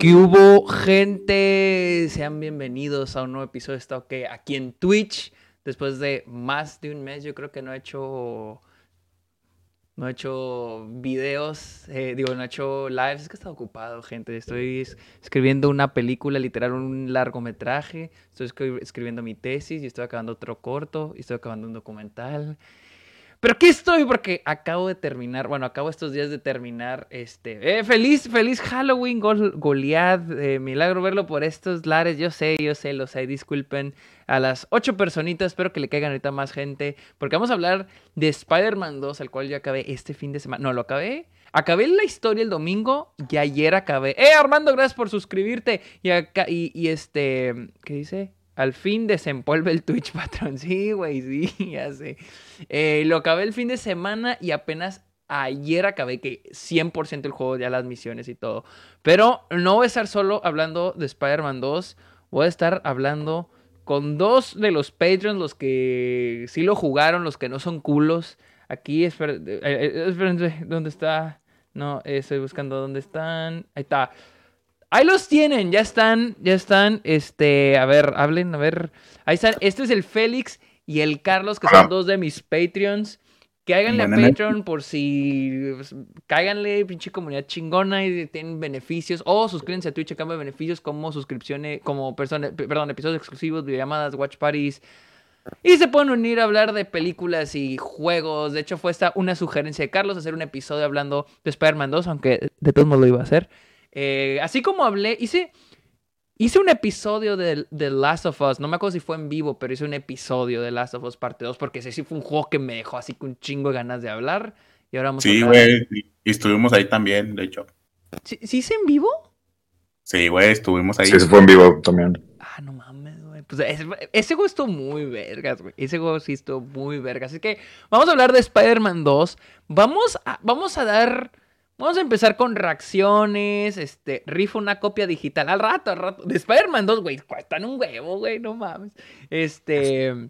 ¿Qué hubo, gente? Sean bienvenidos a un nuevo episodio de Stock aquí en Twitch. Después de más de un mes, yo creo que no he hecho. No he hecho videos, eh, digo, no he hecho lives. Es que he estado ocupado, gente. Estoy escribiendo una película, literal, un largometraje. Estoy escribiendo mi tesis y estoy acabando otro corto. Y estoy acabando un documental. Pero aquí estoy porque acabo de terminar, bueno, acabo estos días de terminar, este, eh, feliz, feliz Halloween, Gol, Goliath, eh, milagro verlo por estos lares, yo sé, yo sé, lo sé, disculpen a las ocho personitas, espero que le caigan ahorita más gente, porque vamos a hablar de Spider-Man 2, al cual yo acabé este fin de semana, no, lo acabé, acabé la historia el domingo y ayer acabé, eh, Armando, gracias por suscribirte, y acá, y este, ¿qué dice? Al fin desempolve el Twitch, patrón. Sí, güey, sí, ya sé. Eh, lo acabé el fin de semana y apenas ayer acabé que 100% el juego, ya las misiones y todo. Pero no voy a estar solo hablando de Spider-Man 2. Voy a estar hablando con dos de los Patreons, los que sí lo jugaron, los que no son culos. Aquí, eh, eh, espérense, ¿dónde está? No, estoy buscando dónde están. Ahí está. Ahí los tienen, ya están, ya están. Este, a ver, hablen, a ver. Ahí están. Este es el Félix y el Carlos, que son dos de mis Patreons. Cáiganle a Patreon por si. Pues, cáiganle, pinche comunidad chingona y tienen beneficios. O suscríbanse a Twitch a cambio de beneficios como suscripciones, como personas, perdón, episodios exclusivos, videollamadas, watch parties. Y se pueden unir a hablar de películas y juegos. De hecho, fue esta una sugerencia de Carlos hacer un episodio hablando de Spider-Man 2, aunque de todos modos lo iba a hacer. Eh, así como hablé, hice, hice un episodio de, The Last of Us. No me acuerdo si fue en vivo, pero hice un episodio de Last of Us parte 2 porque ese sí fue un juego que me dejó así con un chingo de ganas de hablar. Y ahora vamos sí, güey. Y estuvimos ahí también, de hecho. ¿Sí, hice en vivo? Sí, güey, estuvimos ahí. Sí, se fue en vivo también. Ah, no mames, güey. Pues ese, juego estuvo muy vergas, güey. Ese juego sí estuvo muy vergas. Así que vamos a hablar de Spider-Man 2. Vamos a, vamos a dar Vamos a empezar con reacciones, este, rifa una copia digital al rato, al rato. De Spider-Man 2, güey, cuestan un huevo, güey, no mames. Este,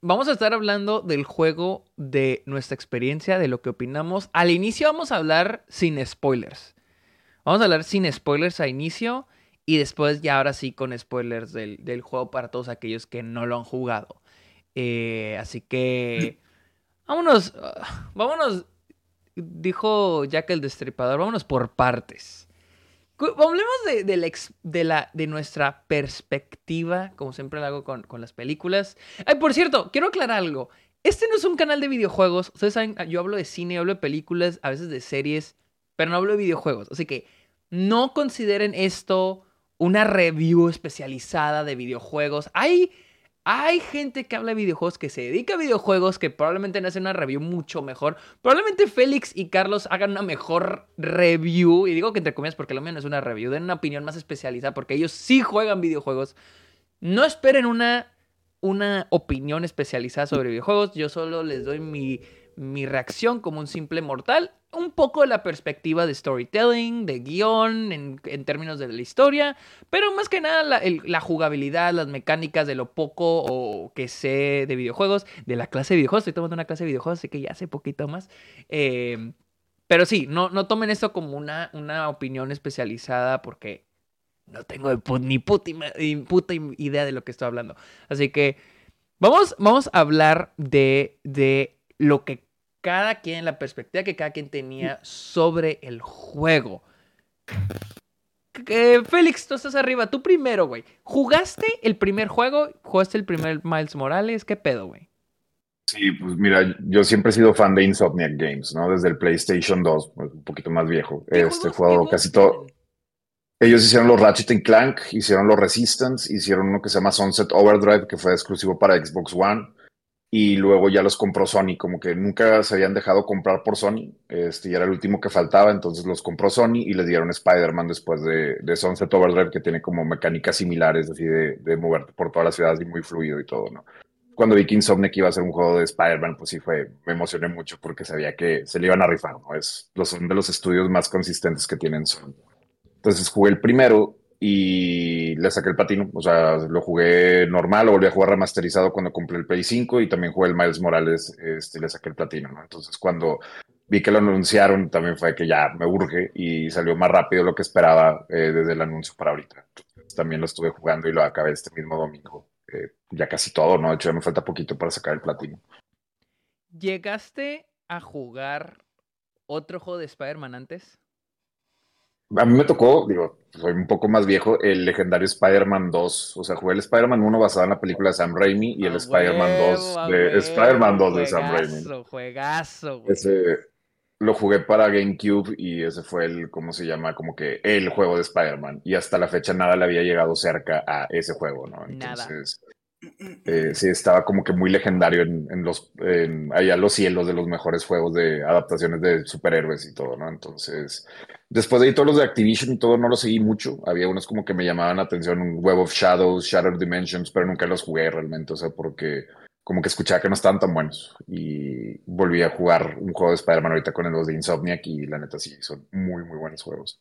vamos a estar hablando del juego, de nuestra experiencia, de lo que opinamos. Al inicio vamos a hablar sin spoilers. Vamos a hablar sin spoilers a inicio y después ya ahora sí con spoilers del, juego para todos aquellos que no lo han jugado. Eh, así que vámonos, vámonos dijo Jack el Destripador, vámonos por partes. Hablemos de, la, de, nuestra perspectiva, como siempre lo hago con, las películas. Ay, por cierto, quiero aclarar algo. Este no es un canal de videojuegos. Ustedes saben, yo hablo de cine, hablo de películas, a veces de series, pero no hablo de videojuegos. Así que no consideren esto una review especializada de videojuegos. Hay hay gente que habla de videojuegos, que se dedica a videojuegos, que probablemente hacen una review mucho mejor. Probablemente Félix y Carlos hagan una mejor review. Y digo que entre comillas porque lo mío no es una review. Den una opinión más especializada porque ellos sí juegan videojuegos. No esperen una, una opinión especializada sobre videojuegos. Yo solo les doy mi mi reacción como un simple mortal, un poco de la perspectiva de storytelling, de guion, en, términos de la historia, pero más que nada la, jugabilidad, las mecánicas de lo poco o que sé de videojuegos, de la clase de videojuegos. Estoy tomando una clase de videojuegos, así que ya sé poquito más. Em, pero sí, no, no tomen esto como una, una opinión especializada porque no tengo ni puta, ni puta idea de lo que estoy hablando. Así que vamos, vamos a hablar de, de lo que cada quien, la perspectiva que cada quien tenía sobre el juego. Félix, tú estás arriba. Tú primero, güey. ¿Jugaste el primer juego? ¿Jugaste el primer Miles Morales? ¿Qué pedo, güey? Sí, pues mira, yo siempre he sido fan de Insomniac Games, ¿no? Desde el PlayStation 2, pues, un poquito más viejo. Este juego casi todo. Ellos hicieron los Ratchet Clank, hicieron los Resistance, hicieron uno que se llama Sunset Overdrive, que fue exclusivo para Xbox One y luego ya los compró Sony, como que nunca se habían dejado comprar por Sony, este, y era el último que faltaba, entonces los compró Sony y le dieron Spider-Man después de, de Sunset Overdrive, que tiene como mecánicas similares, así de, de moverte por todas las ciudades y muy fluido y todo, ¿no? Cuando vi que Insomniac iba a ser un juego de Spider-Man, pues sí fue, me emocioné mucho porque sabía que se le iban a rifar, ¿no? Es, los, son de los estudios más consistentes que tienen Sony. Entonces jugué el primero y le saqué el patino. O sea, lo jugué normal, lo volví a jugar remasterizado cuando compré el Play 5 y también jugué el Miles Morales este, le saqué el platino, ¿no? Entonces, cuando vi que lo anunciaron, también fue que ya me urge y salió más rápido de lo que esperaba eh, desde el anuncio para ahorita. también lo estuve jugando y lo acabé este mismo domingo. Eh, ya casi todo, ¿no? De hecho, ya me falta poquito para sacar el platino. ¿Llegaste a jugar otro juego de Spider-Man antes? A mí me tocó, digo, soy un poco más viejo, el legendario Spider-Man 2. O sea, jugué el Spider-Man 1 basado en la película de Sam Raimi y el Spider-Man 2 de Spider-Man 2 de Sam Raimi. Juegazo, güey. Ese lo jugué para GameCube y ese fue el, ¿cómo se llama? Como que el juego de Spider-Man. Y hasta la fecha nada le había llegado cerca a ese juego, ¿no? Entonces, eh, sí, estaba como que muy legendario en, los, en, allá los cielos de los mejores juegos de adaptaciones de superhéroes y todo, ¿no? Entonces, después de ahí todos los de Activision y todo no los seguí mucho. Había unos como que me llamaban la atención, un Web of Shadows, Shattered Dimensions, pero nunca los jugué realmente, o sea, porque como que escuchaba que no estaban tan buenos. Y volví a jugar un juego de Spider-Man ahorita con los de Insomniac y la neta sí, son muy, muy buenos juegos.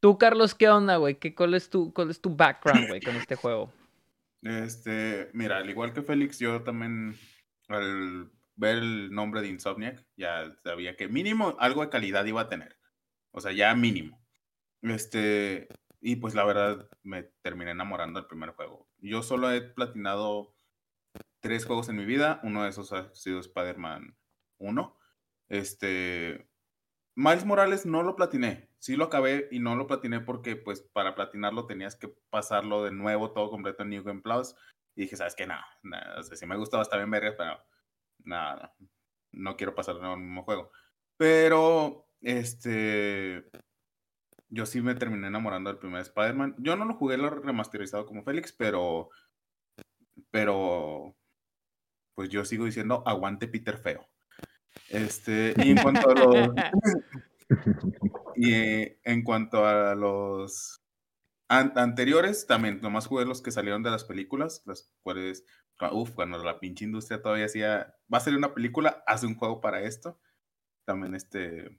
Tú, Carlos, ¿qué onda, güey? ¿Cuál, es tu, ¿Cuál es tu background, güey, con este juego? Este, mira, al igual que Félix, yo también al ver el nombre de Insomniac ya sabía que mínimo algo de calidad iba a tener. O sea, ya mínimo. Este, y pues la verdad me terminé enamorando del primer juego. Yo solo he platinado tres juegos en mi vida. Uno de esos ha sido Spider-Man 1. Este, Miles Morales no lo platiné, sí lo acabé y no lo platiné porque pues para platinarlo tenías que pasarlo de nuevo todo completo en New Game Plus y dije, sabes que nada, no, si me gustaba está bien vergas, pero nada, no quiero pasar de nuevo el mismo juego. Pero este yo sí me terminé enamorando del primer Spider-Man. Yo no lo jugué lo remasterizado como Félix, pero pero pues yo sigo diciendo aguante Peter Feo. Este, y en cuanto a los. y en cuanto a los anteriores, también nomás jugué los que salieron de las películas, las cuales, uff, cuando la pinche industria todavía hacía, va a ser una película, hace un juego para esto. También este,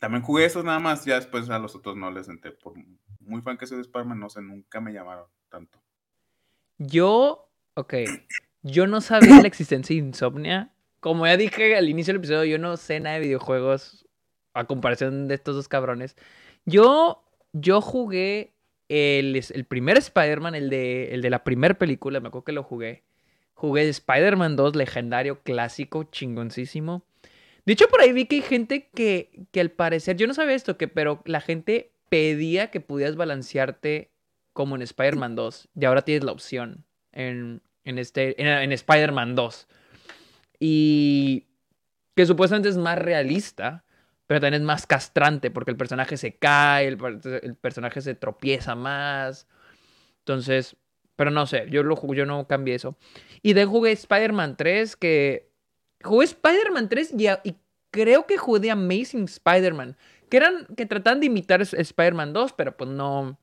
también jugué esos nada más, ya después a los otros no les entré. Por muy fan que soy de Spider-Man, no sé, nunca me llamaron tanto. Yo, ok, yo no sabía la existencia de Insomnia como ya dije al inicio del episodio, yo no sé nada de videojuegos a comparación de estos dos cabrones. Yo, yo jugué el, el primer Spider-Man, el de, el de la primera película, me acuerdo que lo jugué. Jugué Spider-Man 2, legendario, clásico, chingoncísimo. De hecho, por ahí vi que hay gente que, que al parecer, yo no sabía esto, que, pero la gente pedía que pudieras balancearte como en Spider-Man 2. Y ahora tienes la opción en, en, este, en, en Spider-Man 2. Y que supuestamente es más realista, pero también es más castrante porque el personaje se cae, el, personaje se tropieza más. Entonces, pero no sé, yo, lo, yo no cambié eso. Y de jugué Spider-Man 3, que jugué Spider-Man 3 y, creo que jugué Amazing Spider-Man, que eran que trataban de imitar Spider-Man 2, pero pues no.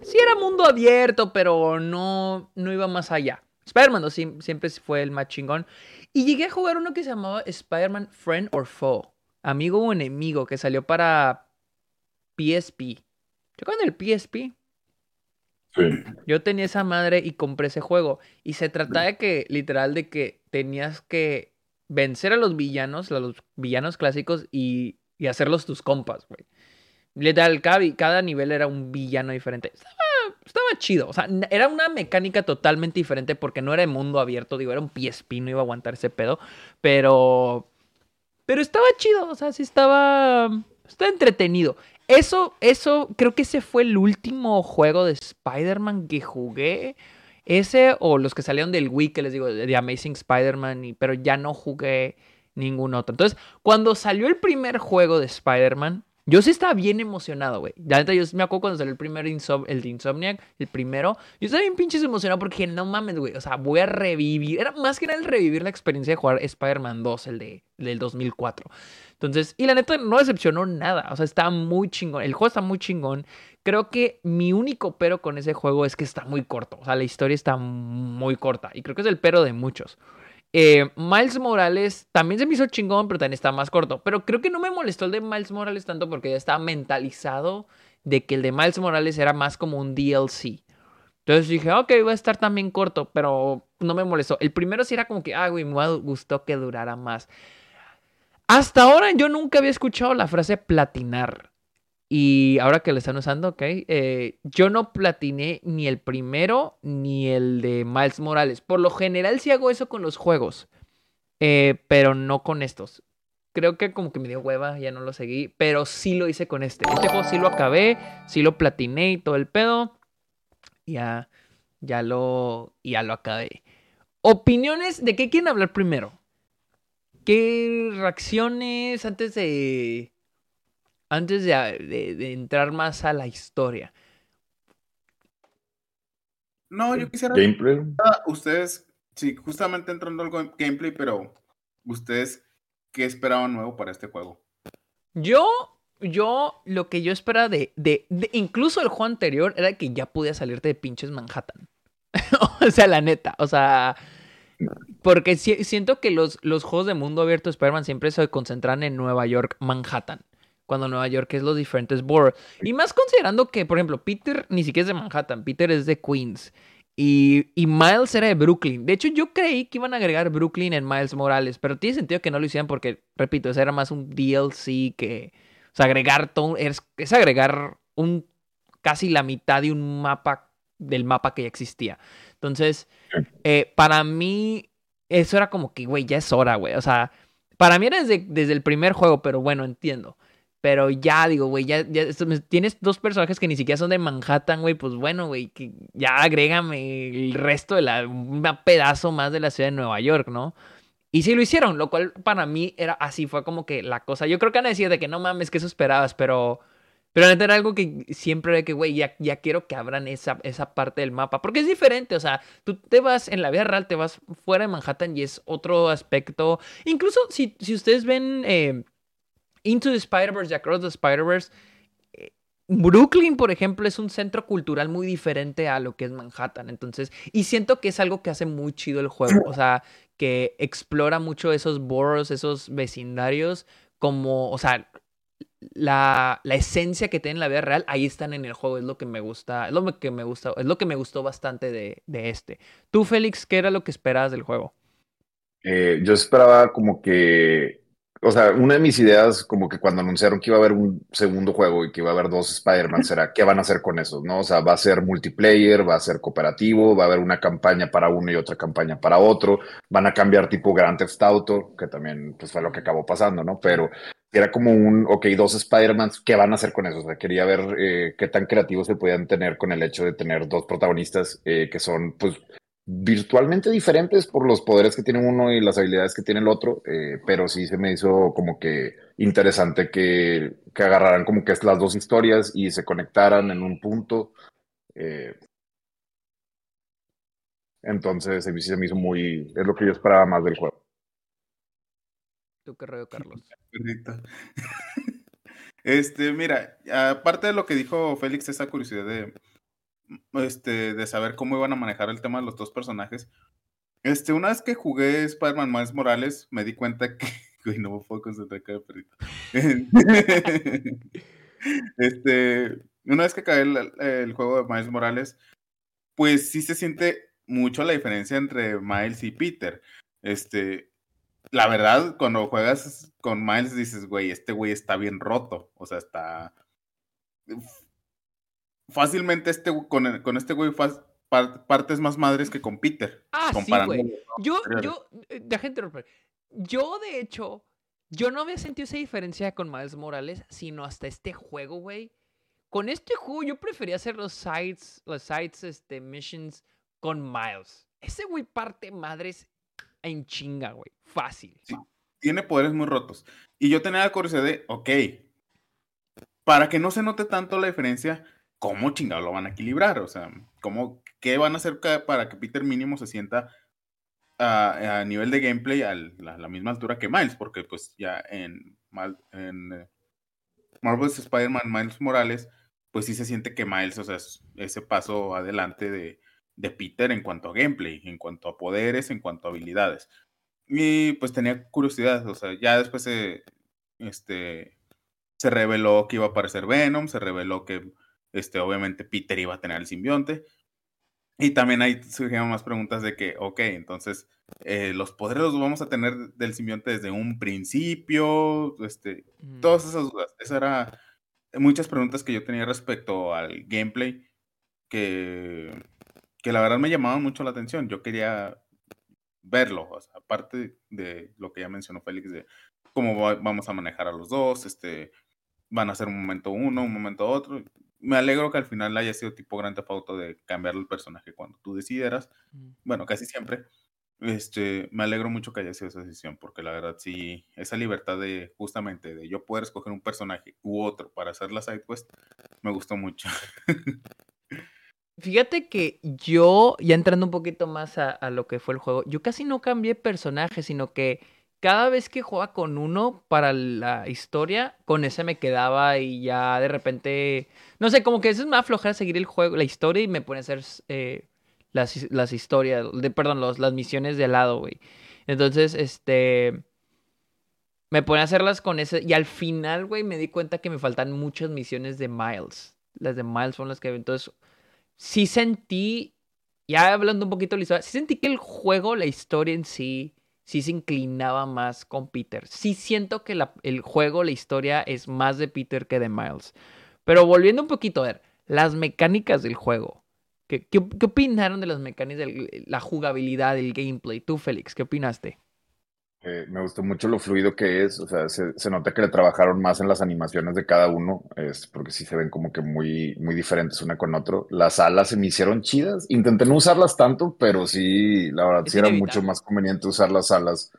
Sí era mundo abierto, pero no, no iba más allá. Spider-Man 2 siempre fue el más chingón. Y llegué a jugar uno que se llamaba Spider-Man Friend or Foe. Amigo o enemigo, que salió para PSP. Yo con el PSP. Sí. Yo tenía esa madre y compré ese juego. Y se trataba de que, literal, de que tenías que vencer a los villanos, a los villanos clásicos y, y hacerlos tus compas, güey. Literal, cada, cada nivel era un villano diferente estaba chido. O sea, era una mecánica totalmente diferente porque no era el mundo abierto. Digo, era un PSP, no iba a aguantar ese pedo. Pero. Pero estaba chido. O sea, sí estaba. Estaba entretenido. Eso, eso, creo que ese fue el último juego de Spider-Man que jugué. Ese o los que salieron del Wii, que les digo, de Amazing Spider-Man, pero ya no jugué ningún otro. Entonces, cuando salió el primer juego de Spider-Man, yo sí estaba bien emocionado, güey. La neta, yo me acuerdo cuando salió el primer el Insomniac, el primero. Yo estaba bien pinches emocionado porque no mames, güey. O sea, voy a revivir. Era más que nada el revivir la experiencia de jugar Spider-Man 2, el, de, del 2004. Entonces, y la neta, no decepcionó nada. O sea, está muy chingón. El juego está muy chingón. Creo que mi único pero con ese juego es que está muy corto. O sea, la historia está muy corta. Y creo que es el pero de muchos. Eh, Miles Morales también se me hizo chingón, pero también está más corto. Pero creo que no me molestó el de Miles Morales tanto porque ya estaba mentalizado de que el de Miles Morales era más como un DLC. Entonces dije, ok, va a estar también corto, pero no me molestó. El primero sí era como que, ah, güey, me gustó que durara más. Hasta ahora yo nunca había escuchado la frase platinar. Y ahora que lo están usando, ok. Eh, yo no platiné ni el primero ni el de Miles Morales. Por lo general sí hago eso con los juegos. Eh, pero no con estos. Creo que como que me dio hueva, ya no lo seguí. Pero sí lo hice con este. Este juego sí lo acabé, sí lo platiné y todo el pedo. Ya, ya lo, ya lo acabé. Opiniones, ¿de qué quieren hablar primero? ¿Qué reacciones antes de. Antes de, entrar más a la historia? No, yo quisiera. Gameplay. Ustedes, sí, justamente entrando al gameplay, pero ustedes, ¿qué esperaban nuevo para este juego? Yo, yo, lo que yo esperaba de, de, de incluso el juego anterior era que ya podía salirte de pinches Manhattan. o sea, la neta, o sea, porque siento que los, los juegos de mundo abierto de Spider-Man siempre se concentran en Nueva York, Manhattan. Cuando Nueva York es los diferentes boroughs. Y más considerando que, por ejemplo, Peter ni siquiera es de Manhattan, Peter es de Queens. Y, y, Miles era de Brooklyn. De hecho, yo creí que iban a agregar Brooklyn en Miles Morales, pero tiene sentido que no lo hicieran porque, repito, ese era más un DLC que. O sea, agregar todo. Es, es agregar un casi la mitad de un mapa del mapa que ya existía. Entonces, eh, para mí, eso era como que, güey, ya es hora, güey. O sea, para mí era desde, desde el primer juego, pero bueno, entiendo. Pero ya digo, güey, ya, ya, tienes dos personajes que ni siquiera son de Manhattan, güey. Pues bueno, güey, que ya agrégame el resto de la. un pedazo más de la ciudad de Nueva York, ¿no? Y sí lo hicieron, lo cual para mí era así, fue como que la cosa. Yo creo que van a decir de que no mames, que eso esperabas, pero pero neta era algo que siempre era que, güey, ya, ya quiero que abran esa, esa parte del mapa. Porque es diferente, o sea, tú te vas en la vida real, te vas fuera de Manhattan y es otro aspecto. Incluso si, si ustedes ven eh, Into the Spider-Verse y Across the Spider-Verse, eh, Brooklyn, por ejemplo, es un centro cultural muy diferente a lo que es Manhattan. Entonces, y siento que es algo que hace muy chido el juego. O sea, que explora mucho esos boroughs, esos vecindarios, como, o sea, la, esencia que tiene la vida real, ahí están en el juego. Es lo que me gusta, es lo que me gusta, es lo que me gustó bastante de, este. Tú, Félix, ¿qué era lo que esperabas del juego? Eh, yo esperaba como que, o sea, una de mis ideas, como que cuando anunciaron que iba a haber un segundo juego y que iba a haber dos Spider-Man, será qué van a hacer con eso, ¿no? O sea, va a ser multiplayer, va a ser cooperativo, va a haber una campaña para uno y otra campaña para otro, van a cambiar tipo Grand Theft Auto, que también pues, fue lo que acabó pasando, ¿no? Pero era como un, ok, dos Spider-Mans, ¿qué van a hacer con eso? O sea, quería ver eh, qué tan creativos se podían tener con el hecho de tener dos protagonistas eh, que son, pues, virtualmente diferentes por los poderes que tiene uno y las habilidades que tiene el otro, eh, pero sí se me hizo como que interesante que, que agarraran como que las dos historias y se conectaran en un punto. entonces, sí se me hizo muy, es lo que yo esperaba más del juego. ¿Tú qué rollo, Carlos? Este, mira, aparte de lo que dijo Félix, esa curiosidad de, este, de saber cómo iban a manejar el tema de los dos personajes. Este, una vez que jugué Spider-Man Miles Morales, me di cuenta que. Uy, no me puedo concentrar, cada perrito. este, una vez que acabé el, el, juego de Miles Morales, pues sí se siente mucho la diferencia entre Miles y Peter. Este, la verdad, cuando juegas con Miles dices, güey, este güey está bien roto. O sea, está. Fácilmente este, con, con este güey partes más madres que con Peter. Ah, sí, güey. Yo, yo, eh, deja interrumpir. Yo, de hecho, yo no había sentido esa diferencia con Miles Morales, sino hasta este juego, güey. Con este juego yo prefería hacer los sites, los sites, este, missions con Miles. Ese güey parte madres en chinga, güey. Fácil. tiene poderes muy rotos. Y yo tenía la curiosidad de, ok, para que no se note tanto la diferencia, ¿cómo chingado lo van a equilibrar? O sea, ¿cómo, ¿qué van a hacer para que Peter mínimo se sienta a, nivel de gameplay a la, misma altura que Miles? Porque pues ya en, eh, Marvel's Spider-Man Miles Morales, pues sí se siente que Miles, o sea, ese paso adelante de, de Peter en cuanto a gameplay, en cuanto a poderes, en cuanto a habilidades. Y pues tenía curiosidad, o sea, ya después se, este, se reveló que iba a aparecer Venom, se reveló que este, obviamente Peter iba a tener el simbionte. Y también ahí surgieron más preguntas de que, ok, entonces, eh, los poderes los vamos a tener del simbionte desde un principio, este, todas esas dudas. Esas eran muchas preguntas que yo tenía respecto al gameplay que, que la verdad me llamaban mucho la atención. Yo quería verlo, aparte de lo que ya mencionó Félix, de cómo vamos a manejar a los dos, este, van a ser un momento uno, un momento otro me alegro que al final haya sido tipo Grand Theft Auto de cambiar el personaje cuando tú decidieras. Bueno, casi siempre. Este, me alegro mucho que haya sido esa decisión, porque la verdad sí, esa libertad de justamente de yo poder escoger un personaje u otro para hacer la side quest, me gustó mucho. Fíjate que yo, ya entrando un poquito más a, a, lo que fue el juego, yo casi no cambié personaje, sino que cada vez que jugaba con uno para la historia, con ese me quedaba y ya de repente, no sé, como que eso es más flojera seguir el juego, la historia y me pone a hacer eh, las, las, historias, de, perdón, los, las misiones de lado, güey. Entonces, este, me pone a hacerlas con ese y al final, güey, me di cuenta que me faltan muchas misiones de Miles. Las de Miles son las que, entonces, sí sentí, ya hablando un poquito de la historia, sí sentí que el juego, la historia en sí sí se inclinaba más con Peter. Sí siento que el juego, la historia es más de Peter que de Miles. Pero volviendo un poquito a ver, las mecánicas del juego. ¿Qué, qué, opinaron de las mecánicas, de la jugabilidad, del gameplay? Tú, Félix, ¿qué opinaste? Eh, me gustó mucho lo fluido que es, o sea, se, nota que le trabajaron más en las animaciones de cada uno, es, porque sí se ven como que muy, muy diferentes una con otro. Las alas se me hicieron chidas, intenté no usarlas tanto, pero sí, la verdad, sí era mucho más conveniente usar las alas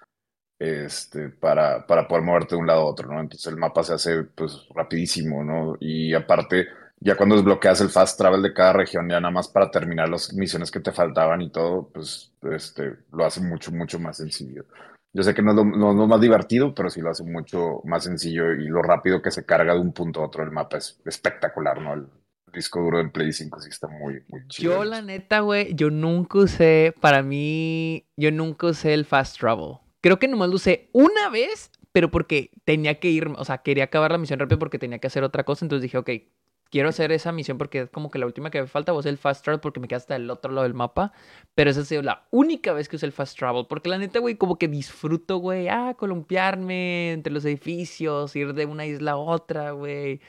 este, para, para poder moverte de un lado a otro, ¿no? Entonces el mapa se hace pues rapidísimo, ¿no? Y aparte, ya cuando desbloqueas el fast travel de cada región, ya nada más para terminar las misiones que te faltaban y todo, pues este, lo hace mucho, mucho más sencillo. Yo sé que no es, lo, más divertido, pero sí lo hace mucho más sencillo y lo rápido que se carga de un punto a otro el mapa es espectacular, ¿no? El disco duro del Play 5 sí está muy, muy chido. Yo, la neta, güey, yo nunca usé, para mí, yo nunca usé el Fast Travel. Creo que nomás lo usé una vez, pero porque tenía que ir, o sea, quería acabar la misión rápido porque tenía que hacer otra cosa, entonces dije, ok, quiero hacer esa misión porque es como que la última que me falta, voy a el fast travel porque me queda hasta el otro lado del mapa. Pero esa ha sido la única vez que usé el fast travel. Porque la neta, güey, como que disfruto, güey, ah, columpiarme entre los edificios, ir de una isla a otra, güey.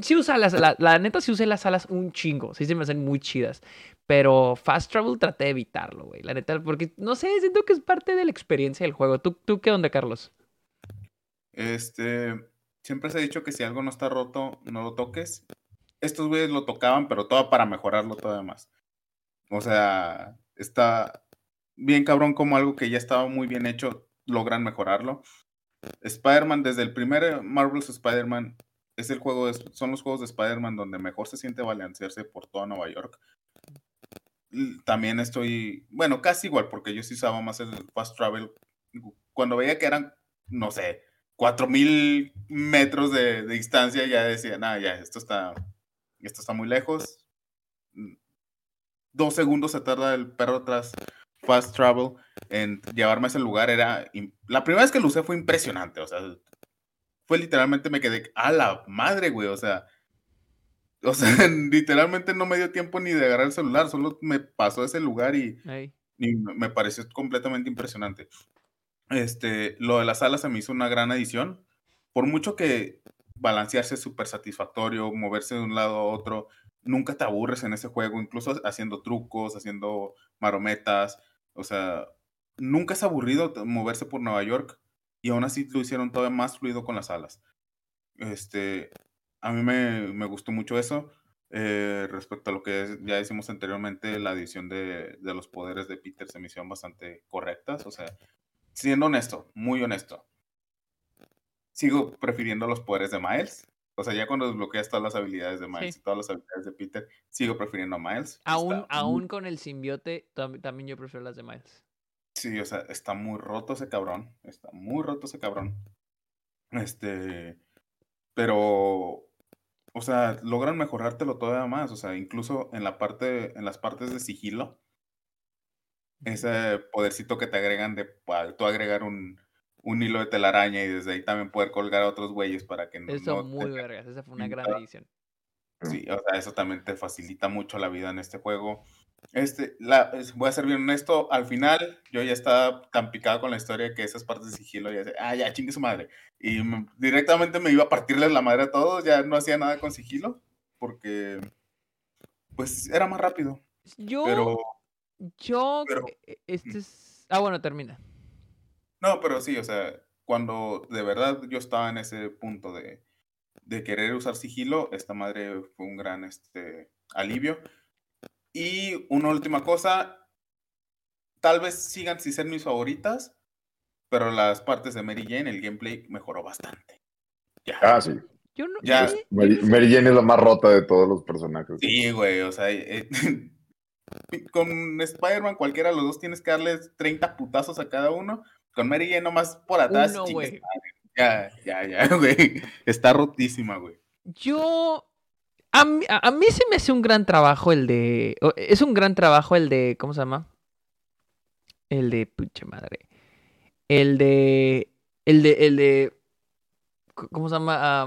Sí usa las, la, neta sí usé las alas un chingo, sí se me hacen muy chidas. Pero fast travel traté de evitarlo, güey. La neta, porque no sé, siento que es parte de la experiencia del juego. ¿Tú, tú qué onda, Carlos? Este, siempre se ha dicho que si algo no está roto, no lo toques estos güeyes lo tocaban, pero todo para mejorarlo todavía más. O sea, está bien cabrón como algo que ya estaba muy bien hecho, logran mejorarlo. Spider-Man, desde el primer Marvel's Spider-Man, es el juego son los juegos de Spider-Man donde mejor se siente balancearse por toda Nueva York. También estoy, bueno, casi igual, porque yo sí usaba más el Fast Travel. Cuando veía que eran, no sé, 4000 metros de, de distancia, ya decía, nada, ya, esto está esto está muy lejos. Dos segundos se tarda el perro tras Fast Travel en llevarme a ese lugar. Era. La primera vez que lo usé fue impresionante. O sea, fue literalmente me quedé. A la madre, güey. O sea. O sea, literalmente no me dio tiempo ni de agarrar el celular. Solo me pasó ese lugar y, y me pareció completamente impresionante. Este, lo de las alas se me hizo una gran adición. Por mucho que balancearse súper satisfactorio, moverse de un lado a otro. Nunca te aburres en ese juego, incluso haciendo trucos, haciendo marometas. O sea, nunca es aburrido moverse por Nueva York y aún así lo hicieron todavía más fluido con las alas. Este, a mí me, me gustó mucho eso. Eh, respecto a lo que ya decimos anteriormente, la edición de, de, los poderes de Peter se me bastante correctas. O sea, siendo honesto, muy honesto, sigo prefiriendo los poderes de Miles. O sea, ya cuando desbloqueas todas las habilidades de Miles y todas las habilidades de Peter, sigo prefiriendo a Miles. Aún, aún con el simbiote, también yo prefiero las de Miles. Sí, o sea, está muy roto ese cabrón. Está muy roto ese cabrón. Este. Pero. O sea, logran mejorártelo todavía más. O sea, incluso en la parte, en las partes de sigilo. Ese podercito que te agregan de tú agregar un, un hilo de telaraña y desde ahí también poder colgar a otros güeyes para que no. Eso muy vergas, esa fue una gran edición. Sí, o sea, eso también te facilita mucho la vida en este juego. Este, la, voy a ser bien honesto, al final yo ya estaba tan picado con la historia que esas partes de sigilo ya decía, ah, ya, chingue su madre. Y directamente me iba a partirles la madre a todos, ya no hacía nada con sigilo, porque pues era más rápido. Yo, pero, yo, e, este es... Ah, bueno, termina. No, pero sí, o sea, cuando de verdad yo estaba en ese punto de, de querer usar sigilo, esta madre fue un gran este, alivio. Y una última cosa, tal vez sigan sin ser mis favoritas, pero las partes de Mary Jane, el gameplay mejoró bastante. Ya. Ah, sí. Yo no, ya. Mary, Jane es la más rota de todos los personajes. Sí, güey, o sea, eh, con Spider-Man cualquiera de los dos tienes que darles 30 putazos a cada uno. Con Mary Jane nomás por atrás. Ya, ya, ya, güey. Está rotísima, güey. Yo a mí, a mí se me hace un gran trabajo el de. Es un gran trabajo el de. ¿Cómo se llama? El de. Pucha madre. El de. El de. El de. ¿Cómo se llama?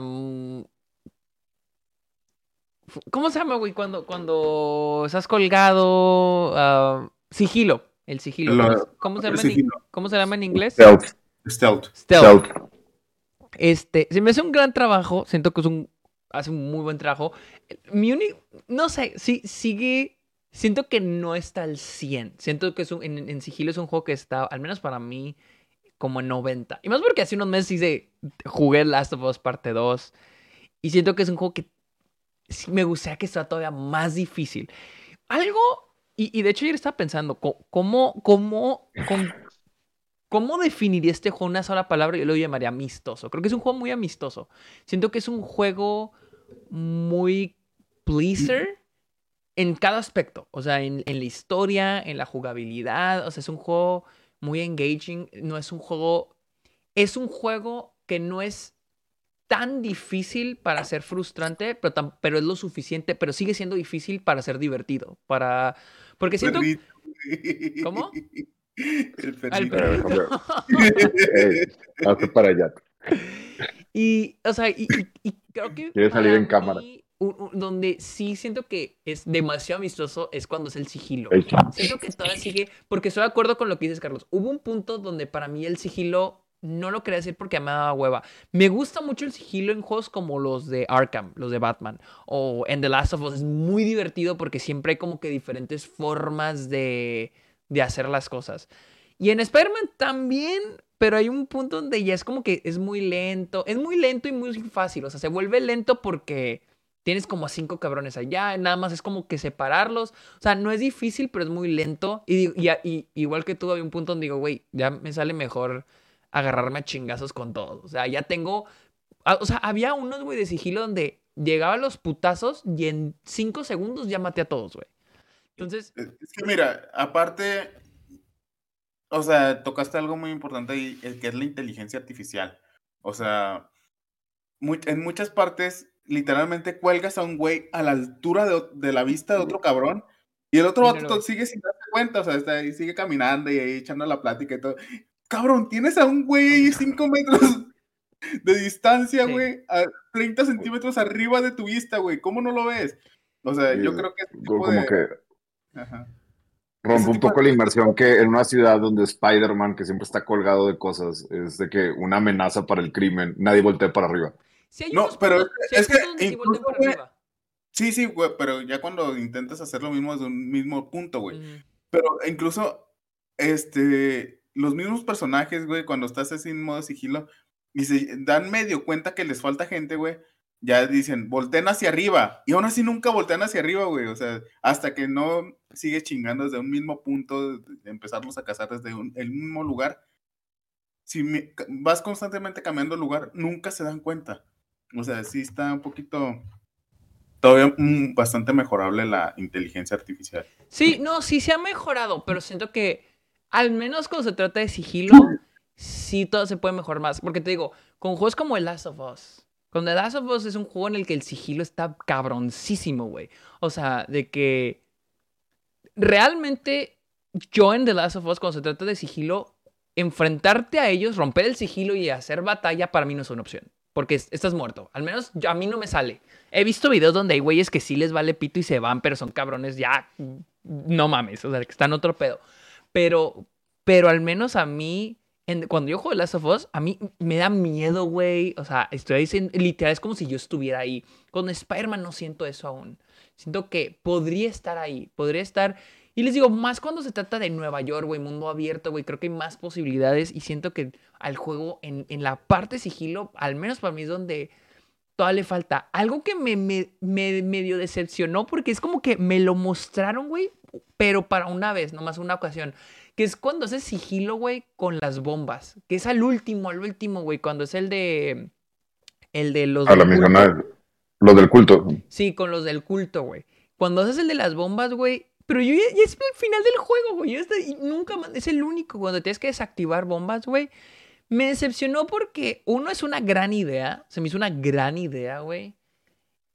¿Cómo se llama, güey? Cuando, cuando estás colgado. sigilo. El sigilo. ¿Cómo, se llama en, ¿Cómo se llama en inglés? Stealth. Stealth. Stealth. Este, se me hace un gran trabajo. Siento que es un hace un muy buen trabajo. Mi único, no sé, sí, sigue, siento que no está al 100. Siento que es un, en, sigilo es un juego que está, al menos para mí, como en 90. Y más porque hace unos meses hice, jugué Last of Us parte 2. Y siento que es un juego que me gustaría que está todavía más difícil. Algo, y, de hecho ayer estaba pensando, ¿cómo, cómo, cómo, definiría este juego una sola palabra? Yo lo llamaría amistoso. Creo que es un juego muy amistoso. Siento que es un juego muy pleaser en cada aspecto. O sea, en, la historia, en la jugabilidad. O sea, es un juego muy engaging. No es un juego. Es un juego que no es tan difícil para ser frustrante, pero, pero es lo suficiente, pero sigue siendo difícil para ser divertido. Para. Porque siento. ¿Cómo? El perrito. para allá. Y, o sea, y, creo que. Quiere salir en cámara. donde sí siento que es demasiado amistoso es cuando es el sigilo. Siento que todavía sigue, porque estoy de acuerdo con lo que dices, Carlos. Hubo un punto donde para mí el sigilo no lo quería decir porque me daba hueva. Me gusta mucho el sigilo en juegos como los de Arkham, los de Batman, o en The Last of Us. Es muy divertido porque siempre hay como que diferentes formas de, de hacer las cosas. Y en Spider-Man también, pero hay un punto donde ya es como que es muy lento. Es muy lento y muy fácil. O sea, se vuelve lento porque tienes como a cinco cabrones allá. Nada más es como que separarlos. O sea, no es difícil, pero es muy lento. Y, y, igual que tú, había un punto donde digo, güey, ya me sale mejor agarrarme a chingazos con todos. O sea, ya tengo. O sea, había unos, güey, de sigilo donde llegaba los putazos y en cinco segundos ya maté a todos, güey. Entonces. Es que mira, aparte, o sea, tocaste algo muy importante ahí, el que es la inteligencia artificial. O sea, en muchas partes, literalmente cuelgas a un güey a la altura de, la vista de otro cabrón y el otro vato sigue sin darse cuenta, o sea, está ahí, sigue caminando y ahí echando la plática y todo. Cabrón, tienes a un güey ahí 5 metros de distancia, güey, a 30 centímetros arriba de tu vista, güey. ¿Cómo no lo ves? O sea, yo creo que... como que... Ajá. Rompe un poco la inmersión que en una ciudad donde Spider-Man, que siempre está colgado de cosas, es de que una amenaza para el crimen, nadie voltea para arriba. no, pero es, que sí, sí, güey, pero ya cuando intentas hacer lo mismo desde un mismo punto, güey. Pero incluso, este, los mismos personajes, güey, cuando estás así en modo sigilo, y se dan medio cuenta que les falta gente, güey, ya dicen, volteen hacia arriba. Y aún así nunca voltean hacia arriba, güey. O sea, hasta que no sigue chingando desde un mismo punto, empezarlos a cazar desde el mismo lugar. Si vas constantemente cambiando lugar, nunca se dan cuenta. O sea, sí está un poquito todavía bastante mejorable la inteligencia artificial. Sí, no, sí se ha mejorado, pero siento que al menos cuando se trata de sigilo, sí todo se puede mejorar más. Porque te digo, con juegos como El Last of Us, con The Last of Us es un juego en el que el sigilo está cabroncísimo, güey. O sea, de que realmente yo en The Last of Us, cuando se trata de sigilo, enfrentarte a ellos, romper el sigilo y hacer batalla, para mí no es una opción. porque estás muerto. Al menos a mí no me sale. He visto videos donde hay güeyes que sí les vale pito y se van, pero son cabrones ya. No mames, o sea, que están otro pedo. Pero, pero al menos a mí, cuando yo juego Last of Us, a mí me da miedo, güey. O sea, estoy diciendo, literal, es como si yo estuviera ahí. Con Spider-Man no siento eso aún. Siento que podría estar ahí, podría estar y les digo, más cuando se trata de Nueva York, güey, mundo abierto, güey, creo que hay más posibilidades y siento que al juego, en, la parte sigilo, al menos para mí es donde todavía le falta. Algo que me, me, medio decepcionó porque es como que me lo mostraron, güey, pero para una vez, nomás una ocasión. Que es cuando hace sigilo, güey, con las bombas. Que es al último, al último, güey, cuando es el de... El de los... A la misma, lo del culto. Sí, con los del culto, güey. Cuando haces el de las bombas, güey, pero yo ya, es el final del juego, güey. y nunca más, es el único cuando tienes que desactivar bombas, güey. Me decepcionó porque uno es una gran idea. Se me hizo una gran idea, güey.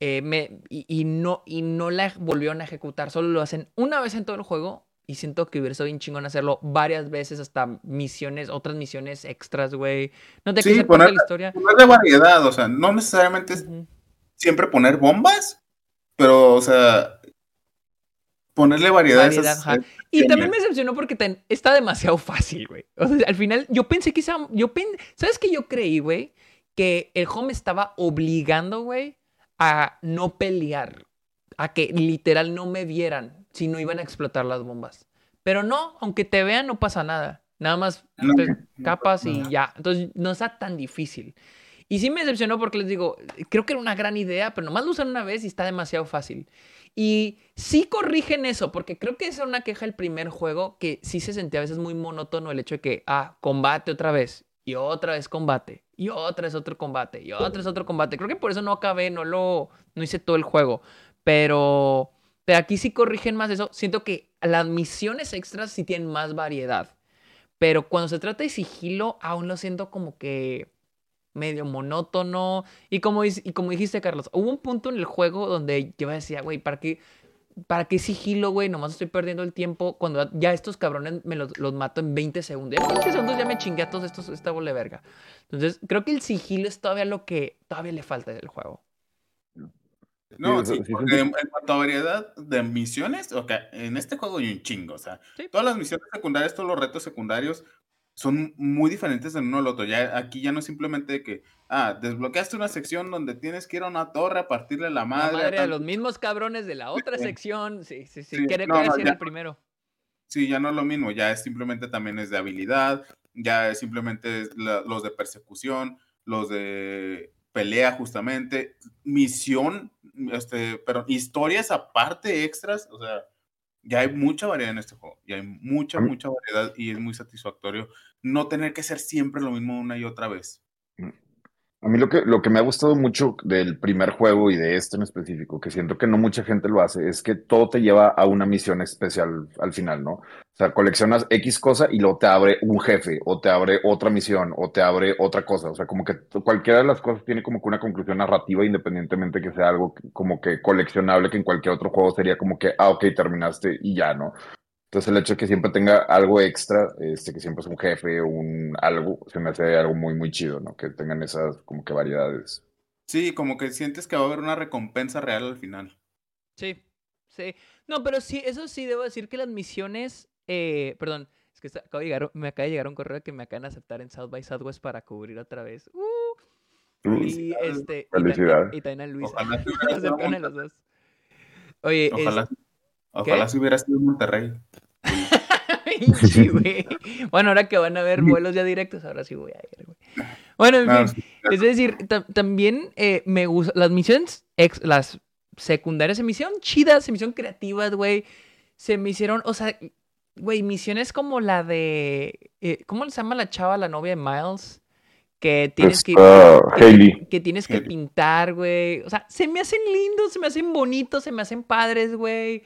Eh, me, y, no, y no la volvieron a ejecutar. Solo lo hacen una vez en todo el juego. Y siento que hubiera sido bien chingón hacerlo varias veces, hasta misiones, otras misiones extras, güey. No te sí, poner, la historia. Ponerle variedad, o sea, no necesariamente es siempre poner bombas, pero, o sea, ponerle variedad. y también me decepcionó porque está demasiado fácil, güey. O sea, al final, yo pensé que yo ¿Sabes qué yo creí, güey? Que el home estaba obligando, güey, a no pelear. A que literal no me vieran si no iban a explotar las bombas. Pero no, aunque te vean, no pasa nada. Nada más capas y ya. Entonces, no está tan difícil. Y sí me decepcionó porque les digo, creo que era una gran idea, pero nomás lo usan una vez y está demasiado fácil. Y sí corrigen eso, porque creo que esa es una queja del primer juego, que sí se sentía a veces muy monótono el hecho de que, ah, combate otra vez, y otra vez combate, y otra vez otro combate, y otra vez otro combate. Creo que por eso no acabé, no lo, no hice todo el juego, pero, pero aquí sí corrigen más eso. Siento que las misiones extras sí tienen más variedad, pero cuando se trata de sigilo, aún lo siento como que medio monótono. Y como, y como dijiste, Carlos, hubo un punto en el juego donde yo decía, güey, ¿para qué, ¿para qué sigilo, güey? Nomás estoy perdiendo el tiempo cuando ya estos cabrones me los, mato en 20 segundos. En 20 segundos ya me chingué a todos estos, esta bola de verga. Entonces, creo que el sigilo es todavía lo que todavía le falta del juego. No, sí, porque en, cuanto a variedad de misiones, okay, en este juego hay un chingo, o sea, todas las misiones secundarias, todos los retos secundarios, son muy diferentes en uno al otro. Ya, aquí ya no es simplemente que, ah, desbloqueaste una sección donde tienes que ir a una torre a partirle la madre. La madre a, los mismos cabrones de la otra sección. Sí, sí, sí. Quiere no, el primero. Sí, ya no es lo mismo. Ya es simplemente también es de habilidad. Ya es simplemente los de persecución, los de pelea justamente, misión, este, pero historias aparte extras, o sea, ya hay mucha variedad en este juego, ya hay mucha, mucha variedad y es muy satisfactorio no tener que ser siempre lo mismo una y otra vez. A mí lo que, lo que me ha gustado mucho del primer juego y de este en específico, que siento que no mucha gente lo hace, es que todo te lleva a una misión especial al final, ¿no? O sea, coleccionas X cosa y luego te abre un jefe, o te abre otra misión, o te abre otra cosa. O sea, como que cualquiera de las cosas tiene como que una conclusión narrativa, independientemente que sea algo como que coleccionable, que en cualquier otro juego sería como que, ah, ok, terminaste y ya, ¿no? Entonces el hecho de que siempre tenga algo extra, este, que siempre es un jefe, o un algo, se me hace algo muy, muy chido, ¿no? Que tengan esas como que variedades. Sí, como que sientes que va a haber una recompensa real al final. Sí, sí. No, pero sí, eso sí, debo decir que las misiones, eh, perdón, es que acabo de llegar, me acaba de llegar un correo que me acaban de aceptar en South by Southwest para cubrir otra vez. Uh, y este, Felicidades. Y, también a Luis. Ojalá, los dos. Oye, Ojalá. Ojalá si hubiera sido Monterrey. sí, bueno, ahora que van a haber vuelos ya directos, ahora sí voy a ir, güey. Bueno, en fin, es decir, también eh, me gustan las misiones, las secundarias se me hicieron chidas, se me hicieron creativas, güey. Se me hicieron, o sea, güey, misiones como la de, eh, ¿cómo se llama la chava, la novia de Miles? Que tienes que, que, que, tienes que pintar, güey. O sea, se me hacen lindos, se me hacen bonitos, se me hacen padres, güey.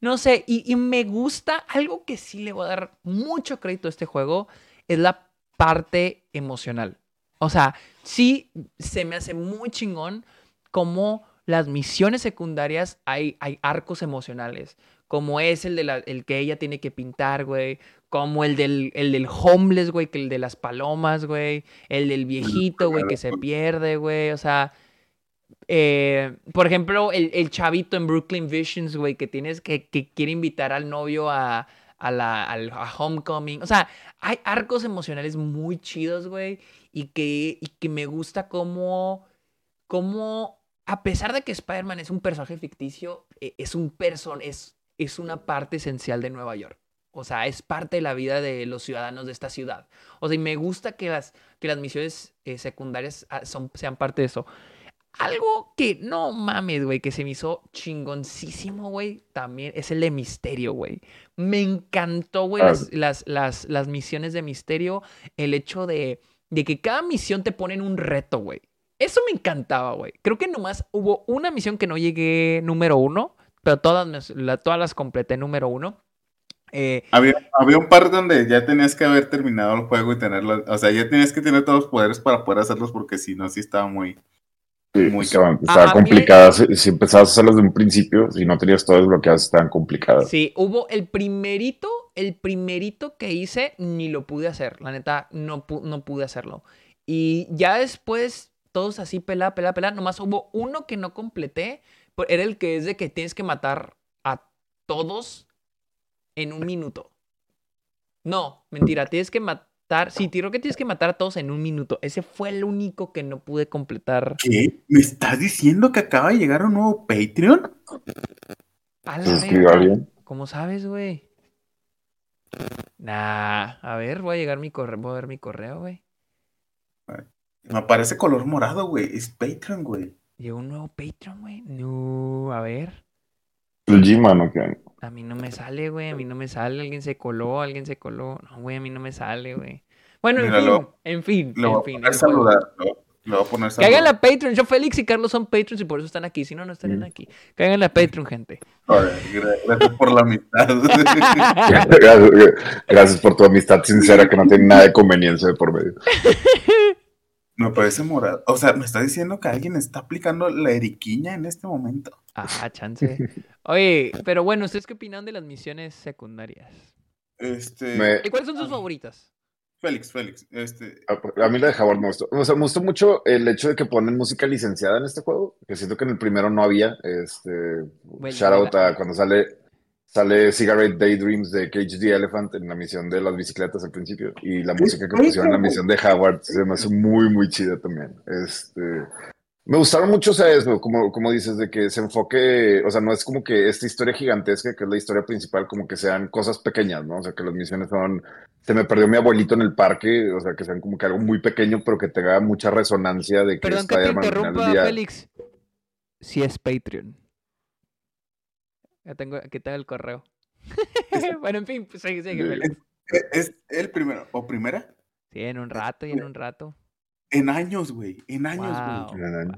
No sé, y, me gusta, algo que sí le voy a dar mucho crédito a este juego, es la parte emocional. O sea, sí se me hace muy chingón como las misiones secundarias hay, hay arcos emocionales. como es el, de la, el que ella tiene que pintar, güey, como el del, el del homeless, güey, que el de las palomas, güey, el del viejito, güey, que se pierde, güey, o sea, eh, por ejemplo, el, el, chavito en Brooklyn Visions, güey, que tienes que, que quiere invitar al novio a, a la al, a Homecoming, o sea, hay arcos emocionales muy chidos, güey, y que, y que me gusta cómo, cómo, a pesar de que Spider-Man es un personaje ficticio, e, es un person, es es una parte esencial de Nueva York. O sea, es parte de la vida de los ciudadanos de esta ciudad. O sea, y me gusta que las, que las misiones eh, secundarias ah, son, sean parte de eso. Algo que no mames, güey, que se me hizo chingoncísimo, güey, también es el de misterio, güey. Me encantó, güey, las, las, las, las, misiones de misterio. El hecho de, de que cada misión te pone en un reto, güey. Eso me encantaba, güey. Creo que nomás hubo una misión que no llegué número uno, pero todas, todas las completé número uno. Eh, había, había, un par donde ya tenías que haber terminado el juego y tenerlo, o sea, ya tenías que tener todos los poderes para poder hacerlos porque si no, sí estaba muy... muy estaba complicada, si, empezabas a hacerlos de un principio, si no tenías todo desbloqueado, estaban complicadas. Sí, hubo el primerito, el primerito que hice, ni lo pude hacer, la neta, no, no pude hacerlo. Y ya después, todos así, pelá, pelá, pelá, nomás hubo uno que no completé, era el que es de que tienes que matar a todos en un minuto. No, mentira, tienes que matar. Sí, creo que tienes que matar a todos en un minuto. Ese fue el único que no pude completar. ¿Qué? ¿Me estás diciendo que acaba de llegar un nuevo Patreon? A la ¿Cómo sabes, güey? Nah, a ver, voy a llegar mi correo, voy a ver mi correo, güey. Me aparece color morado, güey. Es Patreon, güey. Llegó un nuevo Patreon, güey. No, a ver. El G-Man, qué? A mí no me sale, güey. A mí no me sale. Alguien se coló, alguien se coló. No, güey, a mí no me sale, güey. Bueno, en, fin, en fin, lo en fin. A saludar. Lo, voy a poner saludar. Caigan la Patreon. Yo, Félix y Carlos son Patreons y por eso están aquí. Si no, no estarían aquí. Caigan la Patreon, gente. gracias por la amistad. gracias por tu amistad sincera que no tiene nada de conveniencia de por medio. Me parece morado. O sea, me está diciendo que alguien está aplicando la eriquiña en este momento. Ah, chance. Oye, pero bueno, ¿ustedes qué opinan de las misiones secundarias? Este. ¿Y cuáles son sus favoritas? Félix, Félix. Este... A, mí la de Howard me gustó. O sea, me gustó mucho el hecho de que ponen música licenciada en este juego, que siento que en el primero no había. Este, shout out a cuando sale Sale Cigarette Daydreams de Cage the Elephant en la misión de las bicicletas al principio. Y la música que pusieron en la misión de Howard se me hace muy, muy chida también. Este, me gustaron mucho, o sea, eso, como, como dices, de que se enfoque, o sea, no es como que esta historia gigantesca, que es la historia principal, como que sean cosas pequeñas, ¿no? O sea, que las misiones son, se me perdió mi abuelito en el parque, o sea, que sean como que algo muy pequeño, pero que tenga mucha resonancia de que Perdón que te interrumpa, Félix. Si es Patreon. Ya tengo, aquí tengo el correo. bueno, en fin, pues sigue, sigue. ¿Es, el primero o primera? Sí, en un rato y en un rato. En años, güey. En años, güey.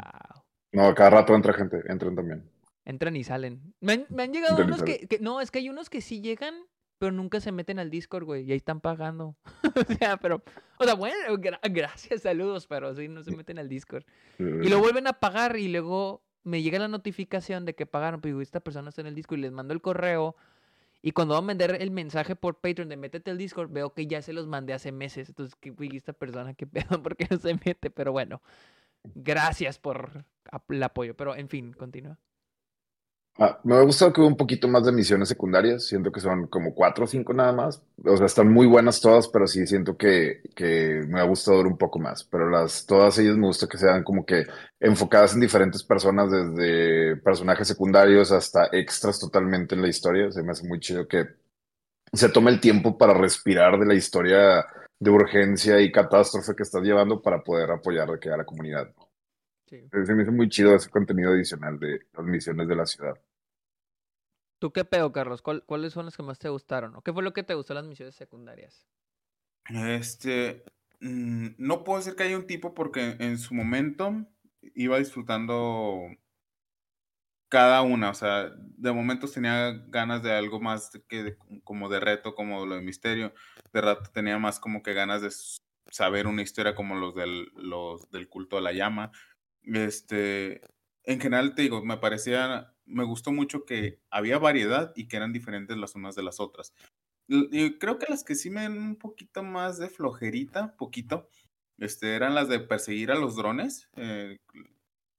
No, cada rato entra gente, entran también. Entran y salen. Me han, llegado unos que, No, es que hay unos que sí llegan, pero nunca se meten al Discord, güey. Y ahí están pagando. o sea, pero. O sea, bueno, gracias, saludos, pero sí, no se meten al Discord. Y lo vuelven a pagar y luego me llega la notificación de que pagaron, pues esta persona está en el Discord y les mando el correo. Y cuando van a vender el mensaje por Patreon de métete al Discord, veo que ya se los mandé hace meses. Entonces, ¿qué esta persona qué pedo? ¿Por qué no se mete? Pero bueno, gracias por el apoyo. Pero en fin, continúa. Ah, me ha gustado que hubo un poquito más de misiones secundarias. Siento que son como cuatro o cinco nada más. O sea, están muy buenas todas, pero sí siento que, que me ha gustado un poco más. Pero las, todas ellas me gusta que sean como que enfocadas en diferentes personas, desde personajes secundarios hasta extras totalmente en la historia. Se me hace muy chido que se tome el tiempo para respirar de la historia de urgencia y catástrofe que estás llevando para poder apoyar a la comunidad. Se me hizo muy chido ese contenido adicional de las misiones de la ciudad. ¿Tú qué pedo, Carlos? ¿Cuáles son las que más te gustaron? ¿O qué fue lo que te gustó de las misiones secundarias? Este, mm, no puedo decir que haya un tipo porque en su momento iba disfrutando cada una, o sea, de momentos tenía ganas de algo más que como de reto, como lo de misterio, de rato tenía más como que ganas de saber una historia como los del, los del culto de la llama, este, en general te digo, me parecía, me gustó mucho que había variedad y que eran diferentes las unas de las otras. Y creo que las que sí me dan un poquito más de flojerita, poquito, este, eran las de perseguir a los drones, eh,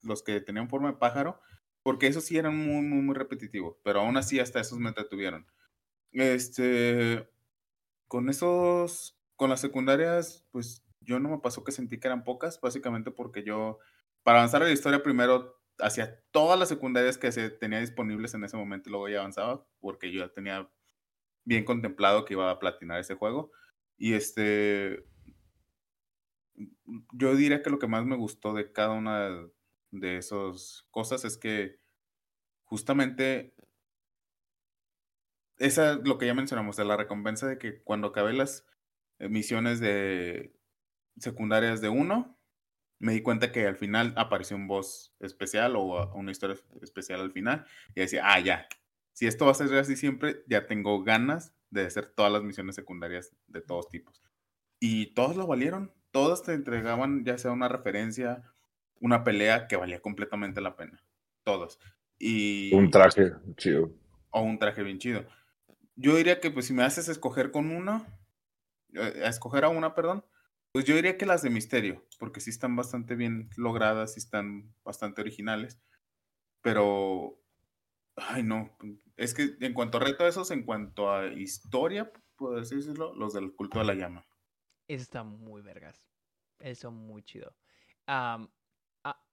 los que tenían forma de pájaro, porque esos sí eran muy, muy, muy repetitivos, pero aún así hasta esos me detuvieron. Este, con esos, con las secundarias, pues yo no me pasó que sentí que eran pocas, básicamente porque yo, para avanzar en la historia, primero hacía todas las secundarias que se tenía disponibles en ese momento y luego ya avanzaba, porque yo ya tenía bien contemplado que iba a platinar ese juego. Y este, yo diría que lo que más me gustó de cada una de esas cosas es que justamente esa es lo que ya mencionamos, de la recompensa de que cuando acabé las misiones de secundarias de uno, me di cuenta que al final apareció un boss especial o una historia especial al final y decía, ah, ya, si esto va a ser así siempre, ya tengo ganas de hacer todas las misiones secundarias de todos tipos. Y todos lo valieron, todas te entregaban ya sea una referencia, una pelea que valía completamente la pena, todos. Y... Un traje chido. O un traje bien chido. Yo diría que pues si me haces escoger con una, eh, a escoger a una, perdón, pues yo diría que las de misterio, porque sí están bastante bien logradas, sí están bastante originales, pero, ay no, es que en cuanto a reto esos, en cuanto a historia, puedo decirlo, los del culto de la llama. Está muy vergas, eso muy chido. a,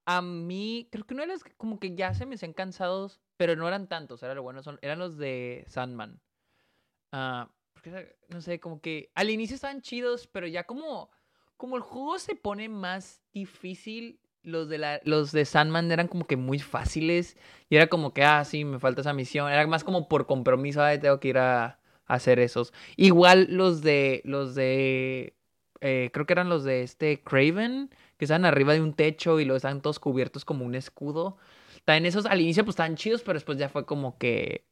a, mí, creo que no eran como que ya se me hacían cansados, pero no eran tantos, era lo bueno, son, eran los de Sandman. Porque, no sé, como que al inicio estaban chidos, pero ya como, como el juego se pone más difícil, los de, la, los de Sandman eran como que muy fáciles. Y era como que, ah, sí, me falta esa misión. Era más como por compromiso, ah, tengo que ir a, hacer esos. Igual los de, los de, eh, creo que eran los de este Craven, que estaban arriba de un techo y los estaban todos cubiertos como un escudo. También esos al inicio pues estaban chidos, pero después ya fue como que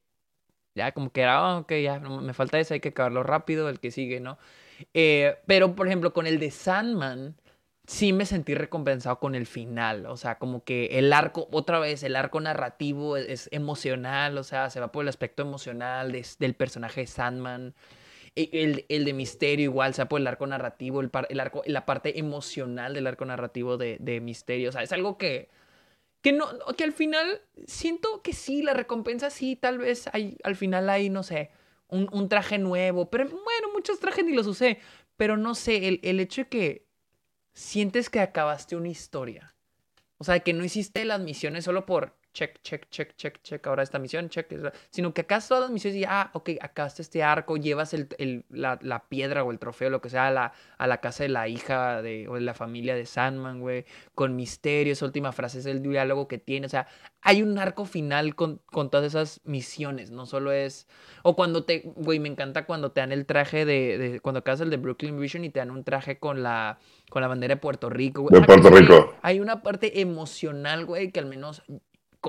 ya, como que era, oh, ok, ya, me falta ese, hay que acabarlo rápido, el que sigue, ¿no? Eh, pero, por ejemplo, con el de Sandman, sí me sentí recompensado con el final. O sea, como que el arco, otra vez, el arco narrativo es, emocional, o sea, se va por el aspecto emocional del personaje de Sandman. E, el, el, de Misterio igual, se va por el arco narrativo, el, el, arco, la parte emocional del arco narrativo de, de Misterio. O sea, es algo que que, no, que al final siento que sí, la recompensa sí, tal vez hay, al final hay, no sé, un, un traje nuevo. Pero bueno, muchos trajes ni los usé. Pero no sé, el, el hecho de que sientes que acabaste una historia. O sea, que no hiciste las misiones solo por check, check, check, check, check, ahora esta misión, check, sino que acá todas las misiones y, ah, ok, acá está este arco, llevas el, el, la, la, piedra o el trofeo, lo que sea, a la, a la casa de la hija de, o de la familia de Sandman, güey, con misterio, esa última frase es el diálogo que tiene, o sea, hay un arco final con, con todas esas misiones, no solo es, o cuando te, güey, me encanta cuando te dan el traje de, de cuando acabas el de Brooklyn Vision y te dan un traje con la, con la bandera de Puerto Rico, güey. De Puerto Rico. Hay una parte emocional, güey, que al menos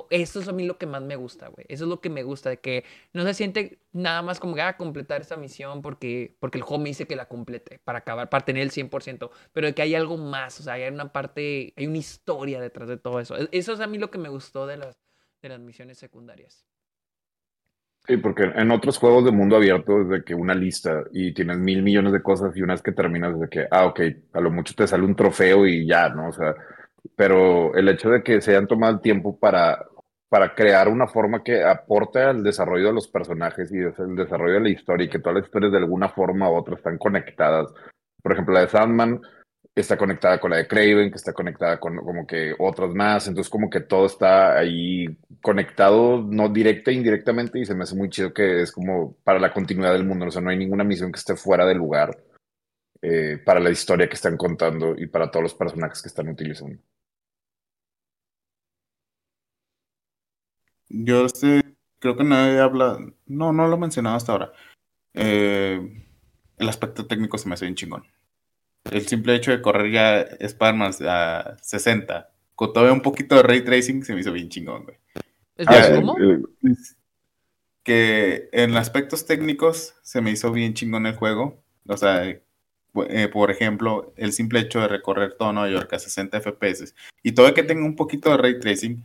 eso es a mí lo que más me gusta, güey. Eso es lo que me gusta, de que no se siente nada más como que a ah, completar esta misión porque, porque el juego me dice que la complete para acabar, para tener el 100%, pero de que hay algo más, o sea, hay una parte, hay una historia detrás de todo eso. E, eso es a mí lo que me gustó de las, de las misiones secundarias. Sí, porque en otros juegos de mundo abierto es de que una lista y tienes mil millones de cosas y unas que terminas de que, ah, ok, a lo mucho te sale un trofeo y ya, ¿no? O sea, pero el hecho de que se hayan tomado el tiempo para, para crear una forma que aporte al desarrollo de los personajes y el desarrollo de la historia y que todas las historias de alguna forma u otra están conectadas. Por ejemplo, la de Sandman está conectada con la de Craven, que está conectada con como que otras más, entonces como que todo está ahí conectado, no directa e indirectamente, y se me hace muy chido que es como para la continuidad del mundo, o sea, no hay ninguna misión que esté fuera del lugar eh, para la historia que están contando y para todos los personajes que están utilizando. Yo creo que nadie habla, no, no lo he mencionado hasta ahora. Eh, el aspecto técnico se me hace bien chingón. El simple hecho de correr ya spider a 60, con todavía un poquito de ray tracing, se me hizo bien chingón, güey. ¿Es ah, cómo? que en aspectos técnicos se me hizo bien chingón el juego. O sea, eh, por ejemplo, el simple hecho de recorrer todo Nueva York a 60 FPS y todo que tenga un poquito de ray tracing,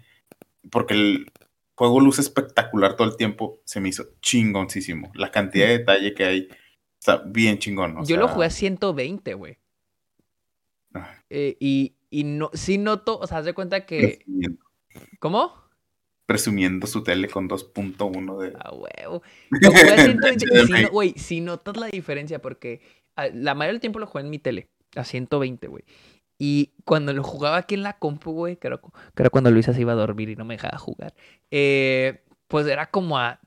porque juego luce espectacular todo el tiempo, se me hizo chingoncísimo. La cantidad de detalle que hay está bien chingón. Yo lo jugué a 120, güey. Ah. Eh, y, y no, sí noto, o sea, haz de cuenta que... ¿Cómo? Presumiendo su tele con 2.1 de... Ah, huevo. Lo jugué a 120. Güey, si notas la diferencia, porque la mayoría del tiempo lo jugué en mi tele, a 120, güey. Y cuando lo jugaba aquí en la compu, güey, que era, cuando Luisa se iba a dormir y no me dejaba jugar, eh, pues era como a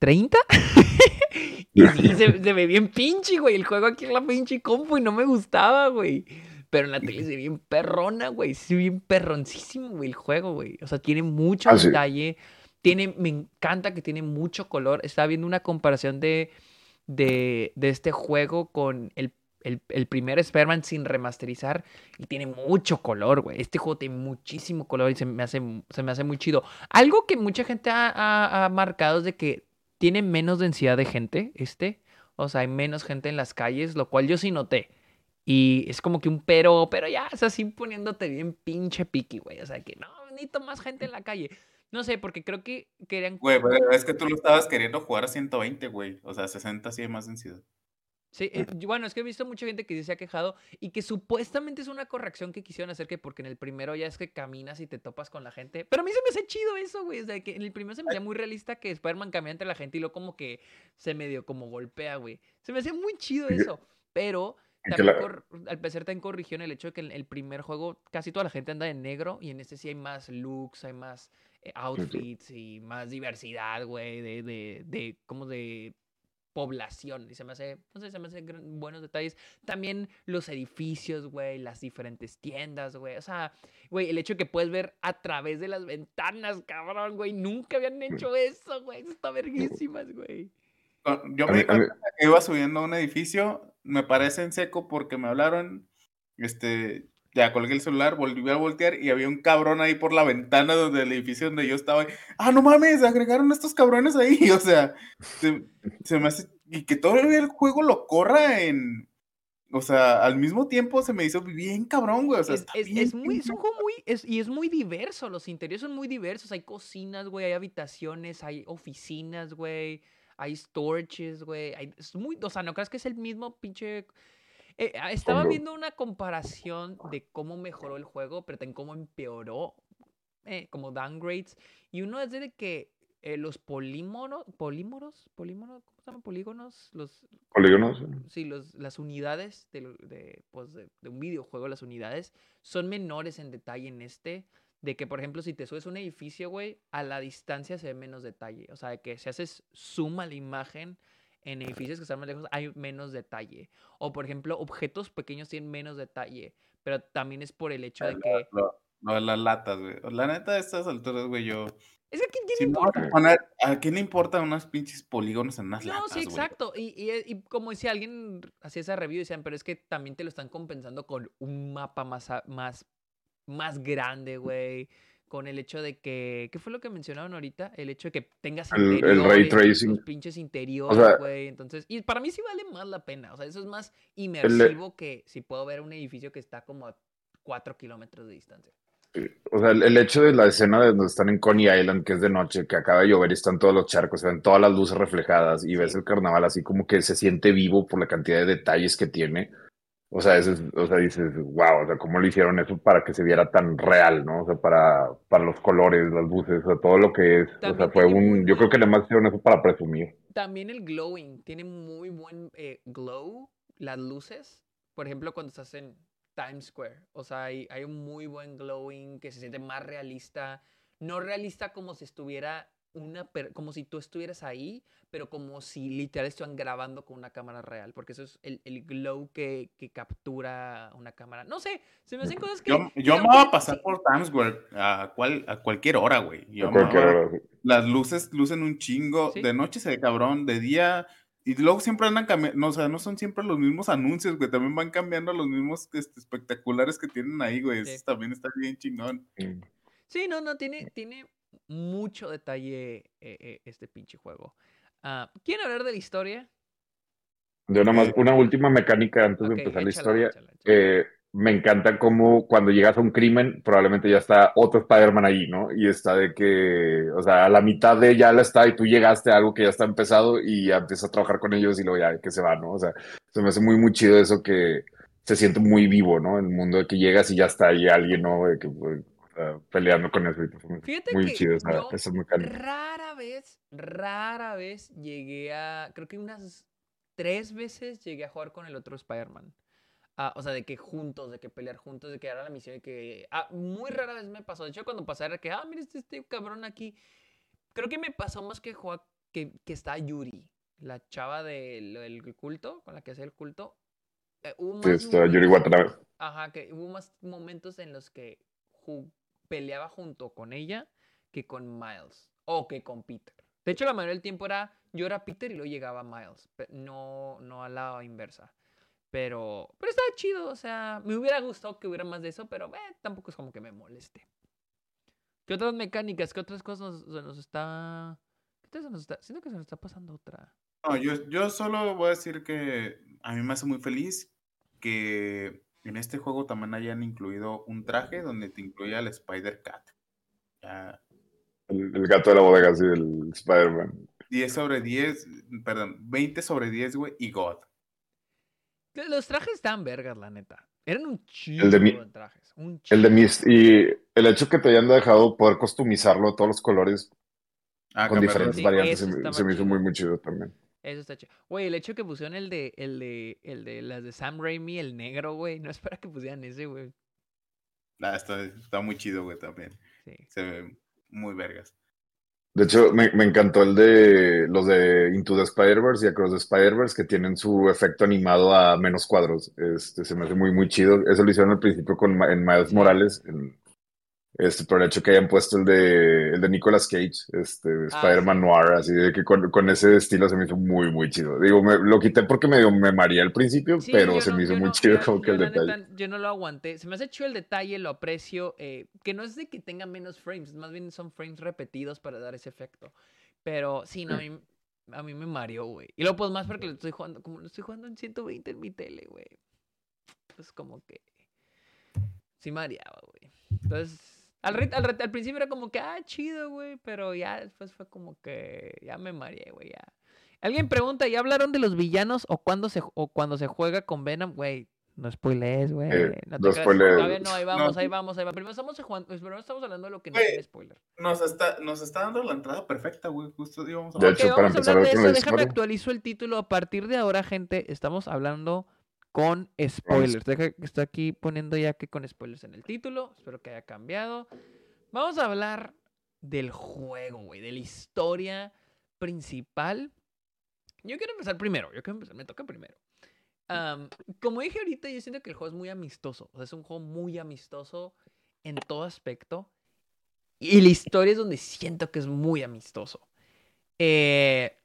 30. y sí, se, se, ve bien pinche, güey. El juego aquí en la pinche compu y no me gustaba, güey. Pero en la tele se ve bien perrona, güey. Se ve bien perroncísimo, güey, el juego, güey. O sea, tiene mucho ah, detalle. Tiene, me encanta que tiene mucho color. Estaba viendo una comparación de, de, de este juego con el el, primer Spider-Man sin remasterizar y tiene mucho color, güey. Este juego tiene muchísimo color y se me hace, se me hace muy chido. Algo que mucha gente ha, marcado es de que tiene menos densidad de gente, este. O sea, hay menos gente en las calles, lo cual yo sí noté. Y es como que un pero, pero ya, es así poniéndote bien pinche piqui, güey. O sea, que no, necesito más gente en la calle. No sé, porque creo que querían... Güey, pero es que tú lo estabas queriendo jugar a 120, güey. O sea, 60 sí hay más densidad. Sí, eh, bueno, es que he visto mucha gente que se ha quejado y que supuestamente es una corrección que quisieron hacer que porque en el primero ya es que caminas y te topas con la gente. Pero a mí se me hace chido eso, güey. O sea, que en el primero se me hacía muy realista que Spider-Man camina entre la gente y luego como que se medio como golpea, güey. Se me hacía muy chido eso. Pero también al parecer también corrigió en el hecho de que en el primer juego casi toda la gente anda en negro y en este sí hay más looks, hay más outfits y más diversidad, güey, de, de, de, como de población. Y se me hace, no sé, se me hacen buenos detalles. También los edificios, güey, las diferentes tiendas, güey. O sea, güey, el hecho de que puedes ver a través de las ventanas, cabrón, güey. Nunca habían hecho eso, güey. Está verguísimas, güey. Yo me iba subiendo a un edificio, me parece en seco porque me hablaron, este, ya colgué el celular, volví a voltear y había un cabrón ahí por la ventana del edificio donde yo estaba. Ah, no mames, agregaron estos cabrones ahí. O sea, se, me hace. Y que todavía el juego lo corra en. O sea, al mismo tiempo se me hizo bien cabrón, güey. O sea, es, es, muy, es un juego muy. y es muy diverso. Los interiores son muy diversos. Hay cocinas, güey. Hay habitaciones, hay oficinas, güey. Hay storages, güey. Es muy. O sea, no creas que es el mismo pinche eh, ah, estaba viendo una comparación de cómo mejoró el juego, pero también cómo empeoró, eh, como downgrades. Y uno es de que eh, los polímoros, polímoros, polímoros, ¿cómo se llaman? Polígonos, los polígonos. Sí, los, las unidades de, pues, de, de, un videojuego, las unidades son menores en detalle en este. De que, por ejemplo, si te subes un edificio, güey, a la distancia se ve menos detalle. O sea, de que si haces zoom a la imagen, en edificios que están más lejos hay menos detalle. O, por ejemplo, objetos pequeños tienen menos detalle. Pero también es por el hecho de que. No, las latas, güey. La neta, de estas alturas, güey, yo. Es que ¿a quién le importa? ¿A quién le importan unos pinches polígonos en unas latas? No, sí, exacto. Y, y, como decía alguien, hacía esa review, decían, pero es que también te lo están compensando con un mapa más, más, más grande, güey con el hecho de que, ¿qué fue lo que mencionaron ahorita? El hecho de que tengas el, el ray tracing. los pinches interiores, güey. Entonces, y para mí sí vale más la pena. O sea, eso es más inmersivo que si puedo ver un edificio que está como a cuatro kilómetros de distancia. O sea, el, hecho de la escena de donde están en Coney Island, que es de noche, que acaba de llover y están todos los charcos, se ven todas las luces reflejadas y ves el carnaval así como que se siente vivo por la cantidad de detalles que tiene. O sea, eso o sea, dices, wow, o sea, ¿cómo lo hicieron eso para que se viera tan real, no? O sea, para, para los colores, las luces, o sea, todo lo que es. o sea, fue un. Yo creo que además hicieron eso para presumir. También el glowing, tiene muy buen eh, glow, las luces. Por ejemplo, cuando estás en Times Square, o sea, hay, hay un muy buen glowing que se siente más realista. No realista como si estuviera una como si tú estuvieras ahí, pero como si literal estuvieran grabando con una cámara real, porque eso es el, el glow que, que, captura una cámara. No sé, se me hacen cosas que... Yo, yo me voy a pasar por Times Square a, cual, a cualquier hora, güey. Las luces lucen un chingo, de noche se ve cabrón, de día... Y luego siempre andan cambiando, no, o sea, no son siempre los mismos anuncios, güey, también van cambiando los mismos este, espectaculares que tienen ahí, güey. Eso también está bien chingón. Sí, no, no, tiene, tiene mucho detalle eh, eh, este pinche juego. Uh, ¿Quieren hablar de la historia? De una, más, una última mecánica antes de empezar la historia. Eh, me encanta cómo cuando llegas a un crimen, probablemente ya está otro Spider-Man ahí, ¿no? Y está de que, o sea, a la mitad de ya la está y tú llegaste a algo que ya está empezado y ya empiezas a trabajar con ellos y luego ya que se va, ¿no? O sea, se me hace muy, muy chido eso que se siente muy vivo, ¿no? El mundo de que llegas y ya está ahí alguien, ¿no? De que, peleando con eso. Fíjate muy chido esa, esa Rara vez, rara vez llegué a, creo que unas tres veces llegué a jugar con el otro Spider-Man. Ah, o sea, de que juntos, de que pelear juntos, de que era la misión, de que... Ah, muy rara vez me pasó. De hecho, cuando pasé era que, ah, mira este, este cabrón aquí. Creo que me pasó más que jugar, que, que está Yuri, la chava del, culto, con la que hace el culto. Eh, sí, está Yuri Watanabe. Ajá, que hubo más momentos en los que peleaba junto con ella que con Miles o que con Peter. De hecho, la mayoría del tiempo era yo era Peter y luego llegaba Miles, no, no a la inversa. Pero, pero está chido, o sea, me hubiera gustado que hubiera más de eso, pero eh, tampoco es como que me moleste. ¿Qué otras mecánicas, qué otras cosas se nos está... ¿Qué se nos está... Siento que se nos está pasando otra. No, yo, yo solo voy a decir que a mí me hace muy feliz que en este juego también hayan incluido un traje donde te incluía el Spider-Cat. El, el, gato de la bodega, sí, el Spider-Man. 10 sobre 10, perdón, 20 sobre 10, güey, y God. Los trajes estaban vergas, la neta. Eran un chido de, trajes. el de Mist. Y el hecho que te hayan dejado poder customizarlo todos los colores ah, con diferentes variantes se, me hizo muy, muy chido también. Eso está chido. Güey, el hecho que pusieron el de, el de, el de las de Sam Raimi, el negro, güey. No es para que pusieran ese, güey. Ah, está, está muy chido, güey, también. Sí. Se ve muy vergas. De hecho, me, encantó el de los de Into the Spider-Verse y Across the Spider-Verse que tienen su efecto animado a menos cuadros. Este, se me hace muy, muy chido. Eso lo hicieron al principio con, en Miles Morales, en, este, por el hecho que hayan puesto el de, el de Nicolas Cage, este, ah, Spider-Man Noir, así de que con, ese estilo se me hizo muy, muy chido. Digo, me, lo quité porque me, me maría al principio, pero se me hizo muy chido como que el detalle. yo no lo aguanté. Se me hace chido el detalle, lo aprecio. Eh, que no es de que tenga menos frames, más bien son frames repetidos para dar ese efecto. Pero sí, no, a mí, a mí me mareó, güey. Y luego, pues más porque lo estoy jugando, como lo estoy jugando en 120 en mi tele, güey. Pues como que. Sí mareaba, güey. Entonces al, al, al, principio era como que, ah, chido, güey, pero ya después fue como que ya me mareé, güey, ya. Alguien pregunta, ¿ya hablaron de los villanos o cuando se, o cuando se juega con Venom? Güey, no spoilers, güey. Eh, no, no spoilers. no, ahí vamos, ahí vamos, ahí vamos. Primero estamos, jugando, pues, primero estamos hablando de lo que no es spoiler. Nos está, nos está dando la entrada perfecta, güey. Justo íbamos a De hecho, para empezar de eso, déjame actualizo el título. A partir de ahora, gente, estamos hablando con spoilers. Deja que está aquí poniendo ya que con spoilers en el título. Espero que haya cambiado. Vamos a hablar del juego, güey, de la historia principal. Yo quiero empezar primero. Yo quiero empezar, me toca primero. como dije ahorita, yo siento que el juego es muy amistoso. O sea, es un juego muy amistoso en todo aspecto. Y la historia es donde siento que es muy amistoso. Eh,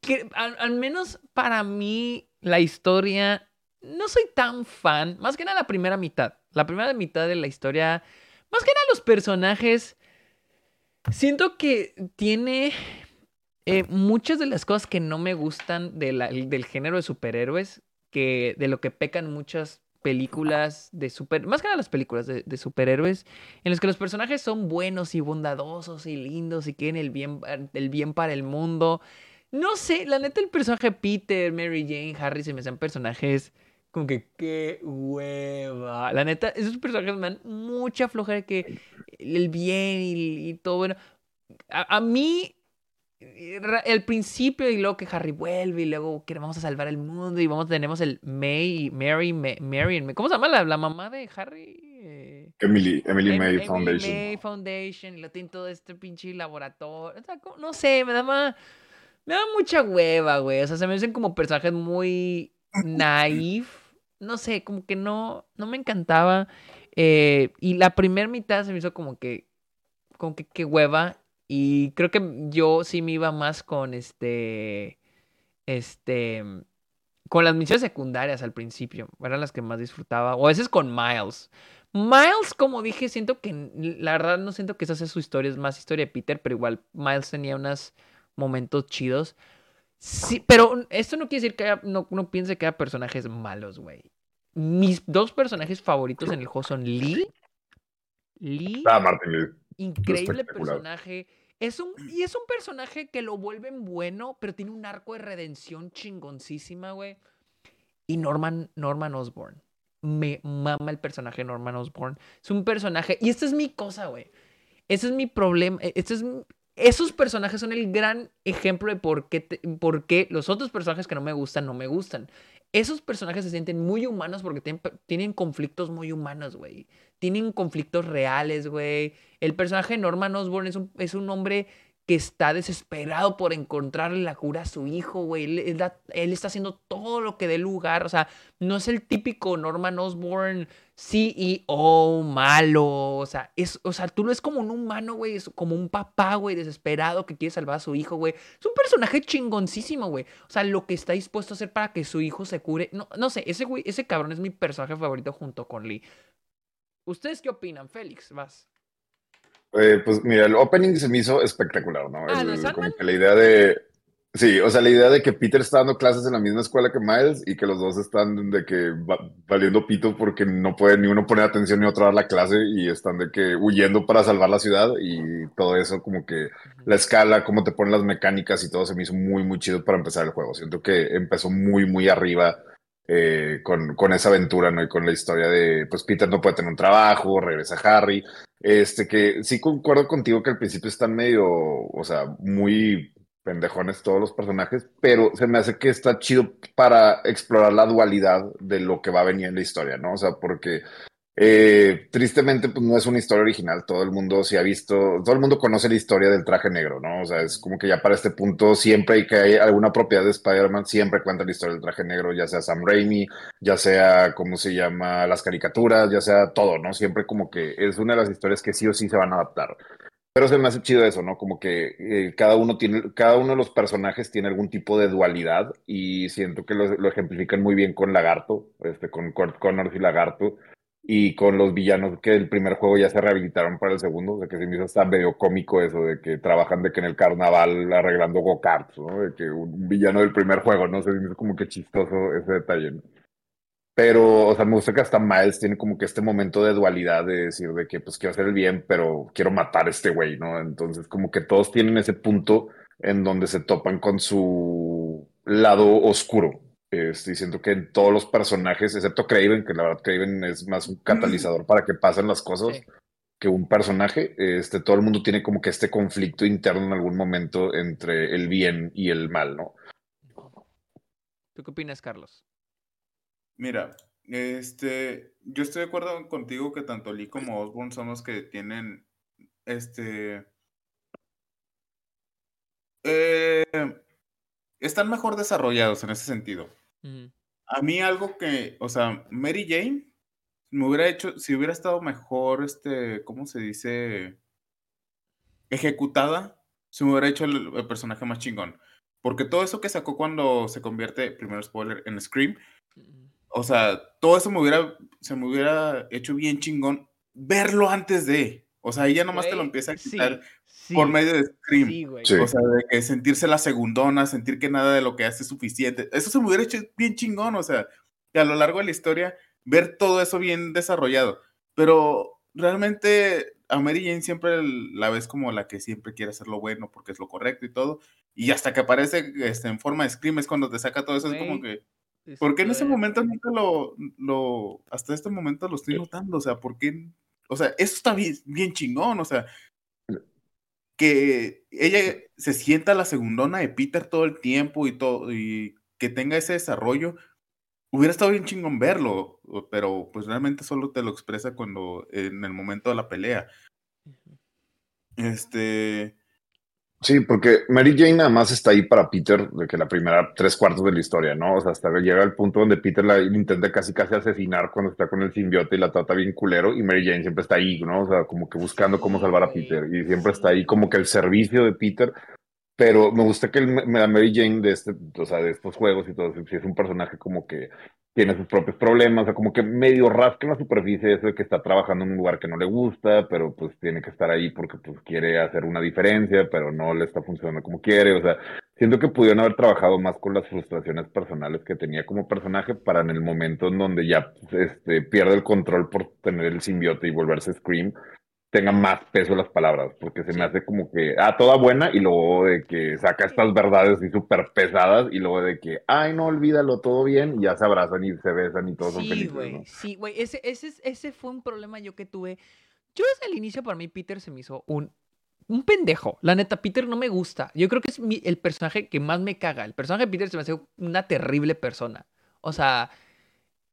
que, al, menos para mí, la historia, no soy tan fan, más que nada la primera mitad. La primera mitad de la historia, más que nada los personajes, siento que tiene eh, muchas de las cosas que no me gustan del género de superhéroes, que de lo que pecan muchas películas de super, más que nada las películas de, de, superhéroes, en las que los personajes son buenos y bondadosos y lindos y quieren el bien, el bien para el mundo. No sé, la neta el personaje Peter, Mary Jane, Harry se me hacen personajes como que qué hueva. La neta, esos personajes me dan mucha flojera que el bien y, todo bueno. A, mí el principio y luego que Harry vuelve y luego que vamos a salvar el mundo y vamos tenemos el May Mary Mary ¿cómo se llama la, mamá de Harry? Eh, Emily Emily em, May Foundation. May Foundation y lo tiene todo este pinche laboratorio. no sé, me da más me da mucha hueva, güey. O sea, se me hacen como personajes muy naif. No sé, como que no, no me encantaba. Eh, y la primera mitad se me hizo como que, como que, qué hueva. Y creo que yo sí me iba más con este, este, con las misiones secundarias al principio. Eran las que más disfrutaba. O a veces con Miles. Miles, como dije, siento que, la verdad no siento que esa sea su historia, es más historia de Peter, pero igual Miles tenía unas momentos chidos. Sí, pero esto no quiere decir que no, no piense que haya personajes malos, güey. mis dos personajes favoritos en el juego son Lee. Lee. Ah, Martin Lee. Increíble personaje. Es un, y es un personaje que lo vuelven bueno, pero tiene un arco de redención chingoncísima, güey. Y Norman, Norman Osborn. Me mama el personaje Norman Osborn. Es un personaje. Y esta es mi cosa, güey. Ese es mi problema. E, este es, esos personajes son el gran ejemplo de por qué, por qué los otros personajes que no me gustan no me gustan. Esos personajes se sienten muy humanos porque tienen, conflictos muy humanos, güey. Tienen conflictos reales, güey. El personaje de Norman Osborn es un, es un hombre que está desesperado por encontrarle la cura a su hijo, güey. Él, está haciendo todo lo que dé lugar. O sea, no es el típico Norman Osborn CEO malo. O sea, es, o sea, tú no es como un humano, güey. Es como un papá, güey, desesperado que quiere salvar a su hijo, güey. Es un personaje chingoncísimo, güey. O sea, lo que está dispuesto a hacer para que su hijo se cure. No, no sé, ese güey, ese cabrón es mi personaje favorito junto con Lee. ¿Ustedes qué opinan, Félix? Vas. Eh, pues mira, el opening se me hizo espectacular, ¿no? Ah, como que la idea de. Sí, o sea, la idea de que Peter está dando clases en la misma escuela que Miles y que los dos están de que valiendo pito porque no puede ni uno poner atención ni otro dar la clase y están de que huyendo para salvar la ciudad y todo eso, como que la escala, cómo te ponen las mecánicas y todo se me hizo muy, muy chido para empezar el juego. Siento que empezó muy, muy arriba eh, con, con, esa aventura, ¿no? Y con la historia de, pues Peter no puede tener un trabajo, regresa Harry, este que sí concuerdo contigo que al principio están medio, o sea, muy pendejones todos los personajes, pero se me hace que está chido para explorar la dualidad de lo que va a venir en la historia, ¿no? O sea, porque eh, tristemente, pues no es una historia original. Todo el mundo se ha visto, todo el mundo conoce la historia del traje negro, ¿no? O sea, es como que ya para este punto, siempre hay que hay alguna propiedad de Spider-Man, siempre cuenta la historia del traje negro, ya sea Sam Raimi, ya sea, ¿cómo se llama? Las caricaturas, ya sea todo, ¿no? Siempre como que es una de las historias que sí o sí se van a adaptar. Pero se me hace chido eso, ¿no? Como que eh, cada uno tiene, cada uno de los personajes tiene algún tipo de dualidad y siento que lo, lo ejemplifican muy bien con Lagarto, este, con Connors y Lagarto y con los villanos que el primer juego ya se rehabilitaron para el segundo, o sea que se me hizo hasta medio cómico eso de que trabajan de que en el carnaval arreglando go-karts, ¿no? De que un villano del primer juego, ¿no? Se me hizo como que chistoso ese detalle, ¿no? Pero, o sea, me gusta que hasta Miles tiene como que este momento de dualidad de decir de que pues quiero hacer el bien, pero quiero matar a este güey, ¿no? Entonces, como que todos tienen ese punto en donde se topan con su lado oscuro, este, siento que en todos los personajes, excepto Craven, que la verdad Craven es más un catalizador para que pasen las cosas que un personaje, este, todo el mundo tiene como que este conflicto interno en algún momento entre el bien y el mal, ¿no? ¿Tú qué opinas, Carlos? Mira, este, yo estoy de acuerdo contigo que tanto Lee como Osborne son los que tienen, este, eh, están mejor desarrollados en ese sentido. A mí algo que, o sea, Mary Jane me hubiera hecho, si hubiera estado mejor, este, ¿cómo se dice? Ejecutada, se me hubiera hecho el, personaje más chingón. Porque todo eso que sacó cuando se convierte, primero spoiler, en Scream, o sea, todo eso me hubiera, se me hubiera hecho bien chingón verlo antes de. O sea, ella nomás te lo empieza a quitar por medio de Scream. O sea, de que sentirse la segundona, sentir que nada de lo que hace es suficiente. Eso se me hubiera hecho bien chingón, o sea, que a lo largo de la historia ver todo eso bien desarrollado. Pero realmente a Mary Jane siempre la ves como la que siempre quiere hacer lo bueno porque es lo correcto y todo. Y hasta que aparece este, en forma de Scream es cuando te saca todo eso, es como que... ¿Por qué en ese momento nunca lo, lo, hasta este momento lo estoy notando? O sea, ¿por qué? O sea, eso está bien, bien chingón, o sea, que ella se sienta la segundona de Peter todo el tiempo y todo, y que tenga ese desarrollo, hubiera estado bien chingón verlo, pero pues realmente solo te lo expresa cuando, en el momento de la pelea. Este, Sí, porque Mary Jane nada más está ahí para Peter, de que la primera tres cuartos de la historia, ¿no? O sea, hasta llega el punto donde Peter la intenta casi casi asesinar cuando está con el simbiote y la trata bien culero, y Mary Jane siempre está ahí, ¿no? O sea, como que buscando cómo salvar a Peter, y siempre está ahí como que el servicio de Peter, pero me gusta que el, Mary Jane de este, o sea, de estos juegos y todo, si es un personaje como que tiene sus propios problemas, o sea, como que medio rasca en la superficie eso de que está trabajando en un lugar que no le gusta, pero pues tiene que estar ahí porque pues quiere hacer una diferencia, pero no le está funcionando como quiere, o sea, siento que pudieron haber trabajado más con las frustraciones personales que tenía como personaje para en el momento en donde ya este, pierde el control por tener el simbiote y volverse Scream, tenga más peso las palabras, porque se me hace como que, ah, toda buena, y luego de que saca estas verdades y súper pesadas, y luego de que, ay, no, olvídalo, todo bien, y ya se abrazan y se besan y todos son felices. Sí, güey, ese, ese, ese fue un problema yo que tuve. Yo desde el inicio para mí Peter se me hizo un, un pendejo. La neta, Peter no me gusta. Yo creo que es el personaje que más me caga. El personaje de Peter se me hace una terrible persona. O sea,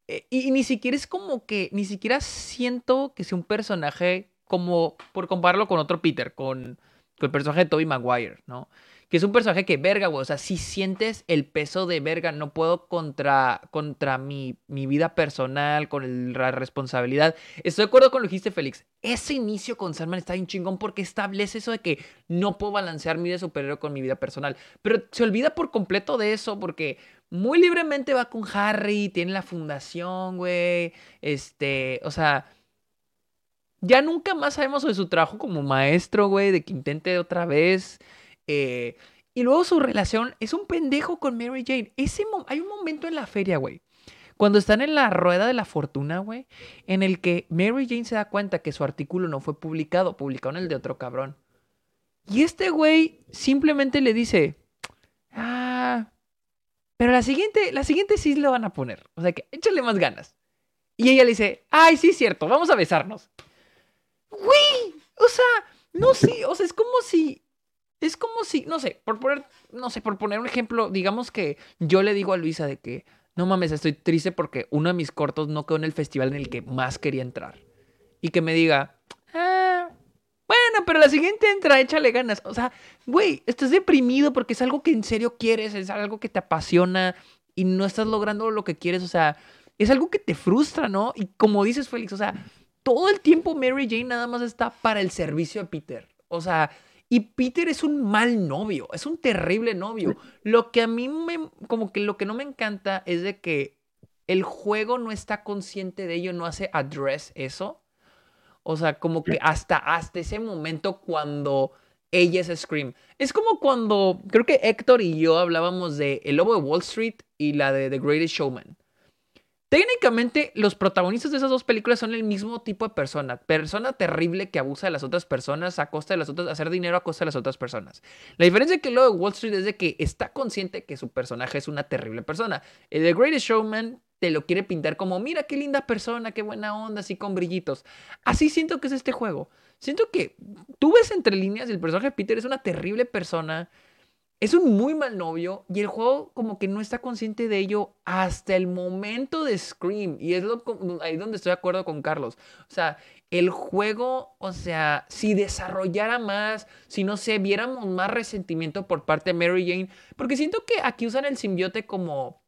eh, y, y ni siquiera es como que, ni siquiera siento que sea un personaje como por compararlo con otro Peter, con, el personaje de Toby Maguire, ¿no? Que es un personaje que, verga, güey, o sea, si sientes el peso de verga, no puedo contra, contra mi, mi vida personal, con la responsabilidad. Estoy de acuerdo con lo que dijiste, Félix. Ese inicio con Sandman está bien chingón porque establece eso de que no puedo balancear mi vida superior con mi vida personal. Pero se olvida por completo de eso porque muy libremente va con Harry, tiene la fundación, güey. Este, o sea ya nunca más sabemos de su trabajo como maestro, güey, de que intente otra vez. Eh, y luego su relación es un pendejo con Mary Jane. Ese hay un momento en la feria, güey. Cuando están en la rueda de la fortuna, güey, en el que Mary Jane se da cuenta que su artículo no fue publicado, en el de otro cabrón. Y este güey simplemente le dice, ah, pero la siguiente, la siguiente sí lo van a poner. O sea que échale más ganas. Y ella le dice, ay, sí cierto, vamos a besarnos. Güey, o sea, no sé, o sea, es como si es como si, no sé, por poner, no sé, por poner un ejemplo, digamos que yo le digo a Luisa de que, no mames, estoy triste porque uno de mis cortos no quedó en el festival en el que más quería entrar. Y que me diga, ah, bueno, pero la siguiente entra, échale ganas. O sea, güey, estás deprimido porque es algo que en serio quieres, es algo que te apasiona y no estás logrando lo que quieres, o sea, es algo que te frustra, ¿no? Y como dices, Félix, o sea, todo el tiempo Mary Jane nada más está para el servicio de Peter. O sea, y Peter es un mal novio, es un terrible novio. Lo que a mí me, como que lo que no me encanta es de que el juego no está consciente de ello, no hace address eso. O sea, como que hasta, hasta ese momento cuando ella es Scream. Es como cuando, creo que Héctor y yo hablábamos de El Lobo de Wall Street y la de The Greatest Showman. Técnicamente, los protagonistas de esas dos películas son el mismo tipo de persona. Persona terrible que abusa de las otras personas a costa de las otras, hacer dinero a costa de las otras personas. La diferencia que lo de Wall Street es de que está consciente que su personaje es una terrible persona. El The Greatest Showman te lo quiere pintar como, mira qué linda persona, qué buena onda, así con brillitos. Así siento que es este juego. Siento que tú ves entre líneas el personaje de Peter es una terrible persona es un muy mal novio y el juego como que no está consciente de ello hasta el momento de Scream. Y es lo, ahí donde estoy de acuerdo con Carlos. O sea, el juego, o sea, si desarrollara más, si no sé, viéramos más resentimiento por parte de Mary Jane, porque siento que aquí usan el simbiote como,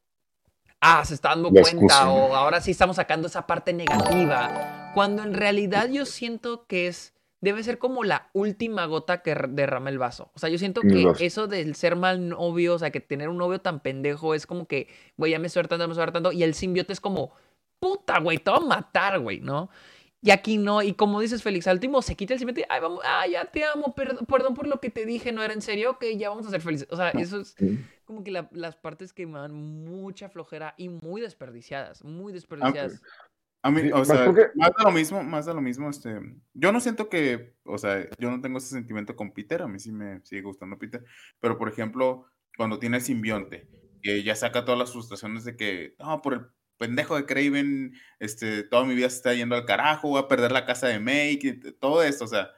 ah, se está dando cuenta o ahora sí estamos sacando esa parte negativa, cuando en realidad yo siento que es debe ser como la última gota que derrama el vaso. O sea, yo siento que eso del ser mal novio, o sea, que tener un novio tan pendejo es como que, güey, ya me estoy hartando, me estoy hartando. Y el simbiote es como, puta, güey, te va a matar, güey, ¿no? Y aquí no, y como dices, Félix, al último se quita el simbiote, ay, vamos, ay, ya te amo, perdón, perdón por lo que te dije, no era en serio, ok, ya vamos a ser felices. O sea, eso es como que las partes que me dan mucha flojera y muy desperdiciadas, muy desperdiciadas. A mí, o sea, más de lo mismo, más de lo mismo, este, yo no siento que, o sea, yo no tengo ese sentimiento con Peter, a mí sí me sigue gustando Peter, pero por ejemplo, cuando tiene simbionte, que ya saca todas las frustraciones de que, no, por el pendejo de Craven, este, toda mi vida se está yendo al carajo, voy a perder la casa de May, todo esto, o sea,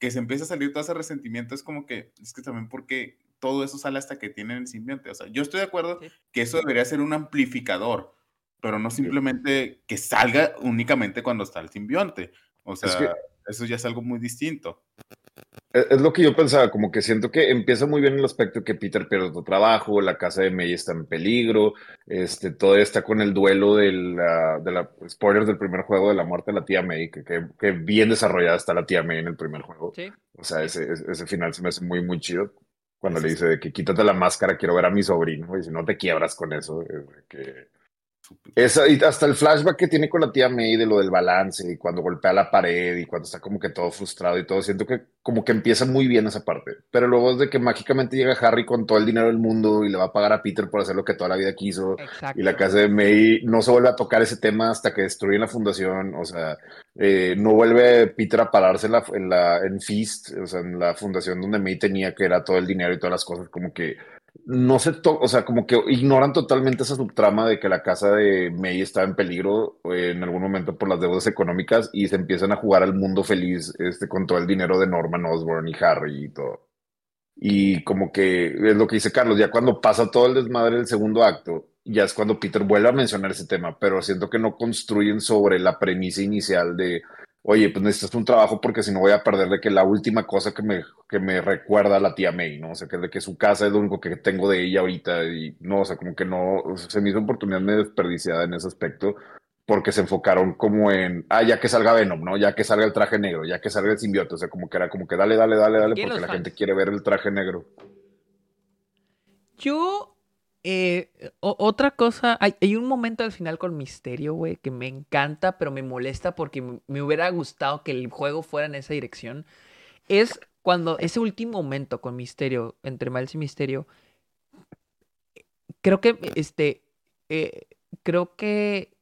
que se empieza a salir todo ese resentimiento, es como que, es que también porque todo eso sale hasta que tienen el simbionte, o sea, yo estoy de acuerdo que eso debería ser un amplificador, pero no simplemente que salga únicamente cuando está el simbionte. O sea, eso ya es algo muy distinto. E, es, lo que yo pensaba, como que siento que empieza muy bien el aspecto que Peter pierde su trabajo, la casa de May está en peligro, este, todo está con el duelo de la, de la spoilers del primer juego de la muerte de la tía May, que, que, bien desarrollada está la tía May en el primer juego. Sí. O sea, ese, ese final se me hace muy, muy chido. Cuando le dice de que quítate la máscara, quiero ver a mi sobrino, y si no te quiebras con eso, que Esa, y hasta el flashback que tiene con la tía May de lo del balance y cuando golpea la pared y cuando está como que todo frustrado y todo, siento que como que empieza muy bien esa parte. Pero luego es de que mágicamente llega Harry con todo el dinero del mundo y le va a pagar a Peter por hacer lo que toda la vida quiso. Y la casa de May no se vuelve a tocar ese tema hasta que destruyen la fundación. O sea, eh, no vuelve Peter a pararse en la, en la en Feast, o sea, en la fundación donde May tenía que era todo el dinero y todas las cosas, como que no se toca, o sea, como que ignoran totalmente esa subtrama de que la casa de May está en peligro eh, en algún momento por las deudas económicas y se empiezan a jugar al mundo feliz este, con todo el dinero de Norman Osborn y Harry y todo. Y como que es lo que dice Carlos, ya cuando pasa todo el desmadre del segundo acto, ya es cuando Peter vuelve a mencionar ese tema, pero siento que no construyen sobre la premisa inicial de oye, pues necesitas un trabajo porque si no voy a perder de que la última cosa que me, que me recuerda a la tía May, ¿no? O sea, que de que su casa es lo único que tengo de ella ahorita y no, o sea, como que no, se me hizo oportunidad de desperdiciada en ese aspecto porque se enfocaron como en, ah, ya que salga Venom, ¿no? Ya que salga el traje negro, ya que salga el simbiote, o sea, como que era como que dale, dale, dale, dale, porque la gente quiere ver el traje negro. Yo eh, otra cosa, hay, un momento al final con Misterio, güey, que me encanta, pero me molesta porque me, hubiera gustado que el juego fuera en esa dirección. Es cuando ese último momento con Misterio, entre Miles y Misterio, creo que, este, eh, creo que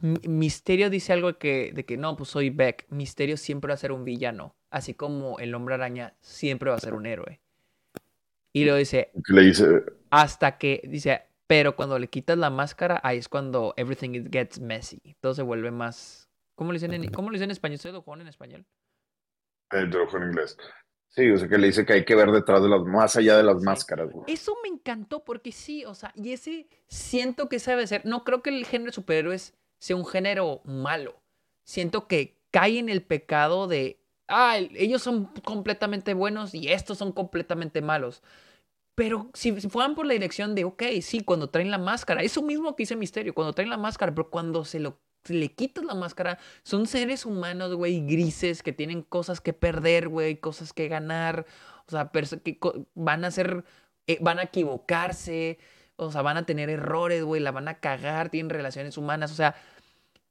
Misterio dice algo que, de que no, pues soy Beck. Misterio siempre va a ser un villano, así como el hombre araña siempre va a ser un héroe. Y lo. Le dice. Hasta que dice, pero cuando le quitas la máscara, ahí es cuando everything gets messy. Todo se vuelve más. ¿Cómo lo dicen en, ¿cómo lo dicen en español? ¿Ustedes lo juegan en español? Eh, yo lo en inglés. Sí, o sea que le dice que hay que ver detrás de las, más allá de las máscaras. Eso me encantó porque sí, o sea, y ese siento que sabe ser. No creo que el género superhéroes sea un género malo. Siento que cae en el pecado de ah, ellos son completamente buenos y estos son completamente malos. Pero si, fueran por la dirección de, ok, sí, cuando traen la máscara, eso mismo que hice Misterio, cuando traen la máscara, pero cuando se lo le quitas la máscara, son seres humanos, güey, grises, que tienen cosas que perder, güey, cosas que ganar, o sea, que van a ser, eh, van a equivocarse, o sea, van a tener errores, güey, la van a cagar, tienen relaciones humanas, o sea,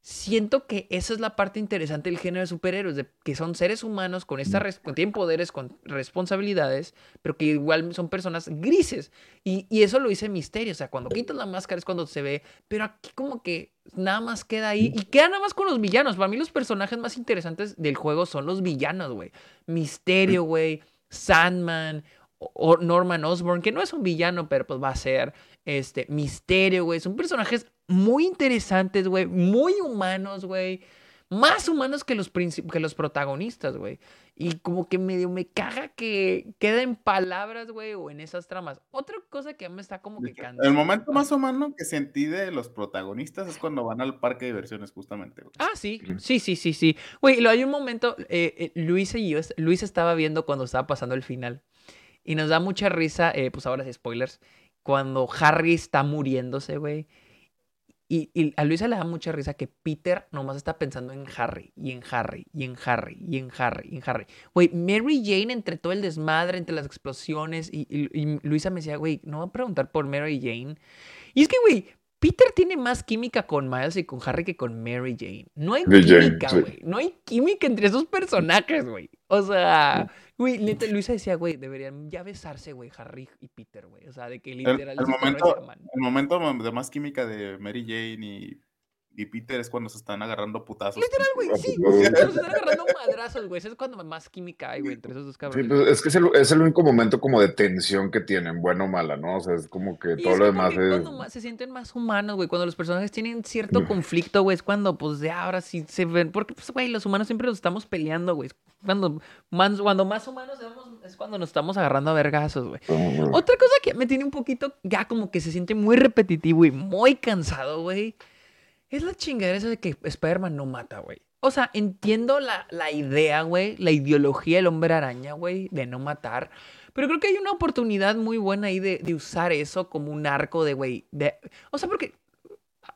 siento que esa es la parte interesante del género de superhéroes, de que son seres humanos con esta tienen poderes, con responsabilidades, pero que igual son personas grises. Y, eso lo dice Misterio, o sea, cuando quitas la máscara es cuando se ve, pero aquí como que nada más queda ahí y queda nada más con los villanos. Para mí los personajes más interesantes del juego son los villanos, güey. Misterio, güey, Sandman, o Norman Osborn, que no es un villano, pero pues va a ser este Misterio, güey. Son personajes muy interesantes, güey, muy humanos, güey. Más humanos que los, que los protagonistas, güey. Y como que medio me caga que queda en palabras, güey, o en esas tramas. Otra cosa que me está como que cansando. El momento más humano que sentí de los protagonistas es cuando van al parque de diversiones, justamente. Ah, sí, sí, sí, sí, sí. Güey, lo hay un momento, eh, eh, Luis y yo, Luis estaba viendo cuando estaba pasando el final. Y nos da mucha risa, eh, pues ahora sí, spoilers, cuando Harry está muriéndose, güey. Y, a Luisa le da mucha risa que Peter nomás está pensando en Harry, y en Harry, y en Harry, y en Harry, y en Harry. Güey, Mary Jane, entre todo el desmadre, entre las explosiones, y, Luisa me decía, güey, no va a preguntar por Mary Jane. Y es que, güey, Peter tiene más química con Miles y con Harry que con Mary Jane. No hay química, güey. No hay química entre esos personajes, güey. O sea, güey, Luisa decía, güey, deberían ya besarse, güey, Harry y Peter, güey. O sea, de que literal. El, momento, el momento de más química de Mary Jane y y Peter es cuando se están agarrando putazos. Literal, güey, sí. se están agarrando madrazos, güey. Es cuando más química hay, güey, entre esos dos cabrones. Sí, pues es que es el, es el, único momento como de tensión que tienen, bueno o mala, ¿no? O sea, es como que todo lo demás es. Cuando más, se sienten más humanos, güey. Cuando los personajes tienen cierto conflicto, güey, es cuando, pues, de ahora sí se ven. Porque, pues, güey, los humanos siempre los estamos peleando, güey. Cuando más, cuando más humanos es cuando nos estamos agarrando a vergazos, güey. Otra cosa que me tiene un poquito, ya como que se siente muy repetitivo y muy cansado, güey es la chingadera esa de que Spider-Man no mata, güey. O sea, entiendo la, idea, güey, la ideología del hombre araña, güey, de no matar. Pero creo que hay una oportunidad muy buena ahí de, usar eso como un arco de, güey, de... O sea, porque...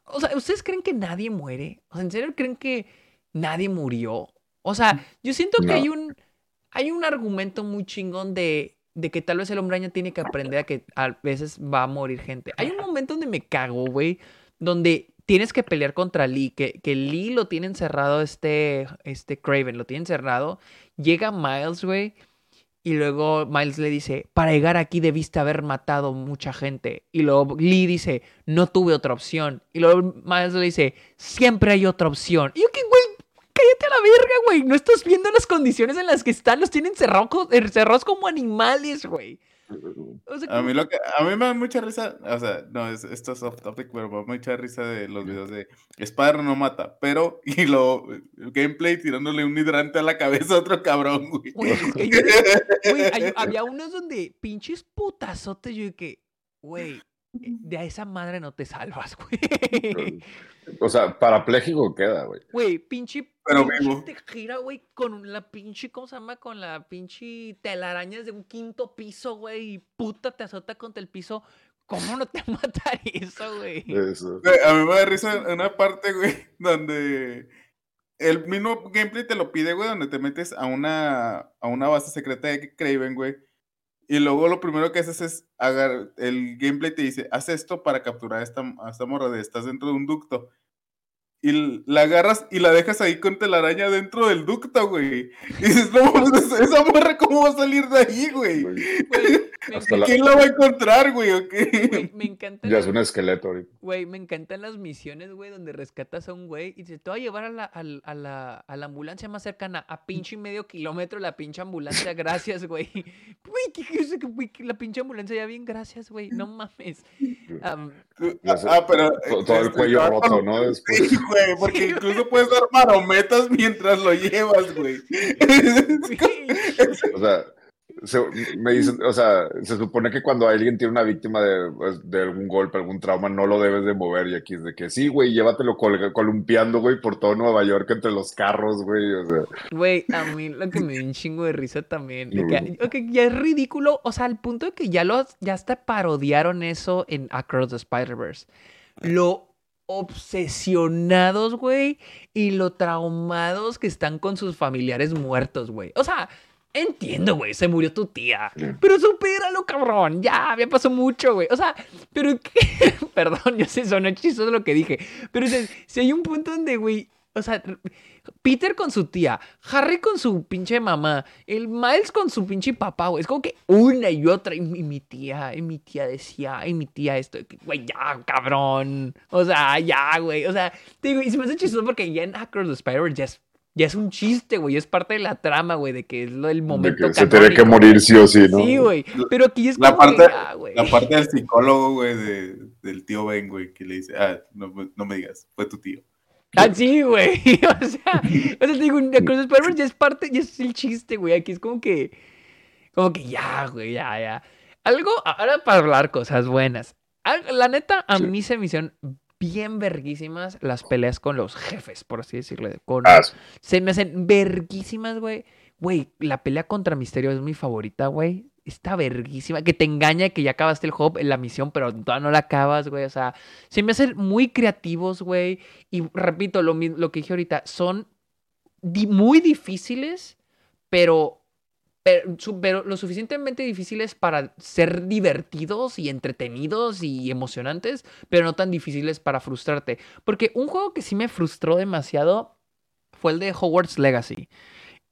O sea, ¿ustedes creen que nadie muere? O sea, ¿en serio creen que nadie murió? O sea, yo siento que hay un... Hay un argumento muy chingón de, de que tal vez el hombre araña tiene que aprender a que a veces va a morir gente. Hay un momento donde me cago, güey, donde tienes que pelear contra Lee, que, que Lee lo tiene encerrado este, este Craven, lo tiene encerrado. Llega Miles, güey, y luego Miles le dice, para llegar aquí debiste haber matado mucha gente. Y luego Lee dice, no tuve otra opción. Y luego Miles le dice, siempre hay otra opción. Y yo que, güey, cállate a la verga, güey. No estás viendo las condiciones en las que están. Los tienen cerrados, cerrados como animales, güey a, mí lo que, a mí me da mucha risa, o sea, no, esto es off topic, pero me da mucha risa de los videos de Spider no mata, pero, y lo, gameplay tirándole un hidrante a la cabeza a otro cabrón, güey. había unos donde pinches putazotes, yo que, güey, eh, de esa madre no te salvas, güey. O sea, parapléjico queda, güey. Güey, pinche. Pero pinche te gira, güey, con la pinche, ¿cómo se llama? Con la pinche telarañas de un quinto piso, güey. Y puta te azota contra el piso. ¿Cómo no te mata eso, güey? Eso. A mí me da risa una parte, güey, donde el mismo gameplay te lo pide, güey, donde te metes a una, a una base secreta de Craven, güey y luego lo primero que haces es agarrar, el gameplay te dice, haz esto para capturar esta, a esta morra de estás dentro de un ducto y la agarras y la dejas ahí con telaraña dentro del ducto, güey. Y dices, no, esa morra, ¿cómo va a salir de ahí, güey? ¿Quién la... va a encontrar, güey? me encanta. Ya es un esqueleto ahorita. Güey, me encantan las misiones, güey, donde rescatas a un güey y dices, te voy a llevar a la, a, la, a la ambulancia más cercana, a pinche medio kilómetro la pinche ambulancia, gracias, güey. Güey, ¿qué, la pinche ambulancia ya bien, gracias, güey, no mames. Ah, pero... Todo, el este, cuello roto, ¿no? Después porque incluso puedes dar marometas mientras lo llevas, güey. o sea, se, me dicen, o sea, se supone que cuando alguien tiene una víctima de, pues, de, algún golpe, algún trauma, no lo debes de mover. Y aquí es de que sí, güey, llévatelo columpiando, güey, por todo Nueva York entre los carros, güey. O sea. Güey, a mí lo que me dio un chingo de risa también. que, ya es ridículo, o sea, al punto de que ya, los, ya hasta parodiaron eso en Across the Spider-Verse. Lo obsesionados, güey, y lo traumados que están con sus familiares muertos, güey. O sea, entiendo, güey, se murió tu tía, pero supéralo, cabrón, ya, ya pasó mucho, güey. O sea, pero perdón, yo sé, sonó chistoso lo que dije, pero si hay un punto donde, güey, o sea, Peter con su tía, Harry con su pinche mamá, el Miles con su pinche papá, güey. Es como que una y otra. Y, mi tía, y mi tía decía, y mi tía esto, güey, ya, cabrón. O sea, ya, güey. O sea, te digo, y se me hace chistoso porque ya en Across the Spider ya es, ya es un chiste, güey. Es parte de la trama, güey, de que es lo del momento. De que se tiene que morir sí o sí, ¿no? Sí, güey. Pero aquí es la como parte, que, La parte del psicólogo, güey, de, del tío Ben, güey, que le dice, ah, no, no me digas, fue tu tío. Ah, sí, güey. O sea, o sea, te digo, Across Spider-Man ya es parte, ya es el chiste, güey. Aquí es como que, como que ya, güey, ya, ya. Algo, ahora para hablar cosas buenas. La neta, a mí se me hicieron bien verguísimas las peleas con los jefes, por así decirlo. Con, ah, Se me hacen verguísimas, güey. Güey, la pelea contra Misterio es mi favorita, güey está verguísima, que te engaña que ya acabaste el en la misión, pero todavía no la acabas, güey. O sea, se me hacen muy creativos, güey. Y repito, lo, lo que dije ahorita, son muy difíciles, pero, pero, lo suficientemente difíciles para ser divertidos y entretenidos y emocionantes, pero no tan difíciles para frustrarte. Porque un juego que sí me frustró demasiado fue el de Hogwarts Legacy.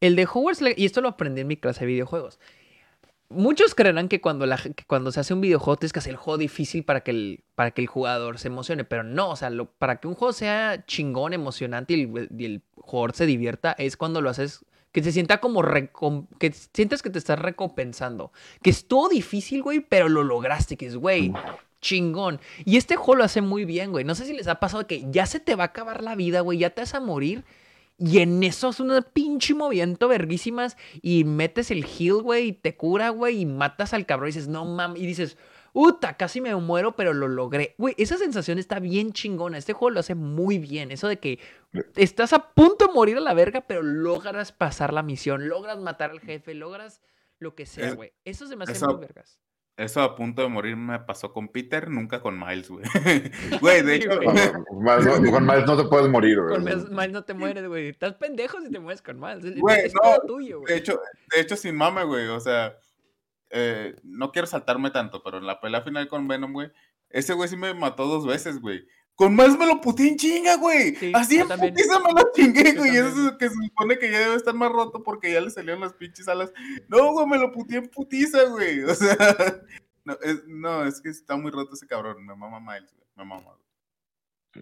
El de Hogwarts Legacy, y esto lo aprendí en mi clase de videojuegos muchos creerán que cuando, cuando se hace un videojuego tienes que hacer el juego difícil para que el, para que el jugador se emocione, pero no, o sea, para que un juego sea chingón, emocionante y el, jugador se divierta es cuando lo haces que se sienta como que sientas que te estás recompensando, que es todo difícil, güey, pero lo lograste, que es, güey, chingón. Y este juego lo hace muy bien, güey. No sé si les ha pasado que ya se te va a acabar la vida, güey, ya te vas a morir y en eso es un pinche movimiento verguísimas y metes el heal, güey, y te cura, güey, y matas al cabrón y dices, no mames, y dices, Uta, casi me muero, pero lo logré. Güey, esa sensación está bien chingona. Este juego lo hace muy bien. Eso de que estás a punto de morir a la verga, pero logras pasar la misión, logras matar al jefe, logras lo que sea, güey. Eso se me hace muy vergas. Eso a punto de morir me pasó con Peter, nunca con Miles, güey. Güey, de hecho. con Miles no te puedes morir, güey. Con Miles no te mueres, güey. Estás pendejo si te mueres con Miles. Güey, no. Tuyo, de, hecho, de hecho, sin mame, güey. O sea, eh, no quiero saltarme tanto, pero en la pelea final con Venom, güey, ese güey sí me mató dos veces, güey. con más me lo puteé en chinga, güey. Así en putiza me lo chingué, güey. Eso es que se supone que ya debe estar más roto porque ya le salieron las pinches alas. No, güey, me lo puteé en putiza, güey. O sea, no es, no, es que está muy roto ese cabrón. Me mama Miles, güey. Me mama, güey.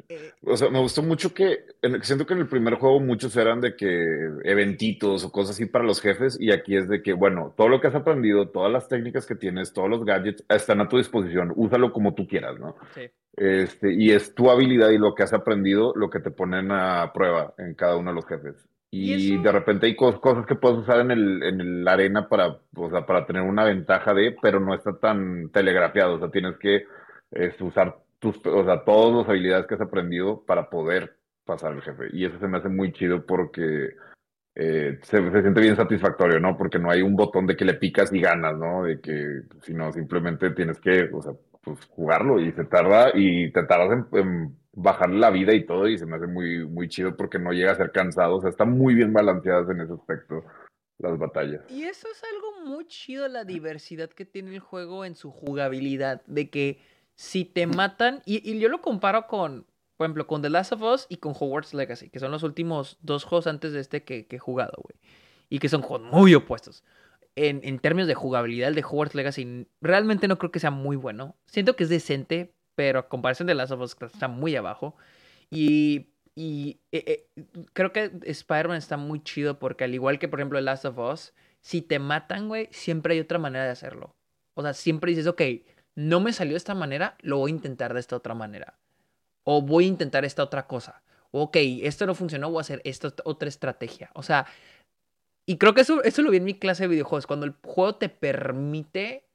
Eh, o sea, me gustó mucho que, siento que en el primer juego muchos eran de que eventitos o cosas así para los jefes y aquí es de que, bueno, todo lo que has aprendido, todas las técnicas que tienes, todos los gadgets están a tu disposición, úsalo como tú quieras, ¿no? Sí. Este, y es tu habilidad y lo que has aprendido lo que te ponen a prueba en cada uno de los jefes. Y, de repente hay cosas que puedes usar en el, en la arena para, o sea, para tener una ventaja de, pero no está tan telegrafiado, o sea, tienes que este, usar tus, o sea, todas las habilidades que has aprendido para poder pasar el jefe. Y eso se me hace muy chido porque eh, se, siente bien satisfactorio, ¿no? Porque no hay un botón de que le picas y ganas, ¿no? De que, sino simplemente tienes que, o sea, pues jugarlo y se tarda y te tardas en, bajar la vida y todo y se me hace muy, muy chido porque no llega a ser cansado, o sea, están muy bien balanceadas en ese aspecto las batallas. Y eso es algo muy chido, la diversidad que tiene el juego en su jugabilidad, de que si te matan, y, yo lo comparo con, por ejemplo, con The Last of Us y con Hogwarts Legacy, que son los últimos dos juegos antes de este que, he jugado, güey. Y que son juegos muy opuestos. En, en, términos de jugabilidad, el de Hogwarts Legacy realmente no creo que sea muy bueno. Siento que es decente, pero a comparación de The Last of Us está muy abajo. Y, y eh, eh, creo que Spider-Man está muy chido porque al igual que, por ejemplo, The Last of Us, si te matan, güey, siempre hay otra manera de hacerlo. O sea, siempre dices, ok, no me salió de esta manera, lo voy a intentar de esta otra manera. O voy a intentar esta otra cosa. Ok, esto no funcionó, voy a hacer esta otra estrategia. O sea, y creo que eso, eso lo vi en mi clase de videojuegos. Cuando el juego te permite,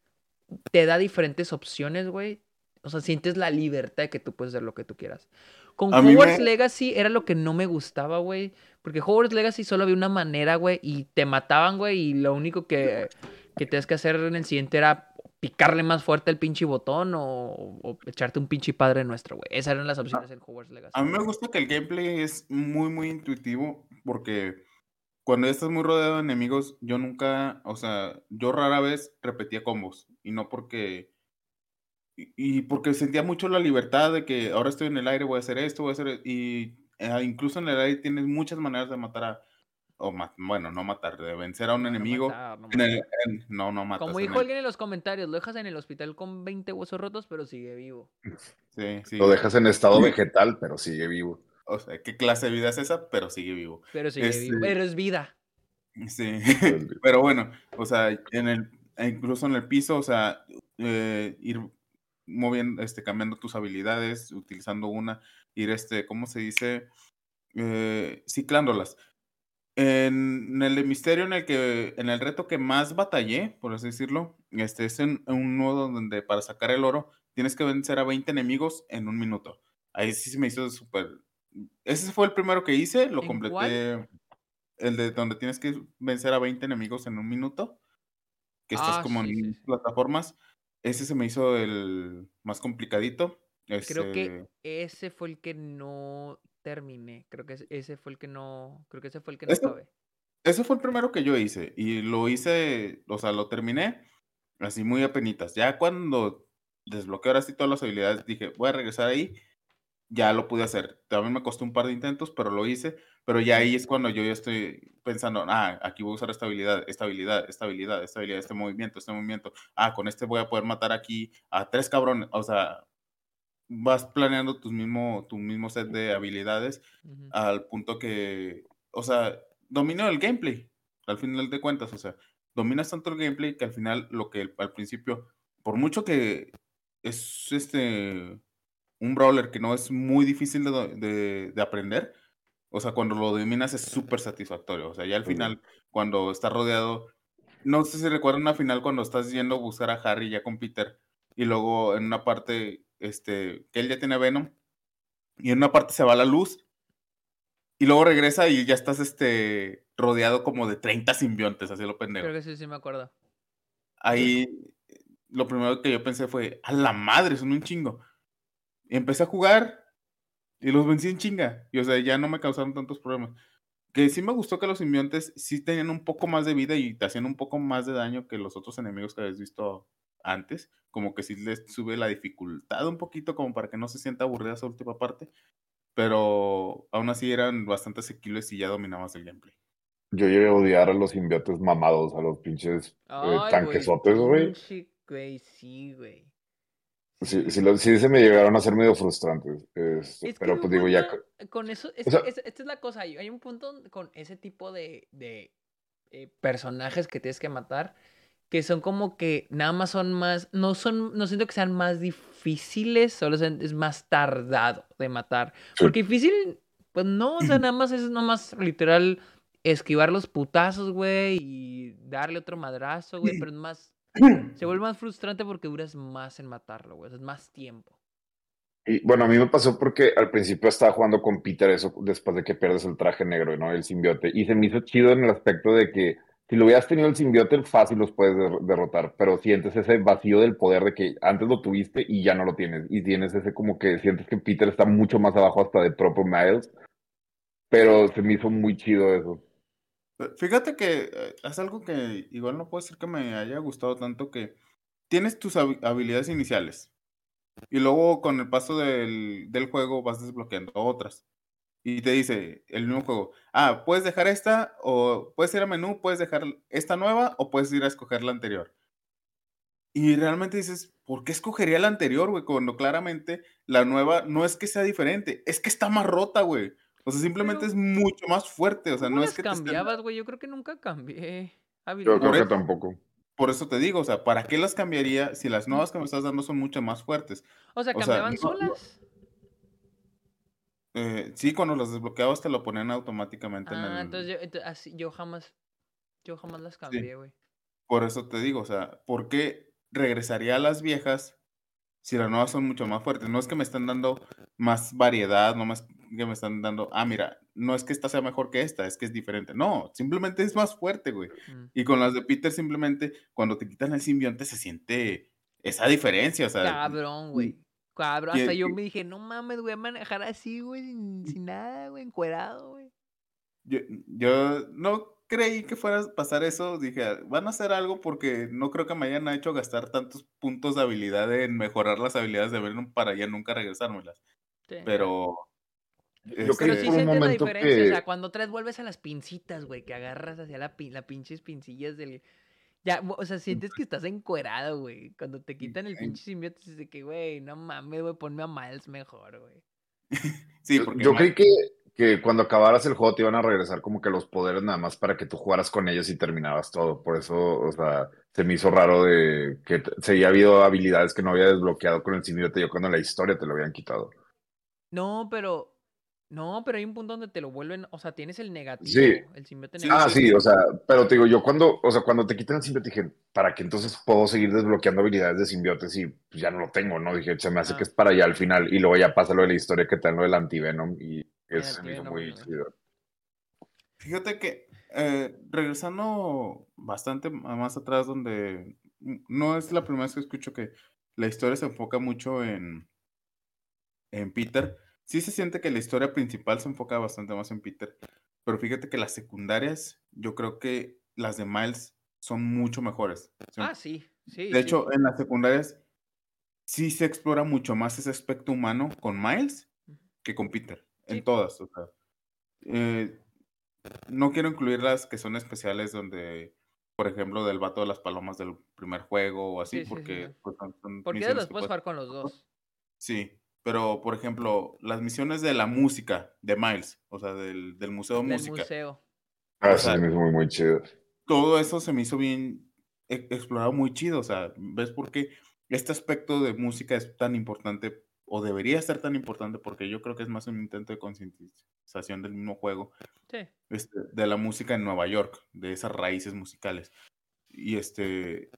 te da diferentes opciones, güey. O sea, sientes la libertad de que tú puedes hacer lo que tú quieras. Con Hogwarts Legacy era lo que no me gustaba, güey. Porque Hogwarts Legacy solo había una manera, güey, y te mataban, güey, y lo único que, que tenías que hacer en el siguiente era picarle más fuerte el pinche botón o, echarte un pinche padre nuestro, güey. Esas eran las opciones en Hogwarts Legacy. A mí me gusta que el gameplay es muy, muy intuitivo porque cuando estás muy rodeado de enemigos, yo nunca, o sea, yo rara vez repetía combos y no porque... Y, porque sentía mucho la libertad de que ahora estoy en el aire, voy a hacer esto, voy a hacer... Y eh, incluso en el aire tienes muchas maneras de matar a o bueno, no matar, de vencer a un enemigo. no, no, matar, Como dijo alguien en los comentarios, lo dejas en el hospital con 20 huesos rotos, pero sigue vivo. Sí, sí. Lo dejas en estado vegetal, pero sigue vivo. O sea, ¿qué clase de vida es esa? Pero sigue vivo. Pero sigue vivo. Este pero es vida. Sí. pero bueno, o sea, en el, incluso en el piso, o sea, eh, ir moviendo, este, cambiando tus habilidades, utilizando una, ir, este, ¿cómo se dice? Eh, ciclándolas. En el de misterio, en el que, en el reto que más batallé, por así decirlo, este es en, un nudo donde para sacar el oro tienes que vencer a 20 enemigos en un minuto. Ahí sí se me hizo súper. Ese fue el primero que hice, lo completé. El de donde tienes que vencer a 20 enemigos en un minuto. Que estás ah, como en plataformas. Ese se me hizo el más complicadito. Creo que este ese fue el que no terminé. Creo que ese fue el que no, creo que ese fue el que no acabé. Ese fue el primero que yo hice y lo hice, o sea, lo terminé así muy apenitas. Ya cuando desbloqueé ahora sí todas las habilidades, dije, voy a regresar ahí, ya lo pude hacer. También me costó un par de intentos, pero lo hice. Pero ya ahí es cuando yo ya estoy pensando, ah, aquí voy a usar esta habilidad, esta habilidad, esta habilidad, esta habilidad, este movimiento, este movimiento. Ah, con este voy a poder matar aquí a tres cabrones. O sea, vas planeando tu mismo, tu mismo set de habilidades al punto que, o sea, domino el gameplay, al final de cuentas, o sea, dominas tanto el gameplay que al final lo que al principio, por mucho que es este un brawler que no es muy difícil de, de, aprender, o sea, cuando lo dominas es súper satisfactorio, o sea, ya al final, cuando estás rodeado, no sé si recuerdan una final cuando estás yendo a buscar a Harry ya con Peter, y luego en una parte este, que él ya tiene Venom, y en una parte se va la luz, y luego regresa y ya estás este, rodeado como de 30 simbiontes, así lo pendejo. Creo que sí, sí me acuerdo. Ahí lo primero que yo pensé fue, a la madre, son un chingo. Y empecé a jugar y los vencí en chinga. Y o sea, ya no me causaron tantos problemas. Que sí me gustó que los simbiontes sí tenían un poco más de vida y te hacían un poco más de daño que los otros enemigos que habéis visto antes, como que sí les sube la dificultad un poquito como para que no se sienta aburrida esa última parte, pero aún así eran bastante asequibles y ya dominabas el gameplay. Yo llegué a odiar a los simbiotes mamados, a los pinches eh, tanquesotes, güey. Güey, sí, güey. Sí, sí, sí, se me llegaron a ser medio frustrantes. Este, pero pues digo, ya. Con eso, esta es la cosa. Hay un punto con ese tipo de, de eh, personajes que tienes que matar que son como que nada más son más. No son. No siento que sean más difíciles, solo es más tardado de matar. Porque difícil, pues no, o sea, nada más es nomás literal esquivar los putazos, güey, y darle otro madrazo, güey, pero es más se vuelve más frustrante porque duras más en matarlo, güey. Es más tiempo. Y bueno, a mí me pasó porque al principio estaba jugando con Peter eso después de que pierdes el traje negro, ¿no? El simbiote. Y se me hizo chido en el aspecto de que si lo hubieras tenido el simbiote, fácil los puedes derrotar, pero sientes ese vacío del poder de que antes lo tuviste y ya no lo tienes. Y tienes ese como que sientes que Peter está mucho más abajo hasta de propio Miles. Pero se me hizo muy chido eso. Fíjate que eh, es algo que igual no puede ser que me haya gustado tanto que tienes tus habilidades iniciales y luego con el paso del, juego vas desbloqueando otras. Y te dice el mismo juego, ah, puedes dejar esta o puedes ir a menú, puedes dejar esta nueva o puedes ir a escoger la anterior. Y realmente dices, ¿por qué escogería la anterior, güey? Cuando claramente la nueva no es que sea diferente, es que está más rota, güey. O sea, simplemente es mucho más fuerte. O sea, no es que. cambiabas, güey? Yo creo que nunca cambié. Yo creo que tampoco. Por eso te digo, o sea, ¿para qué las cambiaría si las nuevas que me estás dando son mucho más fuertes? O sea, ¿cambiaban solas? Eh, sí, cuando las desbloqueabas te lo ponían automáticamente en ah, el... entonces yo, así, yo jamás, yo jamás las cambié, güey. Por eso te digo, o sea, ¿por qué regresaría a las viejas si las nuevas son mucho más fuertes? No es que me estén dando más variedad, no más que me están dando, ah, mira, no es que esta sea mejor que esta, es que es diferente. No, simplemente es más fuerte, güey. Mm. Y con las de Peter, simplemente cuando te quitan el simbionte se siente esa diferencia, o sea. Cabrón, güey. Cabrón, hasta yo me dije, no mames, voy a manejar así, güey, sin, nada, güey, encuerado, güey. Yo, yo no creí que fuera a pasar eso. Dije, van a hacer algo porque no creo que me hayan hecho gastar tantos puntos de habilidad en mejorar las habilidades de Venom para ya nunca regresármelas. Pero yo creo que sí sientes la diferencia, o sea, cuando traes vuelves a las pincitas, güey, que agarras hacia la, la pinches pincillas del... Ya, o sea, sientes que estás encuerado, güey. Cuando te quitan el pinche simbionte, dices de que, güey, no mames, güey, ponme a Miles mejor, güey. sí, porque yo, creí que, que cuando acabaras el juego te iban a regresar como que los poderes nada más para que tú jugaras con ellos y terminabas todo. Por eso, o sea, se me hizo raro de que se había habido habilidades que no había desbloqueado con el simbionte yo cuando la historia te lo habían quitado. No, pero no, pero hay un punto donde te lo vuelven, o sea, tienes el negativo, sí. el simbiote negativo. Ah, sí, o sea, pero te digo, yo cuando, o sea, cuando te quitan el simbiote dije, ¿para qué entonces puedo seguir desbloqueando habilidades de simbiote si pues, ya no lo tengo, no? Dije, se me hace que es para allá al final, y luego ya pasa lo de la historia que te dan lo del antivenom, y es muy chido. Fíjate que, eh, regresando bastante más atrás, donde no es la primera vez que escucho que la historia se enfoca mucho en, en Peter, sí se siente que la historia principal se enfoca bastante más en Peter, pero fíjate que las secundarias, yo creo que las de Miles son mucho mejores. Ah, sí, sí. De hecho, en las secundarias sí se explora mucho más ese aspecto humano con Miles que con Peter, en todas. O sea, eh, no quiero incluir las que son especiales donde, por ejemplo, del vato de las palomas del primer juego o así, porque... Pues, porque después puedes jugar con los dos. Sí, pero, por ejemplo, las misiones de la música de Miles, o sea, del, del Museo de Música. Museo. Ah, sí, me hizo muy, muy chido. Todo eso se me hizo bien e, explorado, muy chido. O sea, ¿ves por qué este aspecto de música es tan importante o debería ser tan importante? Porque yo creo que es más un intento de concientización del mismo juego. Sí. Este, de la música en Nueva York, de esas raíces musicales. Y este,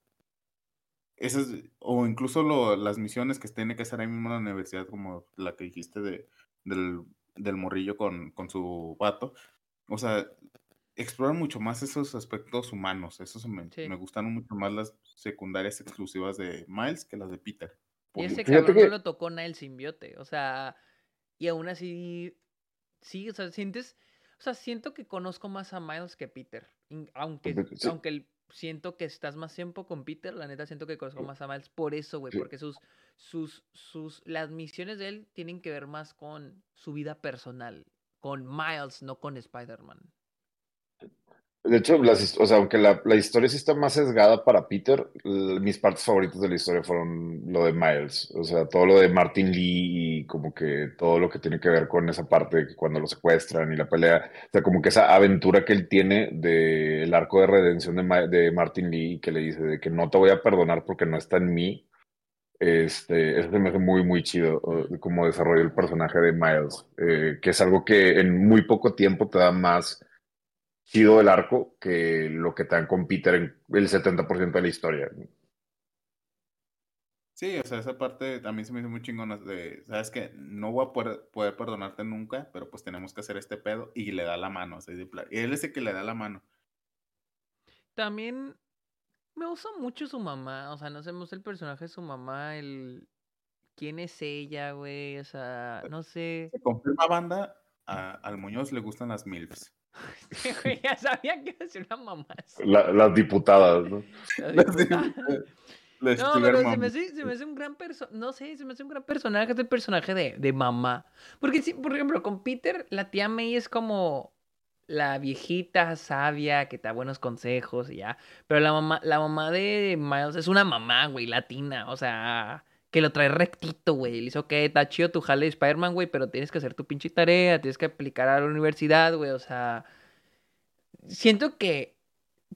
esas, o incluso las misiones que tiene que hacer ahí mismo en la universidad, como la que dijiste de, del, del morrillo con, con su vato. O sea, exploran mucho más esos aspectos humanos. Esos me, me gustaron mucho más las secundarias exclusivas de Miles que las de Peter. Y ese cabrón no lo tocó nada el simbiote. O sea, y aún así, sí, o sea, sientes, o sea, siento que conozco más a Miles que Peter. Aunque, aunque el siento que estás más tiempo con Peter, la neta siento que conozco más a Miles por eso, güey, porque sus, sus, sus, las misiones de él tienen que ver más con su vida personal, con Miles, no con Spider-Man. De hecho, o sea, aunque la, historia sí está más sesgada para Peter, mis partes favoritas de la historia fueron lo de Miles. O sea, todo lo de Martin Lee y como que todo lo que tiene que ver con esa parte de cuando lo secuestran y la pelea. O sea, como que esa aventura que él tiene del arco de redención de, de Martin Lee que le dice de que no te voy a perdonar porque no está en mí. Este, eso me hace muy, muy chido como desarrolla el personaje de Miles, eh, que es algo que en muy poco tiempo te da más chido el arco que lo que te dan con Peter en el 70% de la historia. Sí, o sea, esa parte también se me hizo muy chingona de, sabes que no voy a poder, perdonarte nunca, pero pues tenemos que hacer este pedo y le da la mano, o sea, y él es el que le da la mano. También me gusta mucho su mamá, o sea, no sé, me el personaje de su mamá, el quién es ella, güey, o sea, no sé. Se confirma banda, a, al Muñoz le gustan las MILFs. ya sabía que iba una mamá. las diputadas, ¿no? no, pero se me, hace, se me, hace, un gran personaje, no sé, se me hace un gran personaje, es el personaje de, de mamá. Porque, si, por ejemplo, con Peter, la tía May es como la viejita sabia que te da buenos consejos y ya. Pero la mamá, la mamá de Miles es una mamá, güey, latina. O sea, que lo trae rectito, güey. Le dice, ok, está chido tu jale de Spider-Man, güey, pero tienes que hacer tu pinche tarea, tienes que aplicar a la universidad, güey. O sea, siento que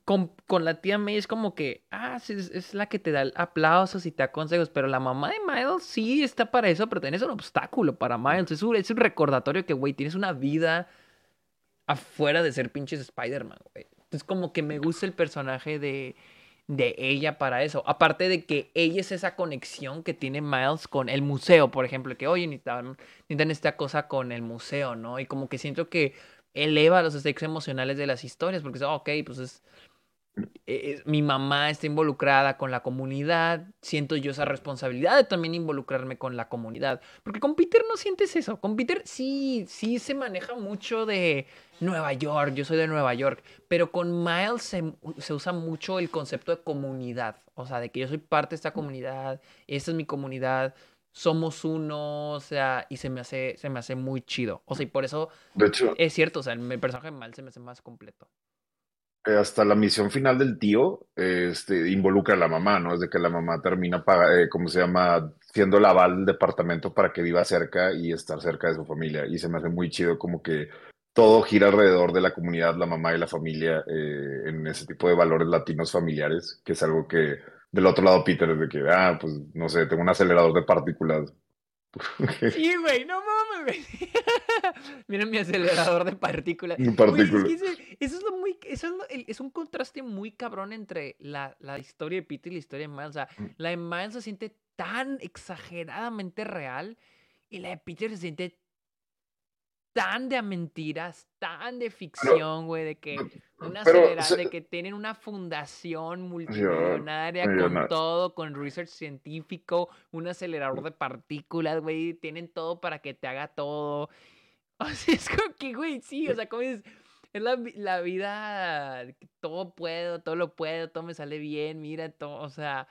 con, la tía May es como que, ah, es, la que te da aplausos y te da consejos, pero la mamá de Miles sí está para eso, pero tienes un obstáculo para Miles. Es un, es un recordatorio que, güey, tienes una vida afuera de ser pinches Spider-Man, güey. Entonces como que me gusta el personaje de, de ella para eso. Aparte de que ella es esa conexión que tiene Miles con el museo, por ejemplo, que oye, necesitan, necesitan esta cosa con el museo, ¿no? Y como que siento que eleva los stakes emocionales de las historias, porque, ok, pues es eh, mi mamá está involucrada con la comunidad, siento yo esa responsabilidad de también involucrarme con la comunidad. Porque con Peter no sientes eso. Con Peter sí, sí se maneja mucho de Nueva York, yo soy de Nueva York. Pero con Miles se, se usa mucho el concepto de comunidad. O sea, de que yo soy parte de esta comunidad, esta es mi comunidad, somos uno, o sea, y se me hace, se me hace muy chido. O sea, y por eso de hecho, es cierto, o sea, el personaje de Miles se me hace más completo. Eh, hasta la misión final del tío este, involucra a la mamá, ¿no? Es de que la mamá termina, eh, ¿cómo se llama? Siendo el aval del departamento para que viva cerca y estar cerca de su familia. Y se me hace muy chido como que todo gira alrededor de la comunidad, la mamá y la familia eh, en ese tipo de valores latinos familiares, que es algo que del otro lado Peter es de que, ah, pues no sé, tengo un acelerador de partículas. Sí, güey, no mames, güey. Miren mi acelerador de partículas. Partículas. eso es lo muy. Eso es, un contraste muy cabrón entre la, la, historia de Peter y la historia de Miles. O sea, mm. la de Miles se siente tan exageradamente real y la de Peter se siente tan de mentiras, tan de ficción, güey, de que una de que tienen una fundación multimillonaria con todo, con research científico, un acelerador de partículas, güey, tienen todo para que te haga todo. O sea, es como que, güey, sí, o sea, como es, es la, la vida, todo puedo, todo lo puedo, todo me sale bien, mira, todo, o sea...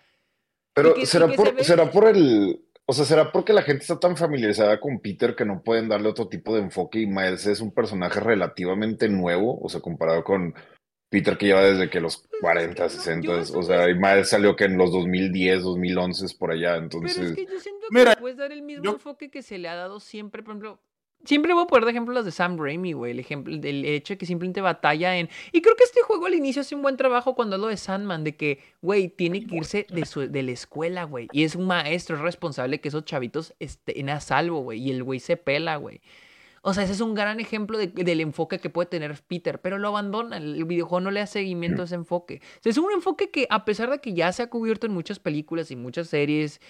Pero será, por, será por el o sea, ¿será porque la gente está tan familiarizada con Peter que no pueden darle otro tipo de enfoque y Miles es un personaje relativamente nuevo? O sea, comparado con Peter que lleva desde que los 40, 60, o sea, y Miles salió que en los 2010, 2011 por allá, entonces... Pero es que yo siento que puedes dar el mismo enfoque que se le ha dado siempre, por ejemplo, Siempre voy a poner de ejemplo las de Sam Raimi, güey. El ejemplo del hecho de que simplemente batalla en. Y creo que este juego al inicio hace un buen trabajo cuando es lo de Sandman, de que, güey, tiene que irse de, su, de la escuela, güey. Y es un maestro, es responsable que esos chavitos estén a salvo, güey. Y el güey se pela, güey. O sea, ese es un gran ejemplo del enfoque que puede tener Peter, pero lo abandona. El videojuego no le da seguimiento a ese enfoque. O sea, es un enfoque que, a pesar de que ya se ha cubierto en muchas películas y muchas series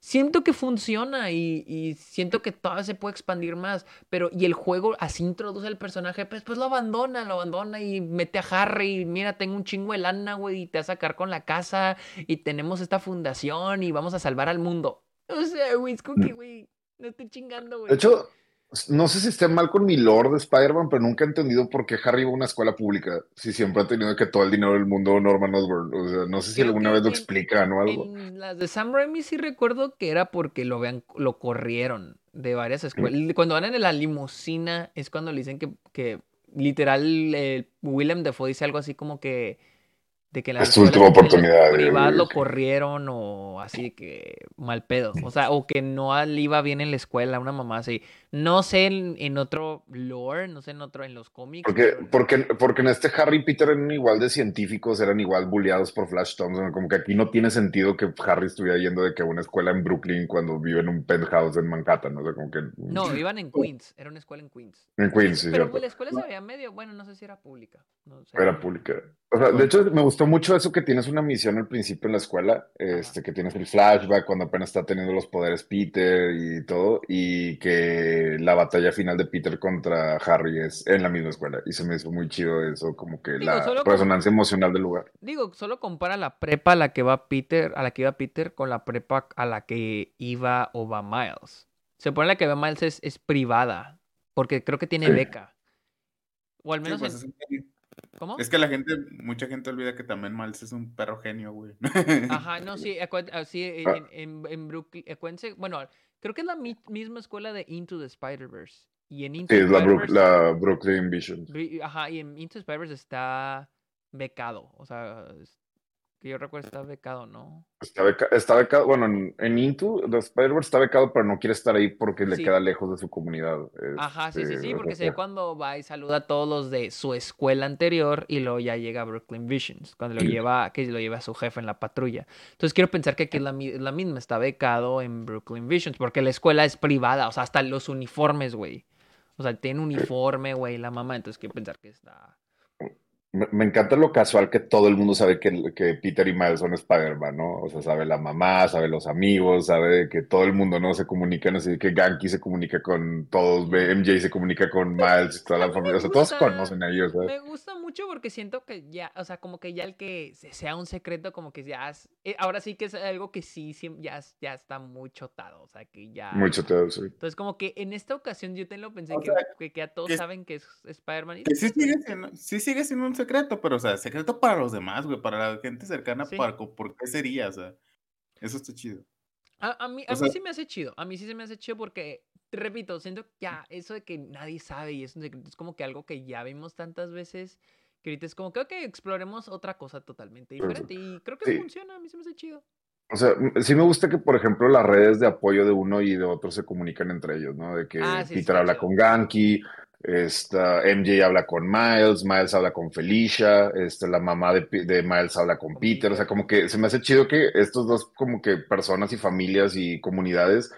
siento que funciona y, siento que todavía se puede expandir más, pero y el juego así introduce al personaje, pues, pues lo abandona, lo abandona y mete a Harry, y mira, tengo un chingo de lana, güey, y te va a sacar con la casa y tenemos esta fundación y vamos a salvar al mundo. O sea, güey, es como que, güey, no estoy chingando, güey. De hecho, No sé si esté mal con mi lord de Spider-Man, pero nunca he entendido por qué Harry va a una escuela pública si siempre ha tenido que todo el dinero del mundo Norman Osborn. O sea, no sé si alguna vez lo explican o algo. En las de Sam Raimi sí recuerdo que era porque lo vean, lo corrieron de varias escuelas. Cuando van en la limusina es cuando le dicen que, que literal eh, Willem Dafoe dice algo así como que de que la es tu última oportunidad. Privado lo corrieron o así que mal pedo. O sea, o que no le iba bien en la escuela, una mamá así. No sé en, otro lore, no sé en otro, en los cómics. Porque, porque, porque en este Harry y Peter eran igual de científicos, eran igual bulleados por Flash Thompson. Como que aquí no tiene sentido que Harry estuviera yendo de que a una escuela en Brooklyn cuando vive en un penthouse en Manhattan. ¿no? como que... no, iban en Queens, era una escuela en Queens. En Queens, sí. Pero pues, la escuela se veía medio, bueno, no sé si era pública. Era pública. O sea, de hecho, me gustó mucho eso que tienes una misión al principio en la escuela, este, que tienes el flashback cuando apenas está teniendo los poderes Peter y todo, y que la batalla final de Peter contra Harry es en la misma escuela. Y se me hizo muy chido eso, como que la resonancia emocional del lugar. Digo, solo compara la prepa a la que va Peter, a la que iba Peter con la prepa a la que iba o va Miles. Se pone la que va Miles es, privada, porque creo que tiene beca. O al menos pues, ¿Cómo? Es que la gente, mucha gente olvida que también Miles es un perro genio, güey. Ajá, no, sí, así ah. en, en, Brooklyn, bueno, creo que es la misma escuela de Into the Spider-Verse. Y en Into sí, es la, la, Brooklyn Vision. Ajá, y en Into the Spider-Verse está becado, o sea, que yo recuerdo está becado, ¿no? Está, becado, bueno, en, Into, the Spider-Verse está becado, pero no quiere estar ahí porque le queda lejos de su comunidad. Ajá, sí, sí, sí, este, porque sé cuando va y saluda a todos los de su escuela anterior y luego ya llega a Brooklyn Visions, cuando lo lleva, que lo lleva a su jefe en la patrulla. Entonces quiero pensar que aquí es la, la misma, está becado en Brooklyn Visions, porque la escuela es privada, o sea, hasta los uniformes, güey. O sea, tiene uniforme, güey, la mamá, entonces quiero pensar que está me, encanta lo casual que todo el mundo sabe que, que Peter y Miles son Spider-Man, ¿no? O sea, sabe la mamá, sabe los amigos, sabe que todo el mundo no se comunica, no sé, que Ganky se comunica con todos, MJ se comunica con Miles, toda la familia, o sea, todos conocen a ellos, Me gusta mucho porque siento que ya, o sea, como que ya el que sea un secreto, como que ya, eh, ahora sí que es algo que sí, ya, ya está muy chotado, o sea, que ya. Muy chotado, sí. Entonces, como que en esta ocasión yo te lo pensé que, que, ya todos saben que es Spider-Man. sí sigue siendo, sí sigue siendo un secreto, pero, o sea, secreto para los demás, güey, para la gente cercana, para, ¿por qué sería? O sea, eso está chido. A, mí, a mí sí me hace chido, a mí sí se me hace chido porque, repito, siento que ya, eso de que nadie sabe y es un secreto, es como que algo que ya vimos tantas veces, que ahorita es como que, ok, exploremos otra cosa totalmente diferente y creo que funciona, a mí se me hace chido. O sea, sí me gusta que, por ejemplo, las redes de apoyo de uno y de otro se comunican entre ellos, ¿no? De que ah, Peter habla con Ganky, esta, MJ habla con Miles, Miles habla con Felicia, esta, la mamá de, de, Miles habla con Peter, o sea, como que se me hace chido que estos dos como que personas y familias y comunidades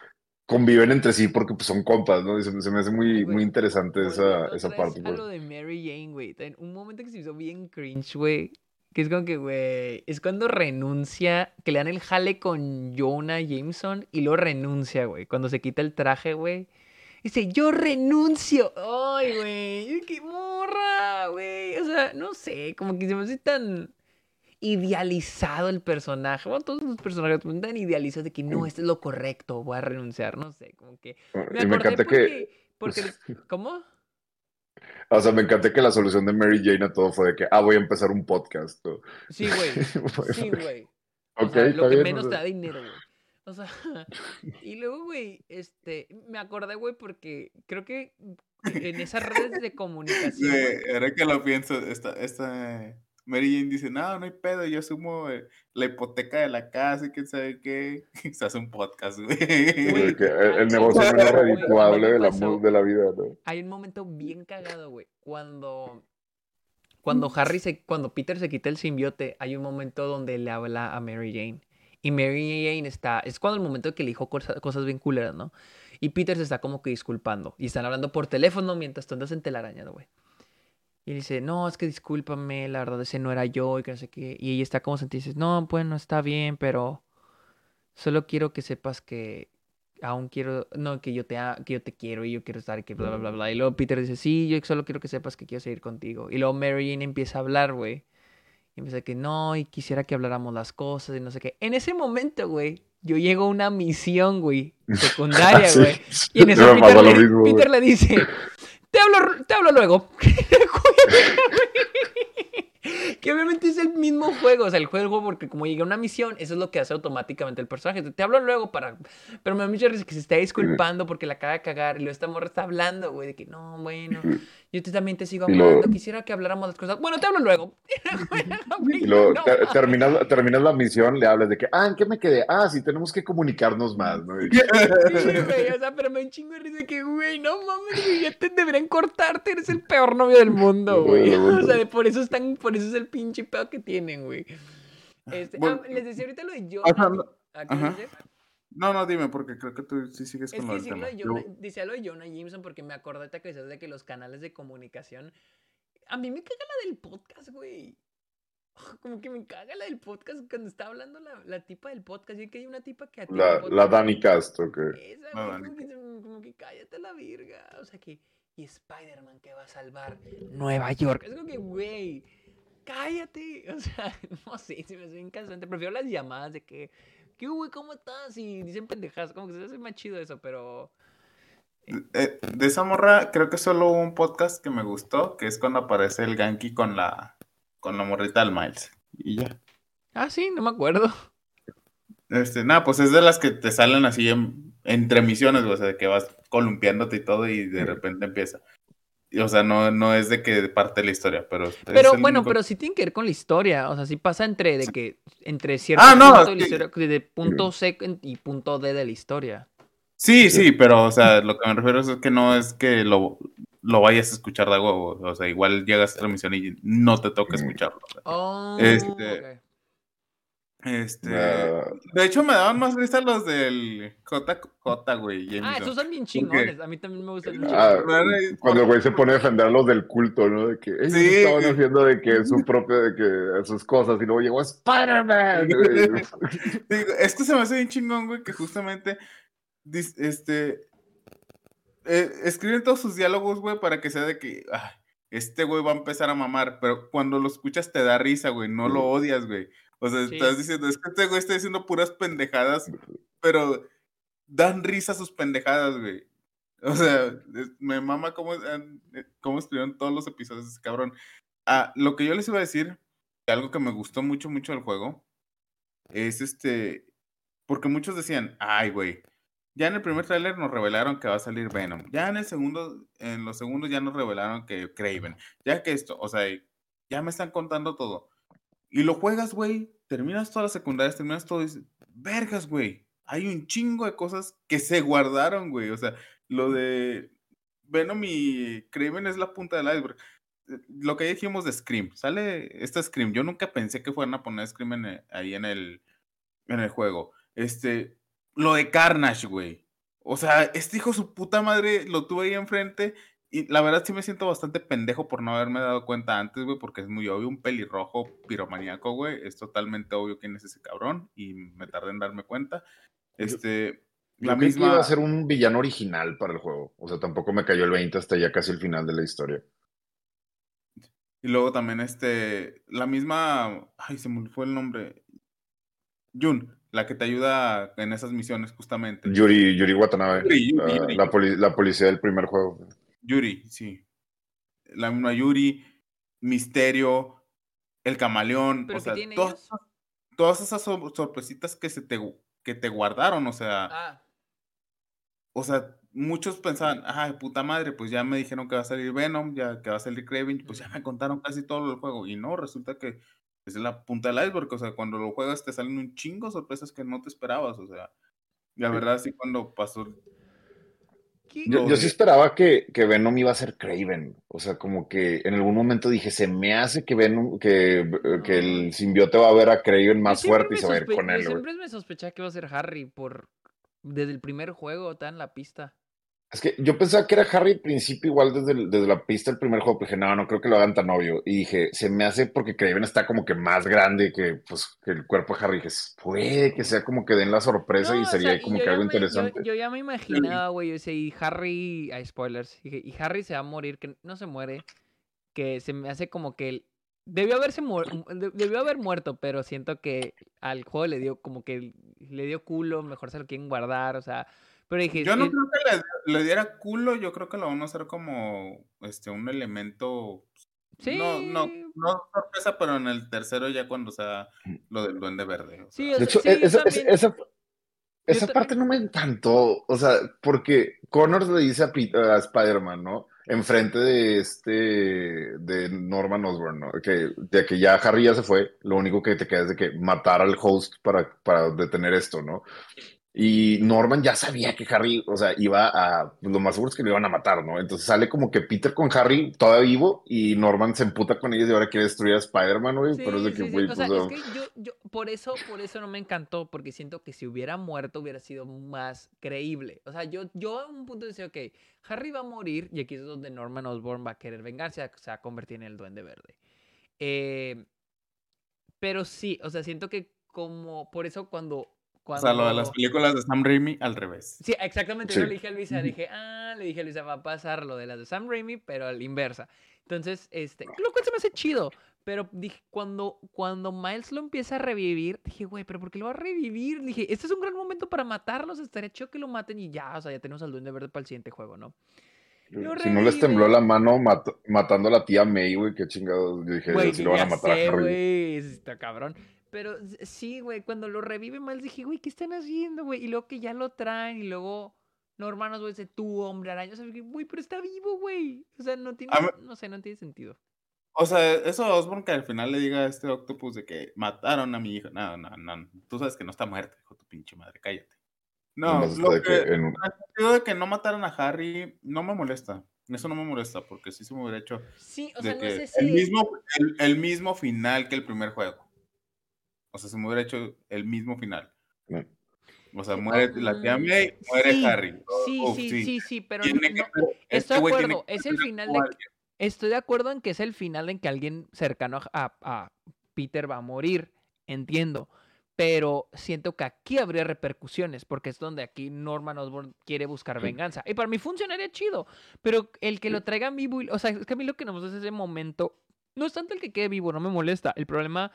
conviven entre sí porque pues, son compas, ¿no? Y se, me hace muy, muy interesante esa, esa parte. Pues. lo de Mary Jane, güey, un momento que se hizo bien cringe, güey, que es como que, güey, es cuando renuncia, que le dan el jale con Jonah Jameson y luego renuncia, güey, cuando se quita el traje, güey. Dice, yo renuncio. Ay, güey, qué morra, güey. O sea, no sé, como que se me hace tan idealizado el personaje. Bueno, todos los personajes están tan idealizados de que no, esto es lo correcto, voy a renunciar. No sé, como que. Me, me encanta que. Porque, ¿Cómo? O sea, me encanta que la solución de Mary Jane a todo fue de que, ah, voy a empezar un podcast. Sí, güey. Sí, güey. O sea, lo que menos te da dinero, güey. O sea, y luego, güey, este, me acordé, güey, porque creo que en esas redes de comunicación. Sí, ahora que lo pienso, esta, esta Mary Jane dice, no, no hay pedo, yo asumo eh, la hipoteca de la casa y quién sabe qué. Se hace un podcast, güey. el, negocio menos redituable de la, de la vida, ¿no? Hay un momento bien cagado, güey, cuando... Cuando Harry se, cuando Peter se quita el simbiote, hay un momento donde le habla a Mary Jane. Y Mary Jane está, es cuando el momento que le dijo cosas, bien culeras, ¿no? Y Peter se está como que disculpando. Y están hablando por teléfono mientras tú andas en telaraña, güey. Y dice, no, es que discúlpame, la verdad ese no era yo y que no sé qué. Y ella está como sentida dice, no, bueno, está bien, pero solo quiero que sepas que aún quiero, no, que yo te, que yo te quiero y yo quiero estar aquí, bla, bla, bla, bla. Y luego Peter dice, sí, yo solo quiero que sepas que quiero seguir contigo. Y luego Mary Jane empieza a hablar, güey. Y empieza que no, y quisiera que habláramos las cosas y no sé qué. En ese momento, güey, yo llego a una misión, güey, secundaria, güey. Y en eso Peter, le, Peter le dice, te hablo, te hablo luego. que obviamente es el mismo juego, o sea, el juego porque como llega una misión, eso es lo que hace automáticamente el personaje. Te hablo luego para... Pero me da mucha risa que se está disculpando porque la acaba de cagar y lo esta morra está hablando, güey, de que no, bueno, yo también te sigo hablando, quisiera que habláramos las cosas. Bueno, te hablo luego. y luego terminas, la misión, le hablas de que, ah, ¿en qué me quedé? Ah, sí, tenemos que comunicarnos más, ¿no? sí, güey, o sea, pero me un chingo de risa de que, güey, no mames, güey, ya te deberían cortarte, eres el peor novio del mundo, güey. O sea, por eso están, por eso es el pinche pedo que tienen, güey. Este, ah, les decía ahorita lo de Jonah. No, no, dime, porque creo que tú sí sigues con es que lo del tema. Decía lo de Jonah Jameson porque me acordé que decías de que los canales de comunicación. A mí me caga la del podcast, güey. Como que me caga la del podcast cuando está hablando la, la tipa del podcast. Y que hay una tipa que La, la Dani Castro, que. Esa, como, que, como que cállate la virga. O sea que. Y Spider-Man que va a salvar Nueva York. Es como que, güey cállate. O sea, no sé, si me soy incansante. Prefiero las llamadas de que, ¿qué güey? ¿Cómo estás? Y dicen pendejadas, como que se hace más chido eso, pero... Eh, de esa morra, creo que solo hubo un podcast que me gustó, que es cuando aparece el Ganky con la, con la morrita del Miles. Y ya. Ah, sí, no me acuerdo. Este, nada, pues es de las que te salen así en, entre misiones, o sea, de que vas columpiándote y todo y de repente empieza. O sea, no, no es de que parte de la historia, pero. Pero bueno, pero sí tiene que ver con la historia. O sea, sí pasa entre de que entre cierto ah, no, punto de, punto C y punto D de la historia. Sí, sí, pero o sea, lo que me refiero es que no es que lo, lo vayas a escuchar de huevo. O sea, igual llegas a la misión y no te toca escucharlo. Oh, este, este, de hecho, me daban más risa los del JJ, güey. Ah, esos son bien chingones. A mí también me gustan ah, Cuando el güey se pone a defender a los del culto, ¿no? De que ellos estaban haciendo de que su propio, de que sus cosas, y luego llegó Spider-Man. es que se me hace bien chingón, güey, que justamente este eh, escriben todos sus diálogos, güey, para que sea de que este güey va a empezar a mamar, pero cuando lo escuchas te da risa, güey, no lo odias, güey. O sea, estás diciendo, es que este güey está diciendo puras pendejadas, pero dan risa sus pendejadas, güey. O sea, me mama cómo, eh, cómo escribieron todos los episodios de ese cabrón. Ah, lo que yo les iba a decir, algo que me gustó mucho, mucho del juego, es este, porque muchos decían, ay, güey, ya en el primer tráiler nos revelaron que va a salir Venom. Ya en el segundo, en los segundos ya nos revelaron que Craven. Ya que esto, o sea, ya me están contando todo. Y lo juegas, güey, terminas todas las secundarias, terminas todo y dices, vergas, güey, hay un chingo de cosas que se guardaron, güey. O sea, lo de Venom y Kraven es la punta del iceberg. Eh, lo que dijimos de Scream, sale esta Scream. Yo nunca pensé que fueran a poner Scream ahí en el, en el juego. Este, lo de Carnage, güey. O sea, este hijo su puta madre lo tuve ahí enfrente y la verdad sí me siento bastante pendejo por no haberme dado cuenta antes, güey, porque es muy obvio, un pelirrojo piromaníaco, güey. Es totalmente obvio quién es ese cabrón y me tardé en darme cuenta. Este, la misma... iba a ser un villano original para el juego. O sea, tampoco me cayó el 20 hasta ya casi el final de la historia. Y luego también este, la misma, ay, se me fue el nombre. Jun, la que te ayuda en esas misiones justamente. Yuri, Yuri Watanabe, La, la policía del primer juego. Yuri, sí. La misma Yuri, Misterio, el camaleón, o sea, todas, esas sorpresitas que se te, que te guardaron, o sea. Ah. O sea, muchos pensaban, ay, puta madre, pues ya me dijeron que va a salir Venom, ya que va a salir Kraven, pues ya me contaron casi todo el juego. Y no, resulta que es la punta del iceberg, o sea, cuando lo juegas te salen un chingo sorpresas que no te esperabas, o sea. La verdad, sí, cuando pasó yo, sí esperaba que, que, Venom iba a ser Craven. O sea, como que en algún momento dije, se me hace que Venom, que, que el simbiote va a ver a Craven más fuerte y se va a ir con él. Siempre me sospechaba que iba a ser Harry por desde el primer juego, está en la pista. Es que yo pensaba que era Harry al principio, igual desde, desde la pista del primer juego, pero dije, no, no creo que lo hagan tan obvio. Y dije, se me hace porque Craven está como que más grande que, pues, que el cuerpo de Harry. dije, puede que sea como que den la sorpresa y sería como que algo interesante. Yo, ya me imaginaba, güey, yo y Harry, hay spoilers, y, Harry se va a morir, que no se muere, que se me hace como que Debió haberse debió haber muerto, pero siento que al juego le dio como que le dio culo, mejor se lo quieren guardar, o sea, pero dije... Yo no creo que le, diera culo, yo creo que lo van a hacer como este, un elemento... Sí. No, no, no sorpresa, pero en el tercero ya cuando sea lo del duende verde. Sí, de hecho, esa, esa, parte no me encantó, o sea, porque Connors le dice a, a Spider-Man, ¿no? enfrente de este, de Norman Osborn, ¿no? Que, de que ya Harry ya se fue, lo único que te queda es de que matar al host para, para detener esto, ¿no? Y Norman ya sabía que Harry, o sea, iba a, lo más seguro es que lo iban a matar, ¿no? Entonces sale como que Peter con Harry todavía vivo y Norman se emputa con ellos y ahora quiere destruir a Spider-Man, güey. Sí, es que, güey, o sea, es que yo, yo, por eso, por eso no me encantó, porque siento que si hubiera muerto hubiera sido más creíble. O sea, yo, yo a un punto decía, ok, Harry va a morir y aquí es donde Norman Osborn va a querer vengarse, se va a convertir en el Duende Verde. Eh, pero sí, o sea, siento que como, por eso cuando o sea, lo de las películas de Sam Raimi al revés. Sí, exactamente. Yo le dije a Luisa, dije, ah, le dije a Luisa, va a pasar lo de las de Sam Raimi, pero a la inversa. Entonces, este, lo cual se me hace chido. Pero dije, cuando, cuando Miles lo empieza a revivir, dije, güey, pero ¿por qué lo va a revivir? Dije, este es un gran momento para matarlos, estaría chido que lo maten y ya, o sea, ya tenemos al Duende Verde para el siguiente juego, ¿no? si no les tembló la mano matando a la tía May, güey, qué chingados. Yo dije, si lo van a matar sé, a Harry. está cabrón. Pero sí, güey, cuando lo revive Miles dije, güey, ¿qué están haciendo, güey? Y luego que ya lo traen y luego, no, hermanos, güey, ese tú, hombre araña. O sea, güey, pero está vivo, güey. O sea, no tiene, no sé, no tiene sentido. O sea, eso Osborn que al final le diga a este Octopus de que mataron a mi hija. No, no, no. Tú sabes que no está muerta, hijo tu pinche madre, cállate. No, lo que, en... el sentido de que no mataron a Harry, no me molesta. Eso no me molesta, porque sí se me hubiera hecho. Sí, o sea, no sé si... el, mismo, el mismo final que el primer juego. O sea, se me hubiera hecho el mismo final. O sea, muere la tía May, muere Harry. Sí, sí, sí, sí, pero no, estoy de acuerdo, es el final de... Estoy de acuerdo en que es el final en que alguien cercano a, a Peter va a morir, entiendo, pero siento que aquí habría repercusiones, porque es donde aquí Norman Osborn quiere buscar venganza. Y para mí funcionaría chido, pero el que lo traiga vivo, o sea, es que a mí lo que nos gusta es ese momento, no es tanto el que quede vivo, no me molesta, el problema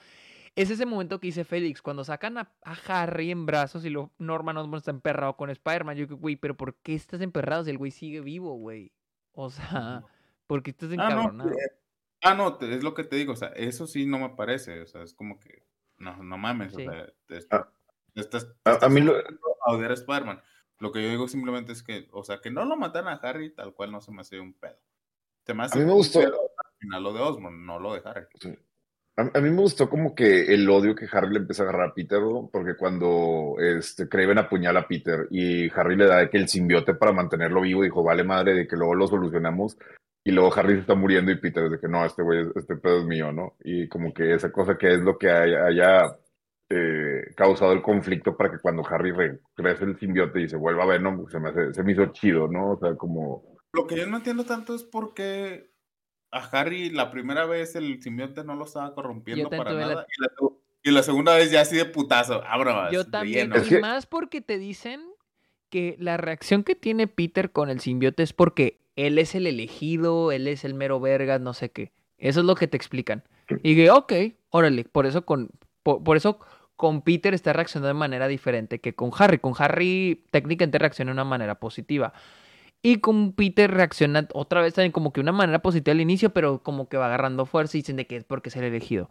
es ese momento que dice Félix, cuando sacan a, Harry en brazos y lo, Norman Osborn está emperrado con Spider-Man. Yo digo, güey, pero ¿por qué estás emperrado si el güey sigue vivo, güey? O sea, ¿por qué estás encabronado? Ah, no, ah, no, es lo que te digo, o sea, eso sí no me parece, o sea, es como que, no, no mames, o sea, ah, estás, a, mí lo... a odiar a Spider-Man. Lo que yo digo simplemente es que, o sea, que no lo matan a Harry tal cual no se me hace un pedo. a mí me gustó. Al final lo de Osborn, no lo de Harry. Sí. A, mí me gustó como que el odio que Harry le empieza a agarrar a Peter, porque cuando este, Craven apuñala a Peter y Harry le da de que el simbiote para mantenerlo vivo, dijo, vale madre, de que luego lo solucionamos, y luego Harry se está muriendo y Peter de que no, este güey, este pedo es mío, ¿no? Y como que esa cosa que es lo que haya, eh, causado el conflicto para que cuando Harry regrese el simbiote y se vuelva a ver, ¿no? Se me, se me hizo chido, ¿no? O sea, como... Lo que yo no entiendo tanto es por qué a Harry la primera vez el simbionte no lo estaba corrompiendo para nada. Y, la, segunda vez ya así de putazo. Abro, Yo también. Y más porque te dicen que la reacción que tiene Peter con el simbionte es porque él es el elegido, él es el mero vergas, no sé qué. Eso es lo que te explican. Y que, ok, órale, por eso con, por, eso con Peter está reaccionando de manera diferente que con Harry. Con Harry técnicamente reacciona de una manera positiva. Y con Peter reacciona otra vez también como que una manera positiva al inicio, pero como que va agarrando fuerza y dicen de que es porque es el elegido.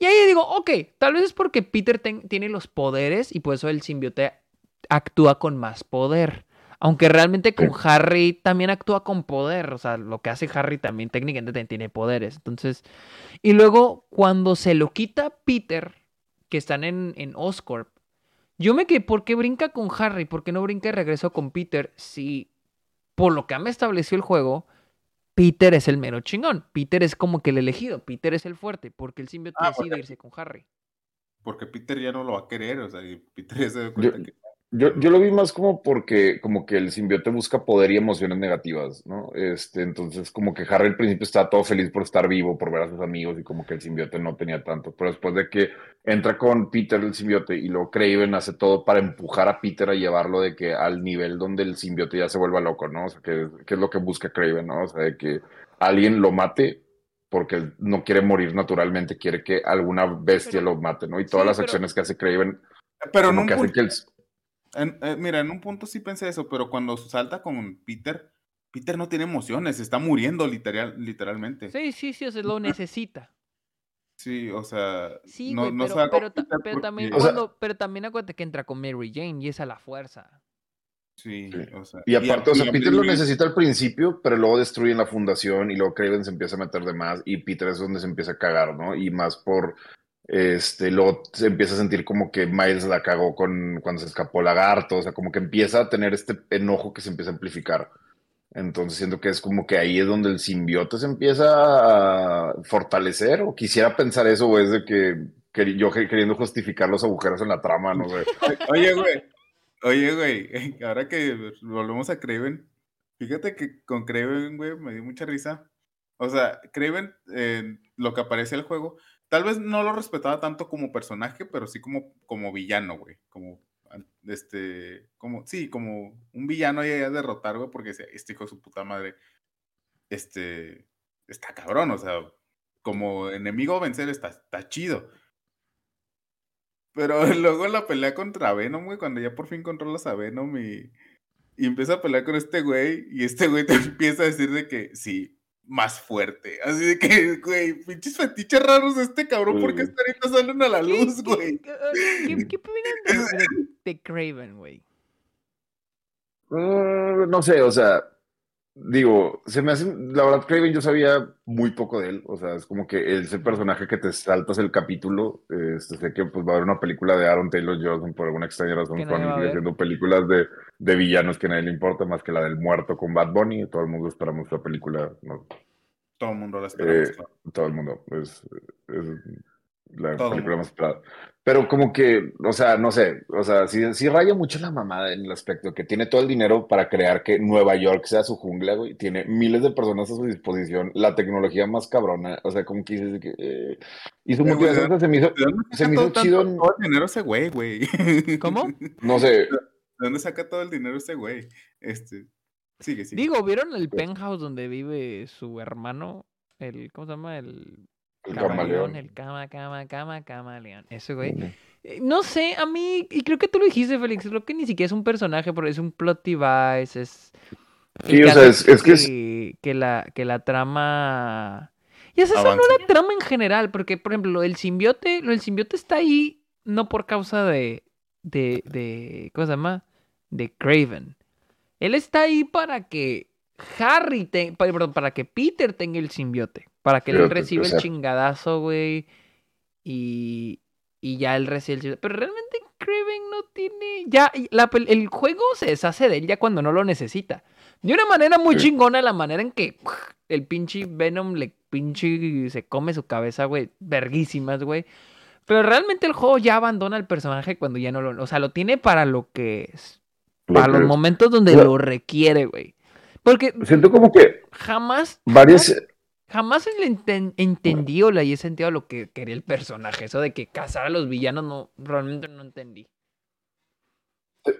Y ahí digo, ok, tal vez es porque Peter tiene los poderes y por eso el simbiote actúa con más poder. Aunque realmente con Harry también actúa con poder. O sea, lo que hace Harry también técnicamente tiene poderes. Entonces, y luego cuando se lo quita Peter, que están en, en Oscorp, yo me quedé, ¿por qué brinca con Harry? ¿Por qué no brinca y regreso con Peter? Si por lo que me estableció el juego, Peter es el mero chingón. Peter es como que el elegido. Peter es el fuerte, porque el simbionte ah, decide irse con Harry. Porque Peter ya no lo va a querer, o sea, Peter ya se da cuenta que yo, yo, lo vi más como porque como que el simbiote busca poder y emociones negativas, ¿no? Este, entonces como que Harry al principio estaba todo feliz por estar vivo, por ver a sus amigos y como que el simbiote no tenía tanto, pero después de que entra con Peter el simbiote y luego Craven hace todo para empujar a Peter a llevarlo de que al nivel donde el simbiote ya se vuelva loco, ¿no? O sea, que, es lo que busca Craven, ¿no? O sea, de que alguien lo mate porque no quiere morir naturalmente, quiere que alguna bestia lo mate, ¿no? Y todas las acciones que hace Craven Pero en un eh, mira, en un punto sí pensé eso, pero cuando salta con Peter, Peter no tiene emociones, está muriendo literal, literalmente. Sí, sí, sí, o sea, lo necesita. Sí, o sea, sí, no, pero, pero, también cuando, pero también acuérdate que entra con Mary Jane y es a la fuerza. Sí, o sea. Y aparte, o sea, Peter lo necesita al principio, pero luego destruyen la fundación y luego Craven se empieza a meter de más y Peter es donde se empieza a cagar, ¿no? Y más por, este, luego se empieza a sentir como que Miles la cagó con cuando se escapó Lagarto, o sea, como que empieza a tener este enojo que se empieza a amplificar. Entonces siento que es como que ahí es donde el simbiote se empieza a fortalecer, o quisiera pensar eso, o es de que, yo queriendo justificar los agujeros en la trama, no sé. Oye, güey, oye, güey, ahora que volvemos a Craven, fíjate que con Craven, güey, me dio mucha risa. O sea, Craven, lo que aparece en el juego, tal vez no lo respetaba tanto como personaje, pero sí como, como villano, güey, como este, como, sí, como un villano y a derrotar, güey, porque este hijo de su puta madre, este, está cabrón, o sea, como enemigo vencer está, está chido. Pero luego la pelea contra Venom, güey, cuando ya por fin controlas a Venom y, y empieza a pelear con este güey, y este güey te empieza a decir de que sí, más fuerte. Así de que, güey, pinches fetiches raros de este cabrón, porque esta ahorita salen a la luz, güey? ¿Qué, qué, opinan de, Craven, güey? Mm, no sé, o sea, digo, se me hace, la verdad, Craven yo sabía muy poco de él, o sea, es como que ese personaje que te saltas el capítulo, este, sé que pues va a haber una película de Aaron Taylor Johnson por alguna extraña razón, cuando haciendo películas de, de, villanos que a nadie le importa más que la del muerto con Bad Bunny, todo el mundo esperamos la película, Todo el mundo la esperamos. Eh, todo el mundo, es, es la película más esperada. Pero como que, o sea, no sé, o sea, sí, raya mucho la mamada en el aspecto que tiene todo el dinero para crear que Nueva York sea su jungla, güey. Tiene miles de personas a su disposición, la tecnología más cabrona, o sea, como que dices que... Eh, y su motivación se me hizo, se me hizo chido... Todo el dinero ese güey, güey. ¿Cómo? No sé. ¿De dónde saca todo el dinero ese güey? Este... Sigue, sigue. Digo, ¿vieron el penthouse donde vive su hermano? El, ¿cómo se llama? El el camaleón, el cama, cama, cama, camaleón. Eso, güey. Eh, no sé, a mí, y creo que tú lo dijiste, Félix, creo que ni siquiera es un personaje, pero es un plot device, es... Sí, o sea, es, que, es... que, la, que la trama... Y esa no la trama en general, porque, por ejemplo, el simbiote, el simbiote está ahí no por causa de, de, de, ¿cómo se llama? De Craven. Él está ahí para que Harry, te, perdón, para que Peter tenga el simbiote. Para que él reciba el chingadazo, güey. Y, y ya él recibe el. Pero realmente Kraven no tiene. Ya, el juego se deshace de él ya cuando no lo necesita. De una manera muy chingona, la manera en que el pinche Venom le pinche se come su cabeza, güey. Verguísimas, güey. Pero realmente el juego ya abandona al personaje cuando ya no lo. O sea, lo tiene para lo que es. Para los momentos donde lo requiere, güey. Porque. Siento como que. Jamás. Varias jamás le entendí o le he sentido lo que quería el personaje. Eso de que cazar a los villanos no, realmente no entendí.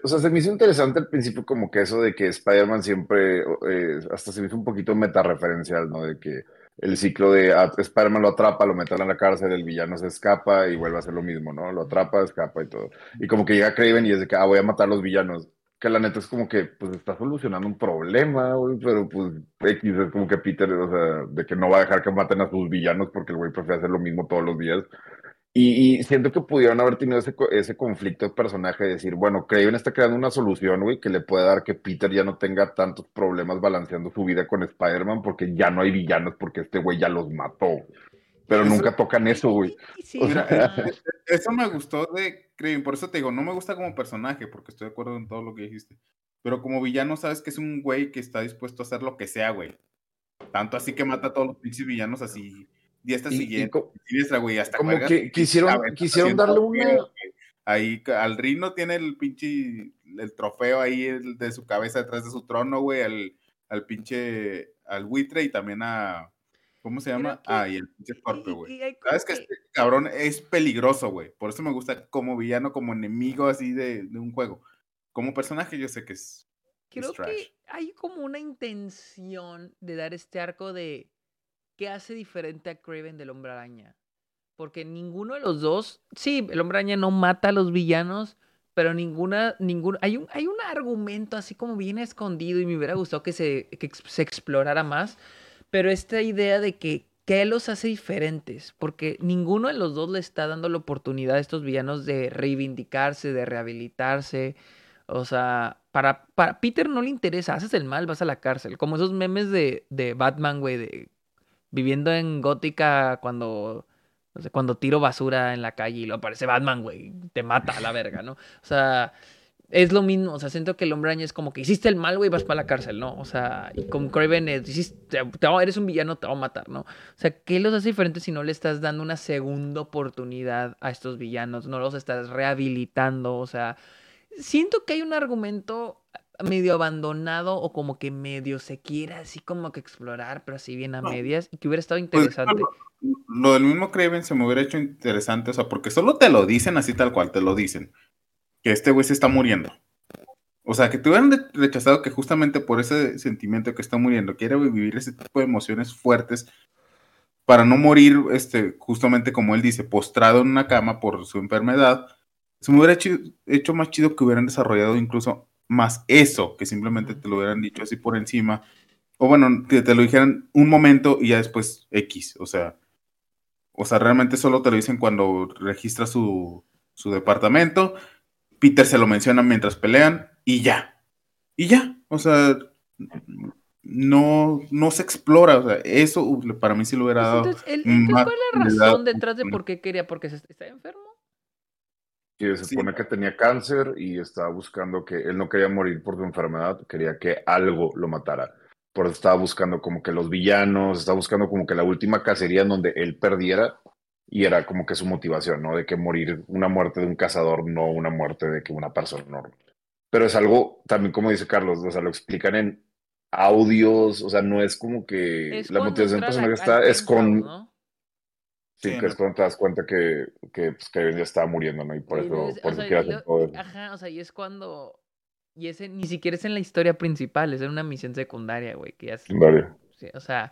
O sea, se me hizo interesante al principio como que eso de que Spider-Man siempre, eh, hasta se me hizo un poquito metareferencial, ¿no? De que el ciclo de ah, Spider-Man lo atrapa, lo meten en la cárcel, el villano se escapa y vuelve a hacer lo mismo, ¿no? Lo atrapa, escapa y todo. Y como que llega Craven y es de que, ah, voy a matar a los villanos que la neta es como que, pues, está solucionando un problema, güey, pero pues, X es como que Peter, o sea, de que no va a dejar que maten a sus villanos porque el güey prefiere hacer lo mismo todos los días. Y, siento que pudieron haber tenido ese, ese conflicto de personaje, de decir, bueno, Craven está creando una solución, güey, que le puede dar que Peter ya no tenga tantos problemas balanceando su vida con Spider-Man porque ya no hay villanos porque este güey ya los mató. Pero nunca tocan eso, güey. eso me gustó de Kraven, por eso te digo, no me gusta como personaje, porque estoy de acuerdo en todo lo que dijiste. Pero como villano, sabes que es un güey que está dispuesto a hacer lo que sea, güey. Tanto así que mata a todos los pinches villanos así. Y esta siguiente, güey, hasta como que quisieron, quisieron darle una. Ahí al Rino tiene el pinche el trofeo ahí de su cabeza detrás de su trono, güey, al, al pinche al buitre y también a ¿Cómo se llama? ah, y el pinche güey. Sabes que este cabrón es peligroso, güey. Por eso me gusta como villano, como enemigo así de, de un juego. Como personaje yo sé que es. Creo que hay como una intención de dar este arco de qué hace diferente a Craven del Hombre Araña. Porque ninguno de los dos, sí, el hombre araña no mata a los villanos, pero ninguna, ningún, hay un, hay un argumento así como bien escondido y me hubiera gustado que se, que se explorara más, pero esta idea de que ¿qué los hace diferentes? Porque ninguno de los dos le está dando la oportunidad a estos villanos de reivindicarse, de rehabilitarse. O sea, para, para Peter no le interesa, haces el mal, vas a la cárcel. Como esos memes de, de Batman, güey, de viviendo en Gótica cuando, no sé, cuando tiro basura en la calle y lo aparece Batman, güey, te mata a la verga, ¿no? O sea, es lo mismo, o sea, siento que el hombre araña es como que hiciste el mal, güey, vas para la cárcel, ¿no? O sea, y con Craven es, te, eres un villano, te va a matar, ¿no? O sea, ¿qué los hace diferentes si no le estás dando una segunda oportunidad a estos villanos? No los estás rehabilitando, o sea, siento que hay un argumento medio abandonado o como que medio se quiera así como que explorar, pero así bien a medias y que hubiera estado pues, interesante. lo, del mismo Craven se me hubiera hecho interesante, o sea, porque solo te lo dicen así tal cual, te lo dicen que este güey se está muriendo. O sea, que te hubieran rechazado que justamente por ese sentimiento que está muriendo, quiere vivir ese tipo de emociones fuertes para no morir, este, justamente como él dice, postrado en una cama por su enfermedad. Se me hubiera hecho, más chido que hubieran desarrollado incluso más eso, que simplemente te lo hubieran dicho así por encima. O bueno, que te lo dijeran un momento y ya después X. O sea, o sea, realmente solo te lo dicen cuando registra su, su departamento Peter se lo menciona mientras pelean y ya. Y ya. O sea, no, no se explora. O sea, eso para mí sí lo hubiera dado. Entonces, ¿cuál es la razón detrás de por qué quería? ¿Porque está enfermo? Que se supone que tenía cáncer y estaba buscando que él no quería morir por su enfermedad, quería que algo lo matara. Por eso estaba buscando como que los villanos, estaba buscando como que la última cacería en donde él perdiera y era como que su motivación, ¿no? De que morir una muerte de un cazador, no una muerte de que una persona normal. Pero es algo, también como dice Carlos, o sea, lo explican en audios, o sea, no es como que la motivación personal que está, es con... Sí, que es cuando te das cuenta que, que, pues, que ya estaba muriendo, ¿no? Y por eso, por eso hacer todo eso. Ajá, o sea, y es cuando... Y ese ni siquiera es en la historia principal, es en una misión secundaria, güey, que ya... Vale. Sí, o sea,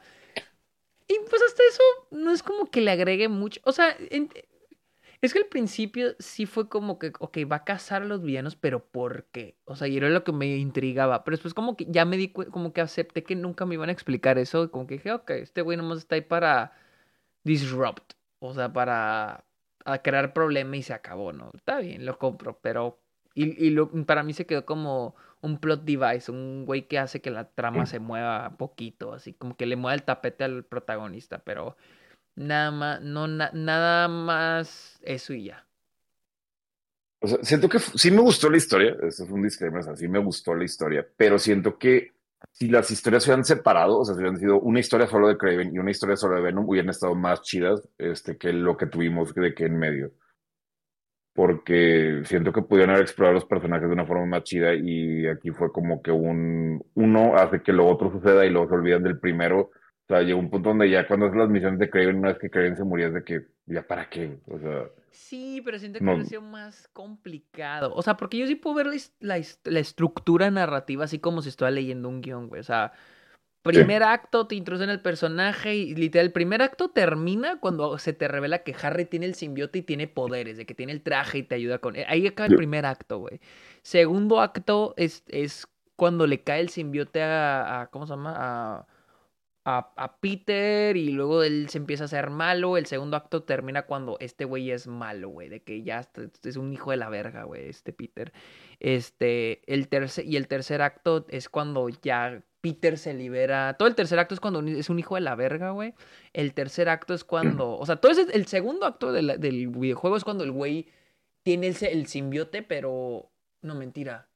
y pues hasta eso no es como que le agregue mucho. O sea, es que al principio sí fue como que, ok, va a cazar a los villanos, pero ¿por qué? O sea, y era lo que me intrigaba. Pero después como que ya me di como que acepté que nunca me iban a explicar eso. Y como que dije, ok, este güey nomás está ahí para disrupt. O sea, para crear problema y se acabó, ¿no? Está bien, lo compro, pero... Y, y para mí se quedó como un plot device, un güey que hace que la trama se mueva poquito, así como que le mueva el tapete al protagonista, pero nada más, no, nada más eso y ya. O sea, siento que sí me gustó la historia, eso es un disclaimer, o sí me gustó la historia, pero siento que si las historias se hubieran separado, o sea, si hubieran sido una historia solo de Craven y una historia solo de Venom, hubieran estado más chidas este, que lo que tuvimos de que en medio porque siento que pudieron haber explorado los personajes de una forma más chida y aquí fue como que un uno hace que lo otro suceda y luego se olvidan del primero. O sea, llegó un punto donde ya cuando es las misiones de Kraven, una vez que Kraven se moría, es de que ya para qué, o sea... Sí, pero siento que no. ha sido más complicado. O sea, porque yo sí puedo ver la, la, estructura narrativa así como si estuviera leyendo un guion, güey. O sea, Primer acto te introducen el personaje y literal, el primer acto termina cuando se te revela que Harry tiene el simbiote y tiene poderes, de que tiene el traje y te ayuda con... Eh, ahí acaba el primer acto, güey. Segundo acto es, es cuando le cae el simbiote a, ¿cómo se llama? A, a, a, Peter y luego él se empieza a hacer malo. El segundo acto termina cuando este güey es malo, güey, de que ya es un hijo de la verga, güey, este Peter. Este, el tercer, y el tercer acto es cuando ya Peter se libera. Todo el tercer acto es cuando es un hijo de la verga, güey. El tercer acto es cuando. O sea, todo ese, el segundo acto del videojuego es cuando el güey tiene el, el, simbiote, pero. No, mentira.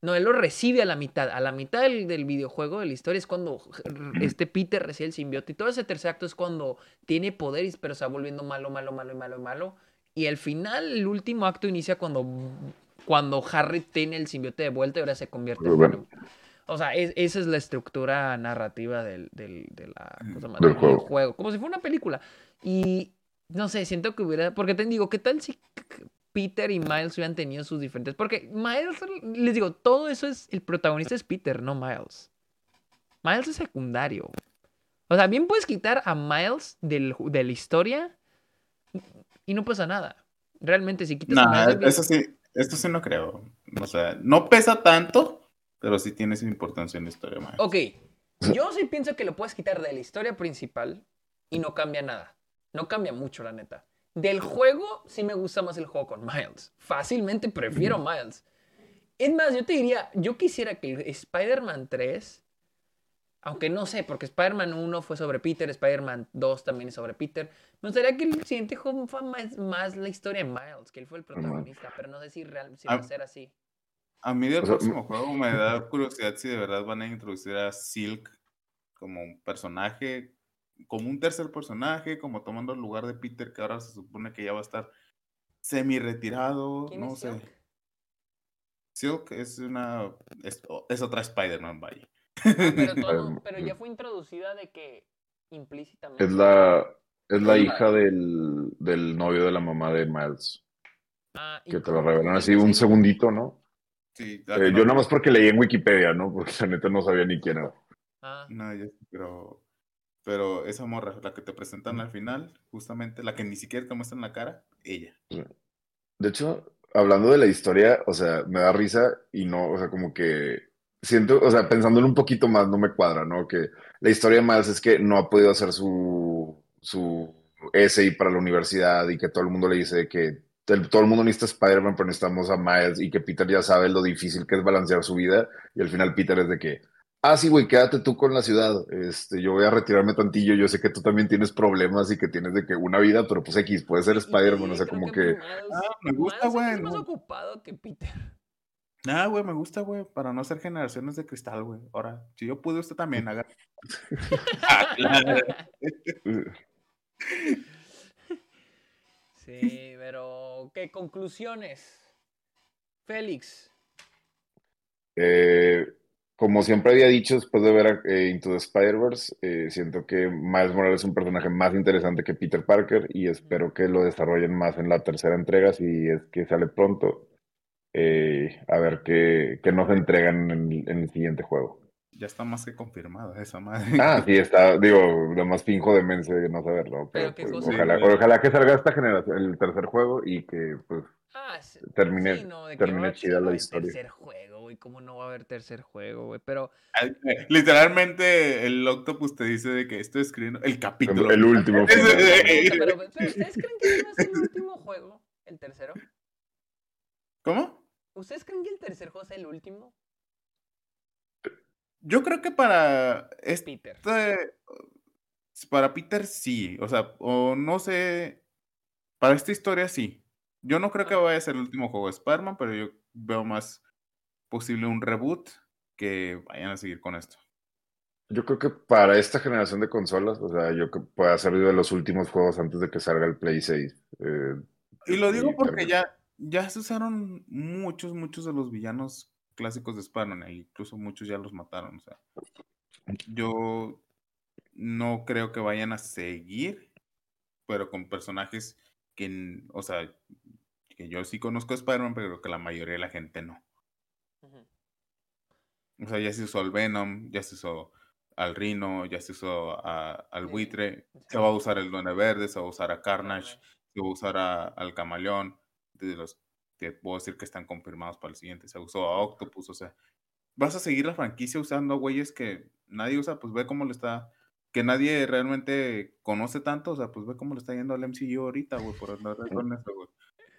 No, él lo recibe a la mitad. A la mitad del, del, videojuego, de la historia, es cuando este Peter recibe el simbiote. Y todo ese tercer acto es cuando tiene poderes, pero se va volviendo malo, malo, malo, malo, malo. Y el final, el último acto inicia cuando, cuando Harry tiene el simbiote de vuelta y ahora se convierte en bueno. O sea, esa es la estructura narrativa del, del, de la, del, juego. Como si fuera una película. Y no sé, siento que hubiera. Porque te digo, ¿qué tal si Peter y Miles hubieran tenido sus diferentes? Porque Miles, les digo, todo eso es. El protagonista es Peter, no Miles. Miles es secundario. O sea, bien puedes quitar a Miles del, de la historia y no pasa nada. Realmente, si quitas a Miles. Eso sí, esto sí no creo. O sea, no pesa tanto, pero sí tiene su importancia en la historia, Miles. Ok. Yo sí pienso que lo puedes quitar de la historia principal y no cambia nada. No cambia mucho, la neta. Del juego, sí me gusta más el juego con Miles. Fácilmente prefiero Miles. Es más, yo te diría, yo quisiera que Spider-Man 3, aunque no sé, porque Spider-Man 1 fue sobre Peter, Spider-Man 2 también es sobre Peter, me gustaría que el siguiente juego fuera más, la historia de Miles, que él fue el protagonista, pero no sé si, real, va a ser así. A mí del próximo juego me da curiosidad si de verdad van a introducir a Silk como un personaje como un tercer personaje, como tomando el lugar de Peter, que ahora se supone que ya va a estar semi retirado, no sé. Silk? es una es, otra Spider-Man, vaya. Ah, pero, ya fue introducida de que implícitamente. Es la es la hija del, del novio de la mamá de Miles. Ah, que te lo revelan así un segundito, ¿no? Sí, eh, yo nada más porque leí en Wikipedia, ¿no? Porque la neta no sabía ni quién era. Ah. No, yo, pero pero esa morra, la que te presentan al final, justamente la que ni siquiera te muestran la cara, ella. De hecho, hablando de la historia, o sea, me da risa y no, o sea, como que siento, o sea, pensándolo un poquito más, no me cuadra, ¿no? Que la historia más es que no ha podido hacer su, su SI para la universidad y que todo el mundo le dice que todo el mundo necesita Spider-Man, pero necesitamos a Miles y que Peter ya sabe lo difícil que es balancear su vida y al final Peter es de que, ah, sí, güey, quédate tú con la ciudad. Este, yo voy a retirarme tantillo. Yo sé que tú también tienes problemas y que tienes de que una vida, pero pues X, puede ser Spider-Man, o sea, como que. ah, me gusta, güey. más ocupado que Peter. Ah, güey, me gusta, güey, para no ser generaciones de cristal, güey. Ahora, si yo pude, usted también haga. sí, pero, ¿qué conclusiones? Félix. Eh, como siempre había dicho después de ver eh, Into the Spider-Verse, eh, siento que Miles Morales es un personaje más interesante que Peter Parker y espero que lo desarrollen más en la tercera entrega, si es que sale pronto. A ver qué, nos entregan en, el siguiente juego. Ya está más que confirmada esa madre. Ah, sí, está, digo, lo más finjo de mense de no saberlo. Pero, pues, ojalá, ojalá que salga esta generación, el tercer juego y que pues ah, termine, termine chida la historia. Tercer juego y cómo no va a haber tercer juego, güey. Pero. Literalmente, el Octopus te dice de que estoy escribiendo el capítulo. El, último. pero, ¿ustedes creen que va a ser el último juego? ¿El tercero? ¿Cómo? ¿Ustedes creen que el tercer juego es el último? Yo creo que para. Este, Peter. Para Peter sí. O sea, o no sé. Para esta historia sí. Yo no creo que vaya a ser el último juego de Spider-Man, pero yo veo más posible un reboot que vayan a seguir con esto. Yo creo que para esta generación de consolas, o sea, yo que pueda ser de los últimos juegos antes de que salga el Play 6. Eh, y lo digo porque ya, ya se usaron muchos, muchos de los villanos clásicos de Spider-Man, e incluso muchos ya los mataron. O sea, yo no creo que vayan a seguir, pero con personajes que, o sea, que yo sí conozco a Spider-Man, pero que la mayoría de la gente no. O sea, ya se usó al Venom, ya se usó al Rino, ya se usó al buitre, se va a usar el Duende Verde, se va a usar a Carnage, se va a usar al Camaleón, de los que puedo decir que están confirmados para el siguiente, se usó a Octopus, o sea, vas a seguir la franquicia usando güeyes que nadie usa, pues ve cómo le está, que nadie realmente conoce tanto, o sea, pues ve cómo le está yendo al MCU ahorita, güey, por andar con eso, güey.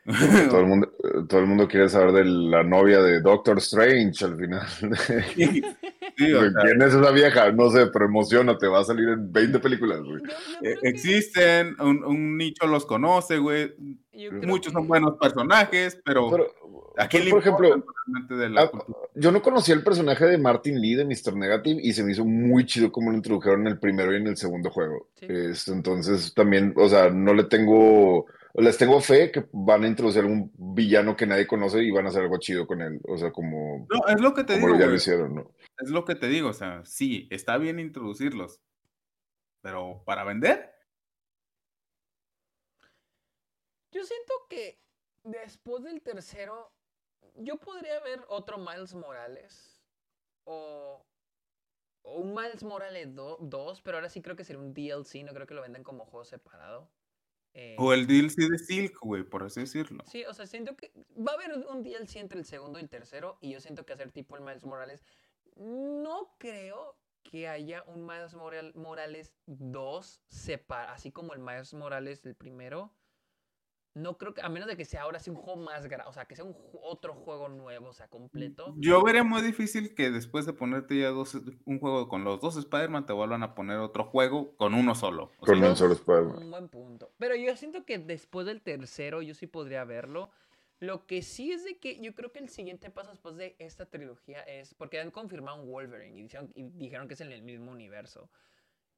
Todo el, mundo, todo el mundo quiere saber de la novia de Doctor Strange al final. ¿Quién es esa vieja? No sé, pero emocionate, va a salir en 20 películas, güey. Eh, existen, un, nicho los conoce, güey. Muchos son buenos personajes, pero, por ejemplo, ah, yo no conocía el personaje de Martin Lee de Mr. Negative y se me hizo muy chido como lo introdujeron en el primero y en el segundo juego. Este, entonces también, o sea, no le tengo les tengo fe que van a introducir un villano que nadie conoce y van a hacer algo chido con él. O sea, como. No, es lo que te digo. Ya lo hicieron, ¿no? Es lo que te digo. O sea, sí, está bien introducirlos. Pero para vender. Yo siento que después del tercero, yo podría ver otro Miles Morales. O, o un Miles Morales 2, pero ahora sí creo que sería un DLC. No creo que lo vendan como juego separado. O el DLC de Silk, güey, por así decirlo. Sí, o sea, siento que va a haber un DLC entre el segundo y el tercero, y yo siento que hacer tipo el Miles Morales. No creo que haya un Miles Morales 2 separa, así como el Miles Morales el primero. No creo que, a menos de que sea ahora sí un juego más grande, o sea, que sea un otro juego nuevo, o sea, completo. Yo vería muy difícil que después de ponerte ya dos, un juego con los dos Spider-Man te vuelvan a poner otro juego con uno solo. con un solo Spider-Man. Un buen punto. Pero yo siento que después del tercero yo sí podría verlo. Lo que sí es de que yo creo que el siguiente paso después de esta trilogía es, porque han confirmado un Wolverine y y dijeron que es en el mismo universo.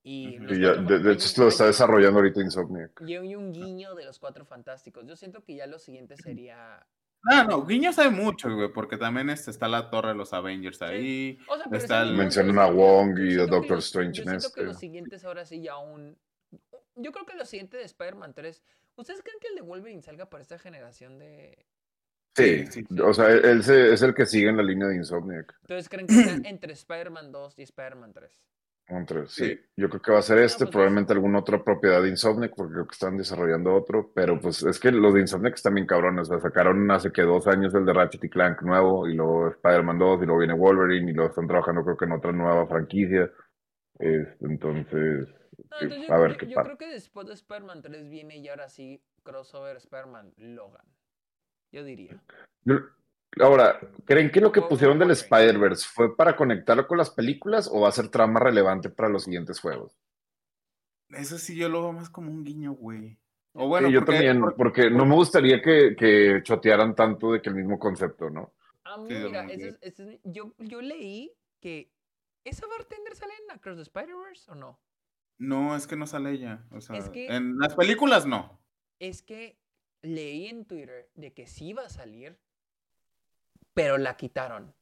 Y, ya, de, hecho, lo está desarrollando ahorita Insomniac. Y hay un guiño de los cuatro fantásticos. Yo siento que ya lo siguiente sería. No, no, guiño sabe mucho, güey, porque también este, está la torre de los Avengers ahí. está Mencionan a Wong y a Doctor Strange en este. que los siguientes ahora sí ya un. Yo creo que lo siguiente de Spider-Man 3. ¿Ustedes creen que el de Wolverine salga para esta generación de. Sí, o sea, él, es el que sigue en la línea de Insomniac. Entonces, ¿creen que sea entre Spider-Man 2 y Spider-Man 3? Sí. Yo creo que va a ser este, pues, probablemente alguna otra propiedad de Insomniac, porque creo que están desarrollando otro, pero pues es que los de Insomniac están bien cabrones, o sacaron hace que dos años el de Ratchet y Clank nuevo, y luego Spider-Man 2, y luego viene Wolverine, y luego están trabajando creo que en otra nueva franquicia. Este, entonces, a ver qué pasa. Yo creo que después de Spider-Man 3 viene y ahora sí crossover Spider-Man Logan. Yo diría. Ahora, ¿creen que lo que pusieron del Spider-Verse fue para conectarlo con las películas o va a ser trama relevante para los siguientes juegos? Eso sí, yo lo veo más como un guiño, güey. O bueno, yo también, porque no me gustaría que, chotearan tanto de que el mismo concepto, ¿no? Ah, mira, yo, yo leí que ¿esa bartender sale en Across the Spider-Verse o no? No, es que no sale ella. O sea, en las películas no. Es que leí en Twitter de que sí iba a salir, pero la quitaron.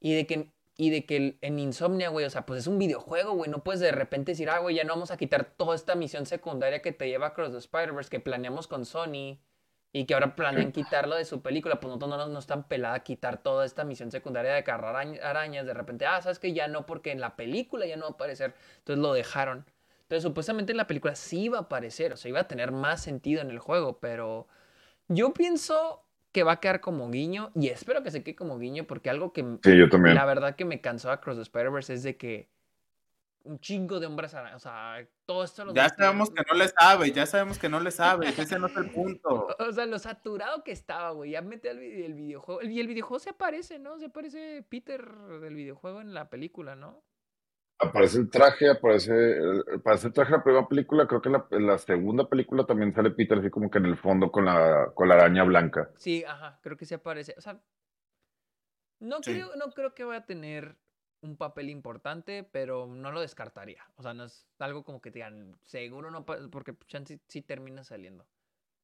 Y de que, y de que en Insomnia, güey, o sea, pues es un videojuego, güey, no puedes de repente decir, ah, güey, ya no vamos a quitar toda esta misión secundaria que te lleva a Cross the Spider-Verse que planeamos con Sony y que ahora planean quitarlo de su película, pues nosotros no nos no están pelada a quitar toda esta misión secundaria de cargar arañas, de repente, ah, sabes que ya no, porque en la película ya no va a aparecer, entonces lo dejaron. Entonces, supuestamente en la película sí iba a aparecer, o sea, iba a tener más sentido en el juego, pero yo pienso que va a quedar como guiño y espero que se quede como guiño porque algo que sí, yo también. la verdad que me cansó a Cross the Spider-Verse es de que un chingo de hombres, o sea, todo esto lo Ya sabemos que no le sabe, ya sabemos que no le sabe, ese no es el punto. O sea, lo saturado que estaba, güey, ya mete el, el videojuego, y el videojuego se aparece, ¿no? Se aparece Peter del videojuego en la película, ¿no? Aparece el traje, aparece, aparece el traje de la primera película, creo que en la, segunda película también sale Peter así como que en el fondo con la, con la araña blanca. Sí, ajá, creo que se aparece. O sea, no, creo, no creo que vaya a tener un papel importante, pero no lo descartaría. O sea, no es algo como que digan, seguro no, porque Chance sí termina saliendo.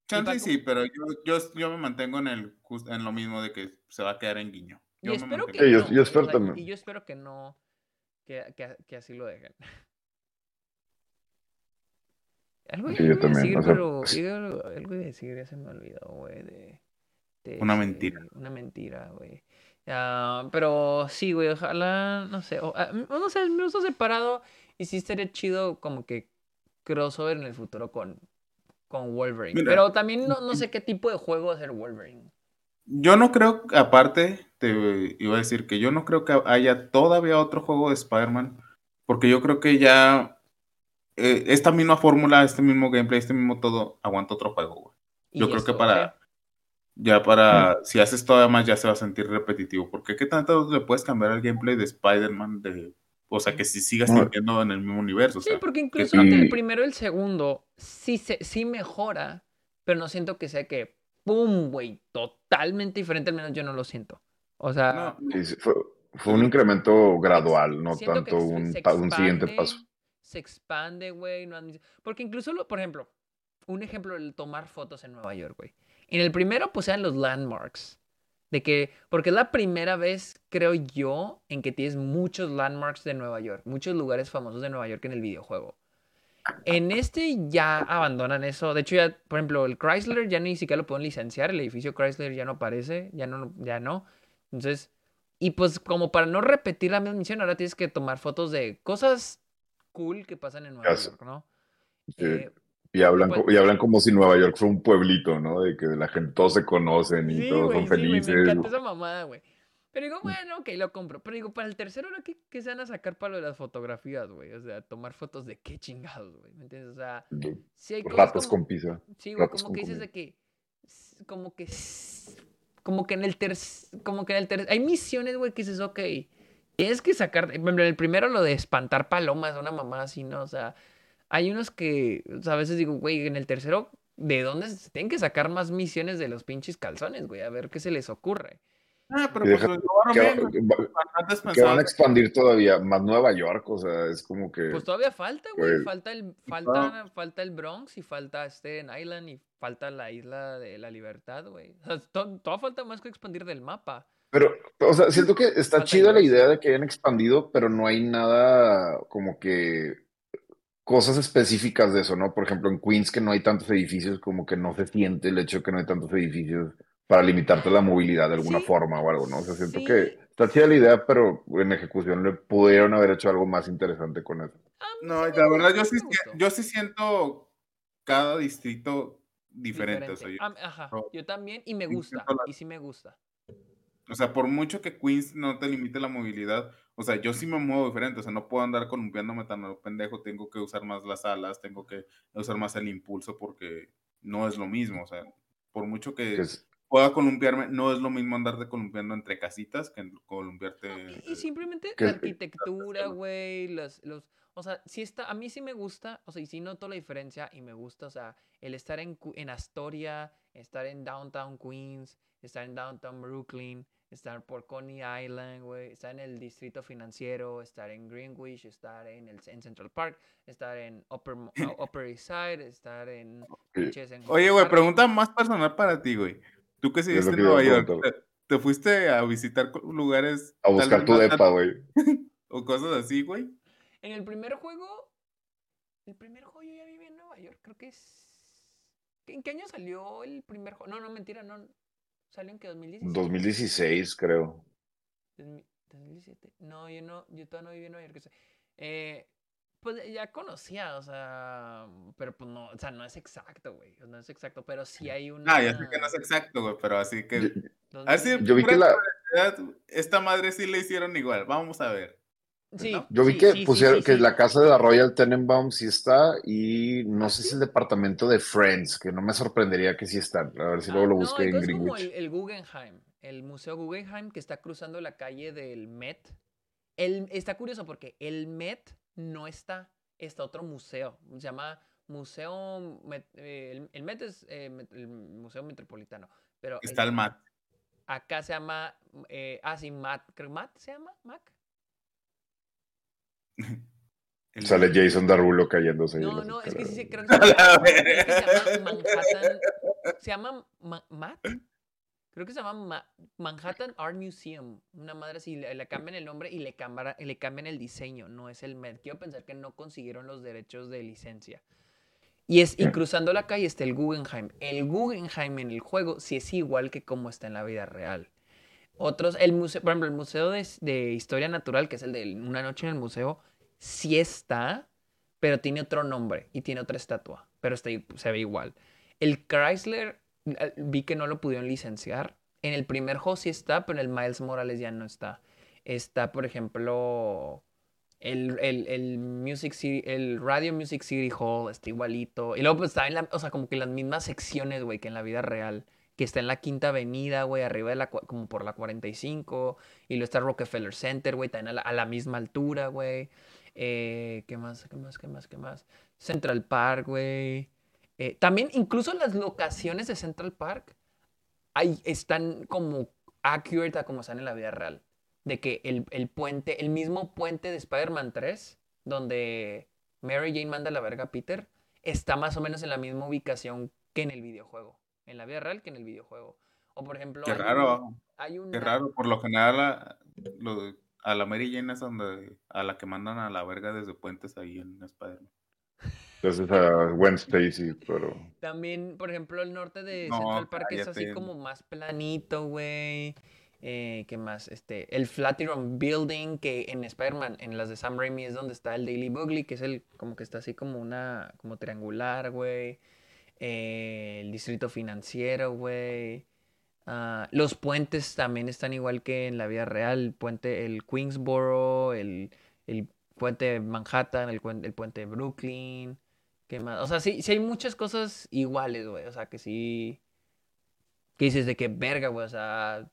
Chance sí, pero yo, yo, me mantengo en, el, en lo mismo de que se va a quedar en guiño. Yo y espero que no, yo, espero también. Y yo espero que no que, que, así lo dejen. Algo sí, yo también. Decir, pero algo, algo de decir, ya se me olvidó, güey. De, una mentira. Una mentira, güey. pero sí, güey, ojalá, no sé, ah, no sé, me gusta separado y sí estaría chido como que crossover en el futuro con, con Wolverine. pero también no, no sé qué tipo de juego va a ser Wolverine. Yo no creo, aparte, te iba a decir que yo no creo que haya todavía otro juego de Spider-Man, porque yo creo que ya eh, esta misma fórmula, este mismo gameplay, este mismo todo, aguanta otro juego, güey. Yo creo que para, ya para, si haces todavía más, ya se va a sentir repetitivo, porque ¿qué tanto le puedes cambiar al gameplay de Spider-Man? De, o sea, que si sigas sintiendo en el mismo universo. Sí, porque incluso entre el primero y el segundo sí, se, sí mejora, pero no siento que sea que ¡pum! güey, totalmente diferente, al menos yo no lo siento. O sea... fue, un incremento gradual, no tanto un, un, siguiente paso. Se expande, güey. porque incluso, por ejemplo, un ejemplo, el tomar fotos en Nueva York, güey. En el primero, pues eran los landmarks. De que, porque es la primera vez, creo yo, en que tienes muchos landmarks de Nueva York, muchos lugares famosos de Nueva York en el videojuego. En este ya abandonan eso. De hecho, ya, por ejemplo, el Chrysler ya ni siquiera lo pueden licenciar. El edificio Chrysler ya no aparece. Ya no, ya no. Entonces, y pues como para no repetir la misma misión, ahora tienes que tomar fotos de cosas cool que pasan en Nueva York, ¿no? Eh, Y hablan, y hablan como si Nueva York fuera un pueblito, ¿no? De que la gente, todos se conocen y todos son felices. me encanta esa mamada, güey. Pero digo, bueno, ok, lo compro. Pero digo, para el tercero, ¿qué, qué se van a sacar para lo de las fotografías, güey? O sea, tomar fotos de qué chingados, güey. ¿Me entiendes? O sea, si hay Ratos con pizza. Sí, güey, como que dices de que. Como que. Como que en el tercer. Como que en el. Hay misiones, güey, que dices, ok. Tienes que sacar. En el primero, lo de espantar palomas, una mamá así, ¿no? O sea, hay unos que. O sea, a veces digo, güey, en el tercero, ¿de dónde se tienen que sacar más misiones de los pinches calzones, güey? A ver qué se les ocurre. Ah, pero pues que, van a expandir todavía más Nueva York, o sea, es como que. Pues todavía falta, güey. Falta el, falta, falta el Bronx y falta Staten Island y falta la isla de la libertad, güey. O sea, todo, falta más que expandir del mapa. Pero, o sea, siento que está chida la idea de que hayan expandido, pero no hay nada como que cosas específicas de eso, ¿no? Por ejemplo, en Queens que no hay tantos edificios, como que no se siente el hecho de que no hay tantos edificios para limitarte la movilidad de alguna forma o algo, ¿no? O sea, siento que está chida la idea, pero en ejecución le pudieron haber hecho algo más interesante con eso. No, la verdad yo sí, yo sí siento cada distrito diferente. O sea, yo, Ajá, yo también y me gusta, y sí me gusta. O sea, por mucho que Queens no te limite la movilidad, o sea, yo sí me muevo diferente, o sea, no puedo andar columpiándome tan pendejo, tengo que usar más las alas, tengo que usar más el impulso porque no es lo mismo, o sea, por mucho que pueda columpiarme, no es lo mismo andarte columpiando entre casitas que columpiarte. y, simplemente la arquitectura, güey, los, los, o sea, si está, a mí sí me gusta, o sea, y sí noto la diferencia y me gusta, o sea, el estar en, en Astoria, estar en Downtown Queens, estar en Downtown Brooklyn, estar por Coney Island, güey, estar en el distrito financiero, estar en Greenwich, estar en, el, en Central Park, estar en Upper, Upper East Side, estar en... Oye, güey, pregunta más personal para ti, güey. Tú que sigues en Nueva York, ¿te, fuiste a visitar lugares. A buscar tu depa, güey. o cosas así, güey. En el primer juego. El primer juego yo ya viví en Nueva York, creo que es. ¿En qué año salió el primer juego? No, no, mentira, no. ¿Salió en qué? ¿2016? 2016, creo. 2017. No, yo no, yo todavía no viví en Nueva York. Eh, pues ya conocía, o sea, pero pues no, o sea, no es exacto, güey, no es exacto, pero sí hay una... Ah, ya sé que no es exacto, güey, pero así que... así, yo vi que la... Esta madre sí le hicieron igual, vamos a ver. Sí, Yo vi que pusieron que la casa de la Royal Tenenbaum sí está y no ¿Ah, sé si el departamento de Friends, que no me sorprendería que sí están. A ver si luego lo ah, busqué en Greenwich. Como el, el, Guggenheim, el Museo Guggenheim que está cruzando la calle del Met. El, está curioso porque el Met no está, está otro museo, se llama Museo, eh, el, MET es eh, el Museo Metropolitano, pero... Está el, MAT. Acá se llama, eh, ah, sí, MAT, creo, ¿MAT se llama? ¿MAC? Sale Jason Darulo cayéndose. No, no, es que sí, creo que se llama, Manhattan, se llama MAT. Creo que se llama Manhattan Art Museum. Una madre así, le, cambian el nombre y le, le cambian el diseño. No es el Met. Quiero pensar que no consiguieron los derechos de licencia. Y, es, y cruzando la calle está el Guggenheim. El Guggenheim en el juego sí es igual que como está en la vida real. Otros, el museo, por ejemplo, el Museo de, Historia Natural, que es el de Una Noche en el Museo, sí está, pero tiene otro nombre y tiene otra estatua, pero está, se ve igual. El Chrysler vi que no lo pudieron licenciar. En el primer juego sí está, pero en el Miles Morales ya no está. Está, por ejemplo, el, el, Music City, el Radio Music City Hall está igualito. Y luego pues, está en la, o sea, como que las mismas secciones, güey, que en la vida real. Que está en la Quinta Avenida, güey, arriba de la, como por la 45. Y luego está Rockefeller Center, güey, también a la, misma altura, güey. Eh, ¿Qué más? ¿Qué más? ¿Qué más? ¿Qué más? Central Park, güey. Eh, también incluso las locaciones de Central Park ahí están como accurate a como están en la vida real. De que el, puente, el mismo puente de Spider-Man 3, donde Mary Jane manda la verga a Peter, está más o menos en la misma ubicación que en el videojuego. En la vida real que en el videojuego. O por ejemplo... Qué raro. Qué raro. Por lo general a, a la Mary Jane es donde, a la que mandan a la verga desde puentes ahí en Spider-Man. Entonces a Gwen Stacy, pero. También, por ejemplo, el norte de Central Park es así como más planito, güey. Eh, ¿Qué más? Este, el Flatiron Building, que en Spider-Man, en las de Sam Raimi, es donde está el Daily Bugly, que es el, como que está así como una, como triangular, güey. Eh, el distrito financiero, güey. Ah, los puentes también están igual que en la vida real. El puente, el Queensboro, el, el puente Manhattan, el, el puente de Brooklyn. ¿Qué más? O sea, sí, sí hay muchas cosas iguales, güey. O sea, que sí. Que dices de que verga, güey. O sea.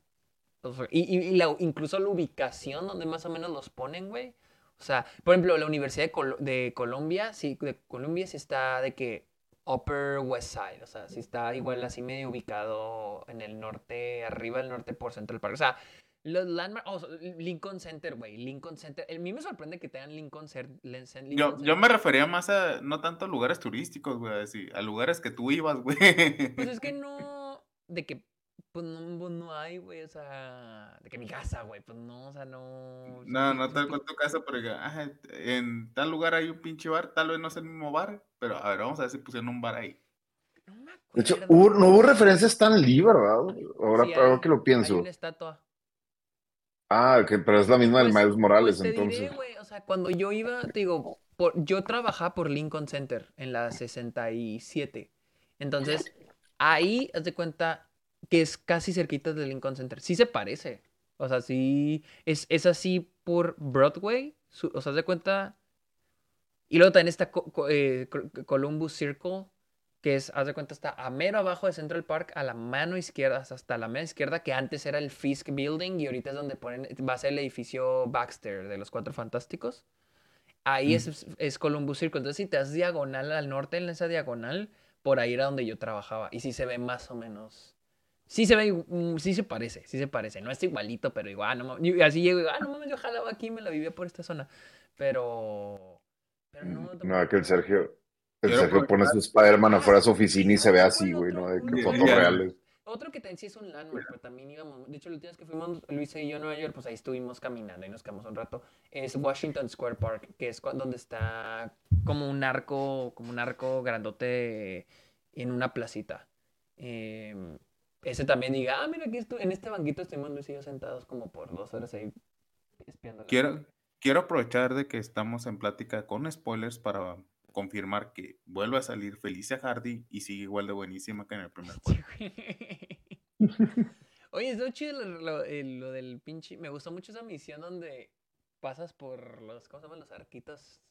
y, incluso la ubicación donde más o menos los ponen, güey. O sea, por ejemplo, la Universidad de, de Colombia, sí, de Colombia sí está de que Upper West Side, o sea, sí está igual así medio ubicado en el norte, arriba del norte por Central Park. O sea, los landmarks, oh, Lincoln Center, güey, Lincoln Center. A mí me sorprende que tengan Lincoln, Center. yo, yo me refería más a, no tanto a lugares turísticos, güey, a lugares que tú ibas, güey. Pues es que no, de que pues no, pues no hay, güey, o sea, de que mi casa, güey, pues no, o sea, no. No, no tal cual tu casa, pero en tal lugar hay un pinche bar, tal vez no es el mismo bar, pero a ver, vamos a ver si pusieron un bar ahí. No me acuerdo. De hecho, no hubo referencias tan Lee, ¿verdad? Ahora, ahora que lo pienso. Hay una estatua. Ah, que, pero es la misma del pues, Miles Morales, pues entonces. Diré, güey, o sea, cuando yo iba, te digo, por, yo trabajaba por Lincoln Center en la 67. Entonces, ahí, haz de cuenta, que es casi cerquita del Lincoln Center. Sí se parece. O sea, sí. Es, es así por Broadway. o sea, de cuenta. Y luego también está eh, Columbus Circle. Que es, haz de cuenta, está a mero abajo de Central Park, a la mano izquierda, hasta la mano izquierda, que antes era el Fisk Building y ahorita es donde ponen, va a ser el edificio Baxter de los Cuatro Fantásticos. Ahí es, es Columbus Circle. Entonces, si te das diagonal al norte en esa diagonal, por ahí era donde yo trabajaba. Y sí se ve más o menos Sí se ve, mm, sí se parece, sí se parece. No es igualito, pero igual, no mames. Así llego y ah, no mames, yo jalaba aquí, me la vivía por esta zona. Pero. Pero no. Mm, no, que el Sergio. El Sergio pone su Spider-Man afuera de su oficina y se ve así, güey, ¿no? De fotos reales. Otro que también sí es un landmark, pero también íbamos. De hecho, última vez que fuimos Luis y yo a Nueva York, pues ahí estuvimos caminando y nos quedamos un rato. Es Washington Square Park, que es donde está como un arco, como un arco grandote en una placita. Eh, ese también diga, ah, mira, aquí estoy, en este banquito estuvimos Luis y yo sentados como por dos horas ahí espiando. Quiero, quiero aprovechar de que estamos en plática con spoilers para confirmar que vuelve a salir Felicia Hardy y sigue igual de buenísima que en el primer juego. Oye, es chido lo, lo, del pinche. Me gustó mucho esa misión donde pasas por los, ¿cómo se llaman? Los arquitos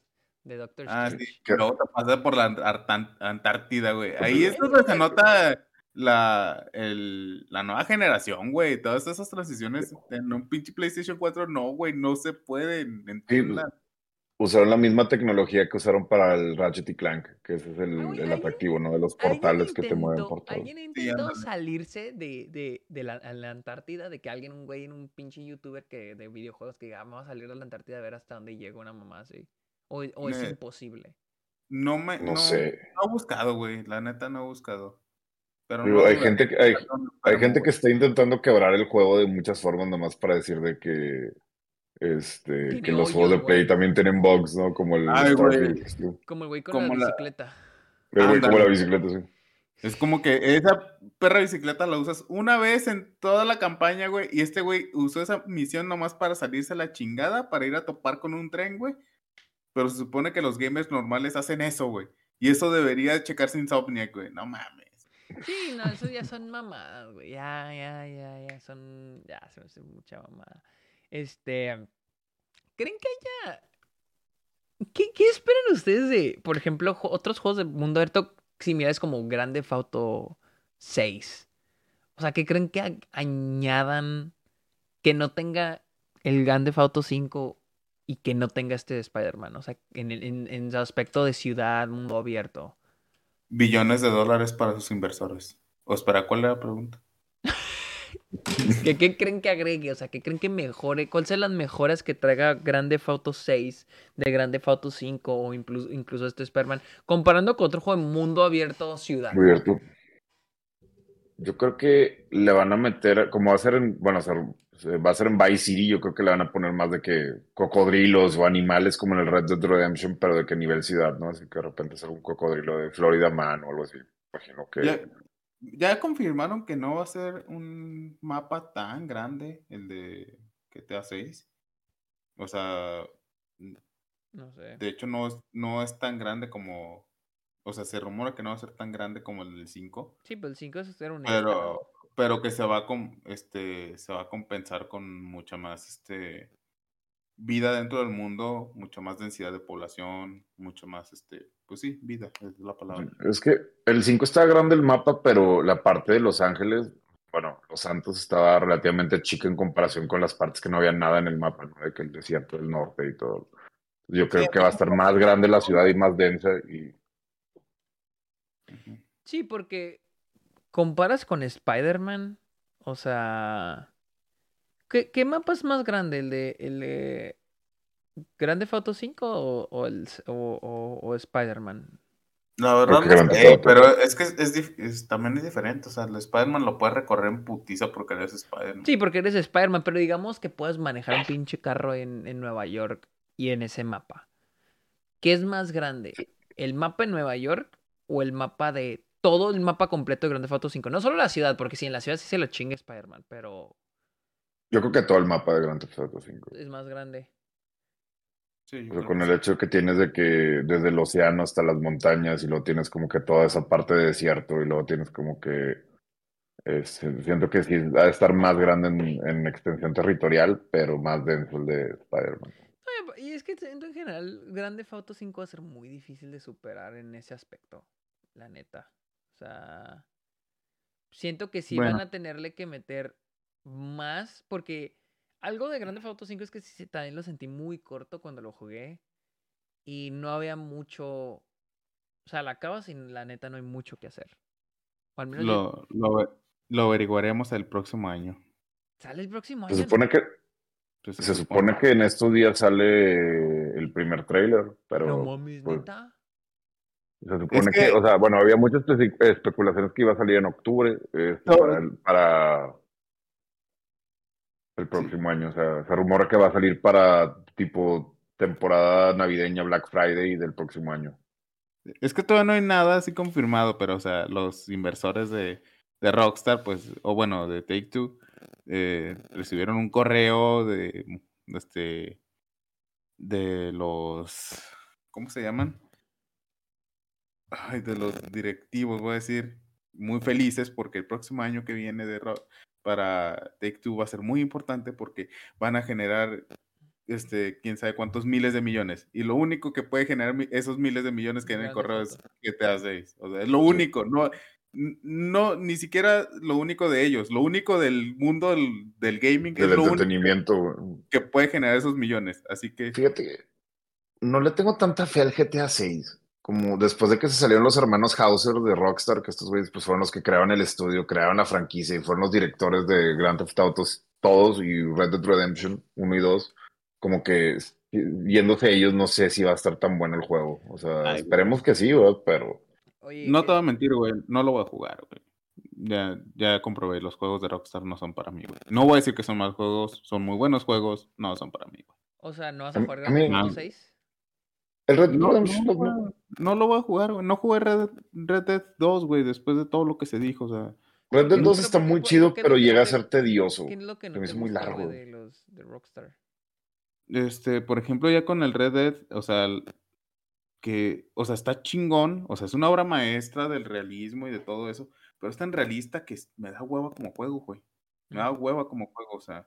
de Doctor Ah, sí, que luego te pasas por la Antártida, güey. Ahí es donde se nota la, el, la nueva generación, güey. Todas esas transiciones en un pinche PlayStation 4, no, güey, no se pueden. entender usaron la misma tecnología que usaron para el Ratchet y Clank, que ese es el, el atractivo, ¿no? De los portales que te mueven por todo. ¿Alguien intentó salirse de, de, de la, la, Antártida? De que alguien, un güey, en un pinche youtuber que, de videojuegos que diga, ah, vamos a salir de la Antártida a ver hasta dónde llega una mamá así. O, o es imposible. No me. No, sé. No he buscado, güey. La neta no he buscado hay, gente, que, hay, hay gente que está intentando quebrar el juego de muchas formas, nomás para decir de que este, que los juegos de Play también tienen bugs, ¿no? Como el Starfield. Como el güey con la bicicleta. El güey como la bicicleta, sí. Es como que esa perra bicicleta la usas una vez en toda la campaña, güey, y este güey usó esa misión nomás para salirse a la chingada, para ir a topar con un tren, güey. Pero se supone que los gamers normales hacen eso, güey. Y eso debería checarse Insomniac, güey. No mames. Sí, no, eso ya son mamadas, güey. Ya, ya, ya, ya son. Ya se me hace mucha mamada. Este. ¿Creen que haya. ¿Qué, ¿Qué, esperan ustedes de, por ejemplo, otros juegos de mundo abierto similares como Grande Auto 6? O sea, ¿qué creen que añadan que no tenga el Grande Auto 5 y que no tenga este de Spider-Man? O sea, en el, en el aspecto de ciudad, mundo abierto billones de dólares para sus inversores. ¿O espera, cuál es la pregunta? ¿Qué, creen que agregue? O sea, ¿qué creen que mejore? ¿Cuáles son las mejoras que traiga Grande Auto 6 de Grande Auto 5 o incluso, incluso este Superman? Comparando con otro juego de mundo abierto ciudad. Abierto. Yo creo que le van a meter, como va a ser en, bueno, va a ser en Vice City, yo creo que le van a poner más de que cocodrilos o animales como en el Red Dead Redemption, pero de qué nivel ciudad, ¿no? Así que de repente es un cocodrilo de Florida Man o algo así. Imagino que. Ya confirmaron que no va a ser un mapa tan grande el de GTA 6. O sea, no sé. De hecho, no es, no es tan grande como. O sea, se rumora que no va a ser tan grande como el del 5. Sí, pero el 5 es ser un pero, pero que se va, a este, se va a compensar con mucha más este, vida dentro del mundo, mucha más densidad de población, mucho más, este, pues sí, vida, es la palabra. Es que el 5 está grande el mapa, pero la parte de Los Ángeles, bueno, Los Santos estaba relativamente chica en comparación con las partes que no había nada en el mapa, ¿no? De que el desierto del norte y todo. Yo creo que va a estar más grande la ciudad y más densa y... Sí, porque comparas con Spider-Man, o sea... ¿Qué, mapa es más grande? ¿El de, el de Grande Foto 5 o, el, o, Spider-Man? La verdad, no pero es que es, también es diferente. O sea, el Spider-Man lo puedes recorrer en putiza porque eres Spider-Man. Sí, porque eres Spider-Man, pero digamos que puedes manejar un pinche carro en, en Nueva York y en ese mapa. ¿Qué es más grande? ¿El mapa en Nueva York o el mapa de todo el mapa completo de Grande Foto 5? No solo la ciudad, porque sí, en la ciudad sí se lo chinga Spider-Man, pero yo creo que todo el mapa de Grand Theft Auto 5. Es más grande. Sí, con el hecho que tienes de que desde el océano hasta las montañas y luego tienes como que toda esa parte de desierto y luego tienes como que siento que sí va a estar más grande en, extensión territorial, pero más denso el de Spider-Man. Y es que en general, Grande Auto 5 va a ser muy difícil de superar en ese aspecto, la neta. O sea, siento que sí van a tenerle que meter más, porque algo de Grande Auto 5 es que sí, también lo sentí muy corto cuando lo jugué y no había mucho, o sea, la acabas y la neta no hay mucho que hacer. lo, lo, averiguaremos el próximo año. ¿Sale el próximo año? Se supone que, se, supone. que en estos días sale el primer trailer, pero... No mames, pues, Se supone que, o sea, bueno, había muchas especulaciones que iba a salir en octubre este, para, el próximo año. O sea, se rumora que va a salir para tipo temporada navideña, Black Friday del próximo año. Es que todavía no hay nada así confirmado, pero o sea, los inversores de, de Rockstar, pues, o bueno, de Take Two, eh, recibieron un correo de, este, de los, ¿cómo se llaman? Ay, de los directivos, voy a decir, muy felices porque el próximo año que viene de, para Take Two va a ser muy importante porque van a generar este, quién sabe cuántos miles de millones. Y lo único que puede generar esos miles de millones que en el correo es GTA 6. O sea, es lo único, no, no, ni siquiera lo único de ellos, lo único del mundo del, gaming del es lo único que puede generar esos millones. Así que. Fíjate, no le tengo tanta fe al GTA 6 como después de que se salieron los hermanos Hauser de Rockstar, que estos güeyes pues fueron los que crearon el estudio, crearon la franquicia y fueron los directores de Grand Theft Auto todos y Red Dead Redemption 1 y 2, como que viéndose ellos no sé si va a estar tan bueno el juego. O sea, esperemos que sí, pero... no te voy a mentir, güey, no lo voy a jugar, güey. Ya, ya comprobé, los juegos de Rockstar no son para mí, güey. No voy a decir que son malos juegos, son muy buenos juegos, no son para mí, güey. O sea, ¿no vas a jugar Grand Theft Auto 6? El Red no, no, lo voy a jugar, güey. No jugué Red, Dead 2, güey, después de todo lo que se dijo, o sea. Red Dead 2 está muy chido, pero llega a ser tedioso. ¿Qué es lo que no es muy largo. De los de Rockstar? Este, por ejemplo, ya con el Red Dead, o sea, que, o sea, está chingón, o sea, es una obra maestra del realismo y de todo eso, pero es tan realista que me da hueva como juego, güey. Me da hueva como juego, o sea,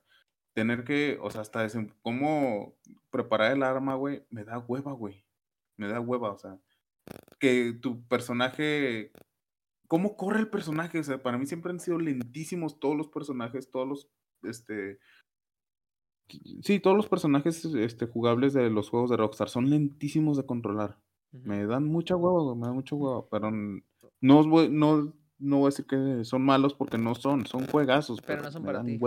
tener que, o sea, hasta cómo preparar el arma, güey, me da hueva, güey me da hueva, o sea, que tu personaje, cómo corre el personaje, o sea, para mí siempre han sido lentísimos todos los personajes, todos los, este, sí, todos los personajes, este, jugables de los juegos de Rockstar son lentísimos de controlar. Me dan mucha hueva, me da mucha hueva, pero no no, no voy a decir que son malos porque no son, son juegazos, pero, no son para ti.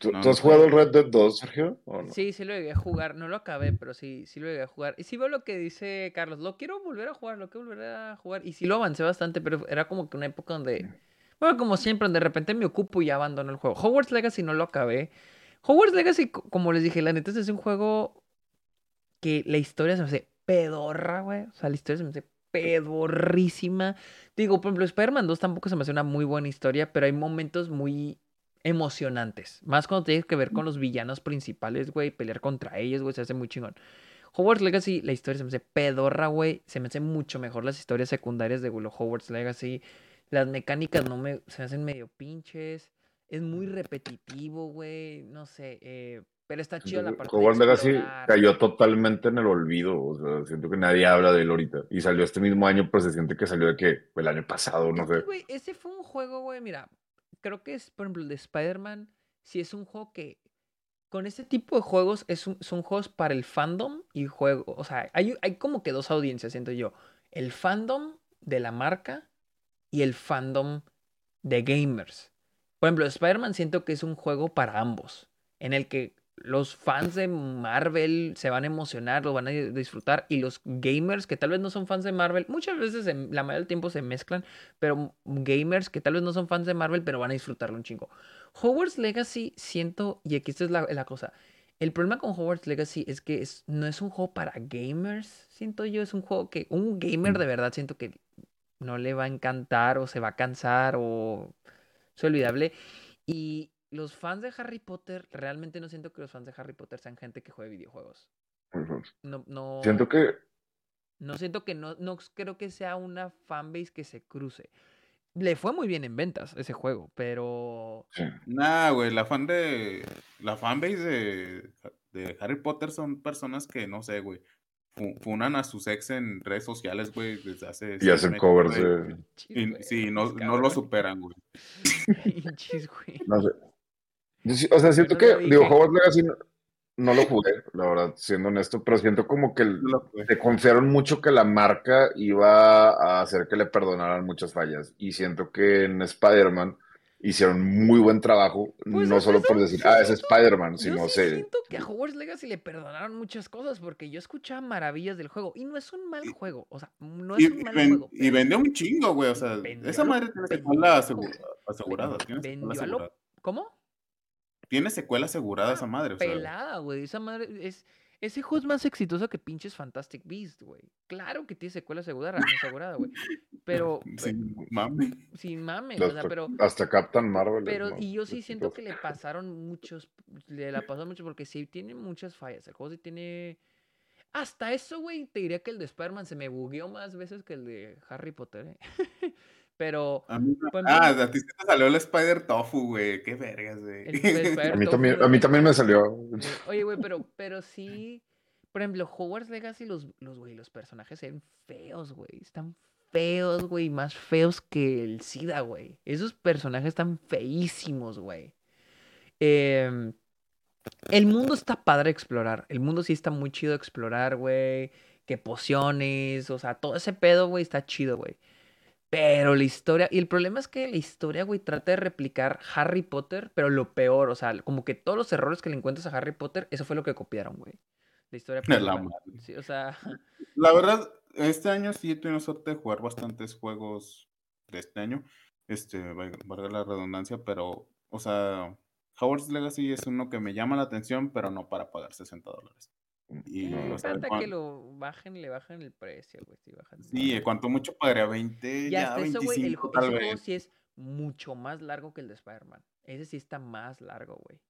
¿Tú, has jugado el Red Dead 2, Sergio? Sí, sí lo llegué a jugar. No lo acabé, pero sí, sí lo llegué a jugar. Y sí veo lo que dice Carlos. Lo quiero volver a jugar, lo quiero volver a jugar. Y sí lo avancé bastante, pero era como que una época donde... Bueno, como siempre, de repente me ocupo y ya abandono el juego. Hogwarts Legacy no lo acabé. Hogwarts Legacy, como les dije, la neta es un juego que la historia se me hace pedorra, güey. O sea, la historia se me hace pedorrísima. Digo, por ejemplo, Spider-Man 2 tampoco se me hace una muy buena historia, pero hay momentos muy emocionantes. Más cuando tienes que ver con los villanos principales, güey, pelear contra ellos, güey, se hace muy chingón. Hogwarts Legacy, la historia se me hace pedorra, güey. Se me hace mucho mejor las historias secundarias de Hogwarts Legacy. Las mecánicas no me, se me hacen medio pinches. Es muy repetitivo, güey. No sé. Eh, pero está chido la parte Hogwarts Legacy cayó totalmente en el olvido. O sea, siento que nadie habla de él ahorita. Y salió este mismo año, pero se siente que salió de que el año pasado, no sé. Güey, ese fue un juego, güey. Mira, creo que es, por ejemplo, el de Spider-Man. Si es un juego que con este tipo de juegos es son juegos para el fandom y juego. O sea, hay, hay como que dos audiencias, siento yo. El fandom de la marca y el fandom de gamers. Por ejemplo, Spider-Man siento que es un juego para ambos. En el que los fans de Marvel se van a emocionar, lo van a disfrutar. Y los gamers que tal vez no son fans de Marvel, muchas veces la mayoría del tiempo se mezclan, pero gamers que tal vez no son fans de Marvel, pero van a disfrutarlo un chingo. Hogwarts Legacy, siento, y aquí esta es la, cosa. El problema con Hogwarts Legacy es que no es un juego para gamers, siento yo. Es un juego que un gamer de verdad siento que no le va a encantar o se va a cansar o es olvidable. Y los fans de Harry Potter, realmente no siento que los fans de Harry Potter sean gente que juegue videojuegos. No, no. Siento que. No siento que no, no creo que sea una fanbase que se cruce. Le fue muy bien en ventas ese juego, pero. Nah, güey, la fan de. La fanbase de, de Harry Potter son personas que, no sé, güey. Funan a sus ex en redes sociales, güey, desde hace. Y hacen covers de. sí, no, no lo superan, güey. no sé. O sea, siento que, digo, Hogwarts Legacy no, lo jugué, la verdad, siendo honesto, pero siento como que se confiaron mucho que la marca iba a hacer que le perdonaran muchas fallas. Y siento que en Spider-Man hicieron muy buen trabajo, pues, no solo por decir, ah, es Spider-Man, sino sí sé. siento que a Hogwarts Legacy le perdonaron muchas cosas porque yo escuchaba maravillas del juego y no es un mal juego, o sea, no es un mal juego. Y vendió un chingo, güey, o sea, esa madre tiene secuela asegurada. Vendió ¿Cómo? Tiene secuela asegurada esa madre. pelada, güey. Esa madre es. Ese juego es más exitoso que pinches Fantastic Beast, güey. Claro que tiene secuela asegurada, asegurada, güey. Pero. Sin mame. Sin mame, hasta, o sea, pero. Hasta Captain Marvel. Pero, y yo sí siento que le pasaron muchos. Le la pasaron mucho porque sí tiene muchas fallas. El juego sí tiene. Hasta eso, güey, te diría que el de Spider-Man se me bugueó más veces que el de Harry Potter, ¿eh? Pero. A mí, ah, a ti se te salió el Spider Tofu, güey. Qué vergas, güey. a, mí también, a mí también me salió. Oye, güey, pero, pero sí. Por ejemplo, Hogwarts Legacy, los, los, güey, los personajes se ven feos, güey. Están feos, güey. Más feos que el SIDA, güey. Esos personajes están feísimos, güey. Em, el mundo está padre explorar. El mundo sí está muy chido explorar, güey. Que pociones, o sea, todo ese pedo, güey, está chido, güey. Pero la historia, y el problema es que la historia, güey, trata de replicar Harry Potter, pero lo peor, o sea, como que todos los errores que le encuentras a Harry Potter, eso fue lo que copiaron, güey. La historia. La, sí, o sea... la verdad, este año sí he tenido suerte de jugar bastantes juegos de este año, este, valga la redundancia, pero, o sea, Howard's Legacy es uno que me llama la atención, pero no para pagar 60 dólares. Y, no, o que lo bajen, le bajan el precio, güey. sí, cuanto mucho pagaría 20, ya, ya eso, güey, el, juego sí es mucho más largo que el de Spider-Man. Ese sí está más largo, güey.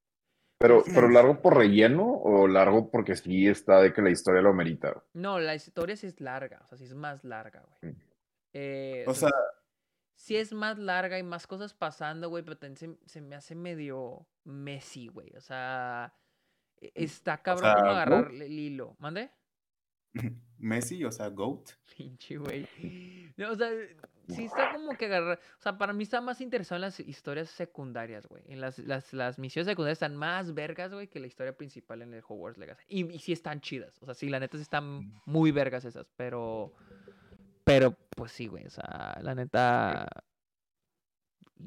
Pero, pero largo por relleno o largo porque sí está de que la historia lo merita. No, la historia sí es larga, o sea, sí es más larga, güey. Mm. Eh, o sea, sí es más larga y más cosas pasando, güey, pero se, se me hace medio messy, güey. O sea, está cabrón como agarrarle el hilo. ¿Mande? Messi, o sea, GOAT. Pinche, güey. o sea, sí está como que agarrar. O sea, para mí está más interesado en las historias secundarias, güey. En las, las, las, misiones secundarias están más vergas, güey, que la historia principal en el Hogwarts Legacy. Y, y sí están chidas. O sea, sí, la neta sí están mm. muy vergas esas, pero. Pero, pues sí, güey. O sea, la neta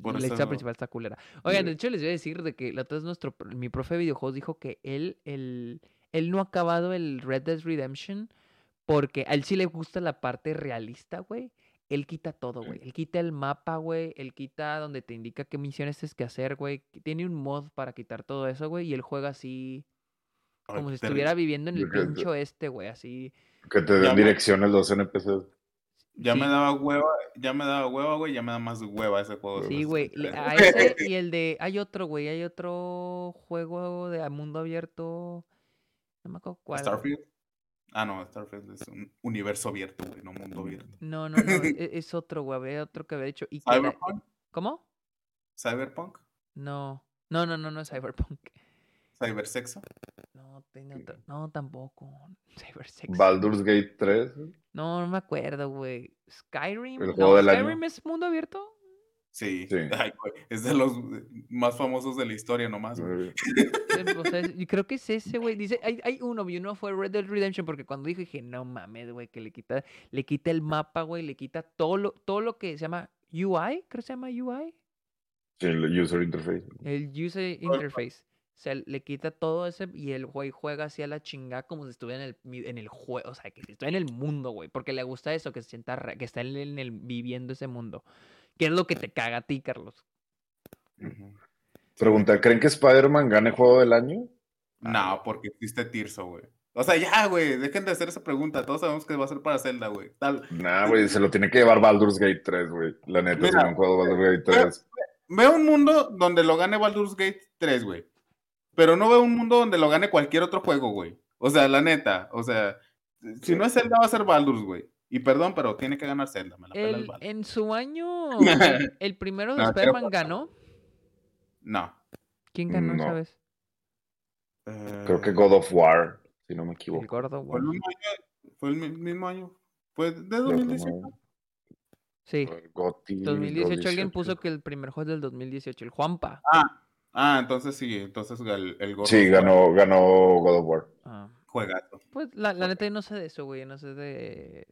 la historia principal está culera. Oigan, de hecho les voy a decir de que la otra es nuestro, mi profe de videojuegos dijo que él, él, él no ha acabado el Red Dead Redemption porque a él sí le gusta la parte realista, güey. Él quita todo, güey. Él quita el mapa, güey. Él quita donde te indica qué misiones tienes que hacer, güey. Tiene un mod para quitar todo eso, güey. Y él juega así. Como si estuviera viviendo en el pincho este, güey. Así. Que te den direcciones los NPCs. Ya Sí. me daba hueva, ya me daba hueva, güey, ya me da más hueva ese juego. Sí, güey. A ese y el de. Hay otro, güey. Hay otro juego de mundo abierto. No me acuerdo cuál. Starfield. Ah, no, Starfield es un universo abierto, güey, no mundo abierto. No, no, no. e- es otro, güey. Había otro que había dicho. Y era- Cyberpunk, ¿Cómo? Cyberpunk, No. No, no, no, no es Cyberpunk. Cybersexo. No, tiene otro. No, tampoco. Cybersex. Baldur's Gate 3. No, no me acuerdo, güey. Skyrim. El no, juego del año. Skyrim es mundo abierto. Sí. Sí. Ay, es de los más famosos de la historia nomás, güey. Eh, Eh, o sea, es- y creo que es ese, güey. Dice, hay, hay uno, y uno fue Red Dead Redemption, porque cuando dijo, dije, no mames, güey, que le quita, le quita el mapa, güey, le quita todo lo, todo lo que se llama UI, creo que se llama UI, sí, el user interface. el User Interface. O sea, le quita todo ese y el güey juega así a la chingada como si estuviera en el, en el juego, o sea, que si estuviera en el mundo, güey, porque le gusta eso, que se sienta, re- que está en el, en el- viviendo ese mundo. ¿Qué es lo que te caga a ti, Carlos? Pregunta, ¿creen que Spider-Man gane juego del año? No, porque existe Tirso, güey. O sea, ya, güey, dejen de hacer esa pregunta. Todos sabemos que va a ser para Zelda, güey. Tal. Nah, güey, se lo tiene que llevar Baldur's Gate 3, güey. La neta, si Mira, no un juego Baldur's Gate 3. Veo un mundo donde lo gane Baldur's Gate 3, güey. Pero no veo un mundo donde lo gane cualquier otro juego, güey. O sea, la neta. O sea, si no es Zelda, va a ser Baldur's, güey. Y perdón, pero tiene que ganar Zelda. Me la pela el El- Baldur. en su año, el, el primero de No, Spider-Man ganó. No. ¿Quién ganó, No. sabes? Creo que Eh, God of War, si no me El equivoco. gordo, Fue el güey. mismo año. Fue el mi- mismo año. Fue de Creo que 2018. no. Sí. Goti, 2018 alguien 2018. puso que el primer juego es del 2018, el Juanpa. Ah, ah, entonces sí. Entonces el, el God Sí, of War, ganó, ganó God of War. Ah, Juegazo. Pues la, la neta yo no sé de eso, güey, no sé de...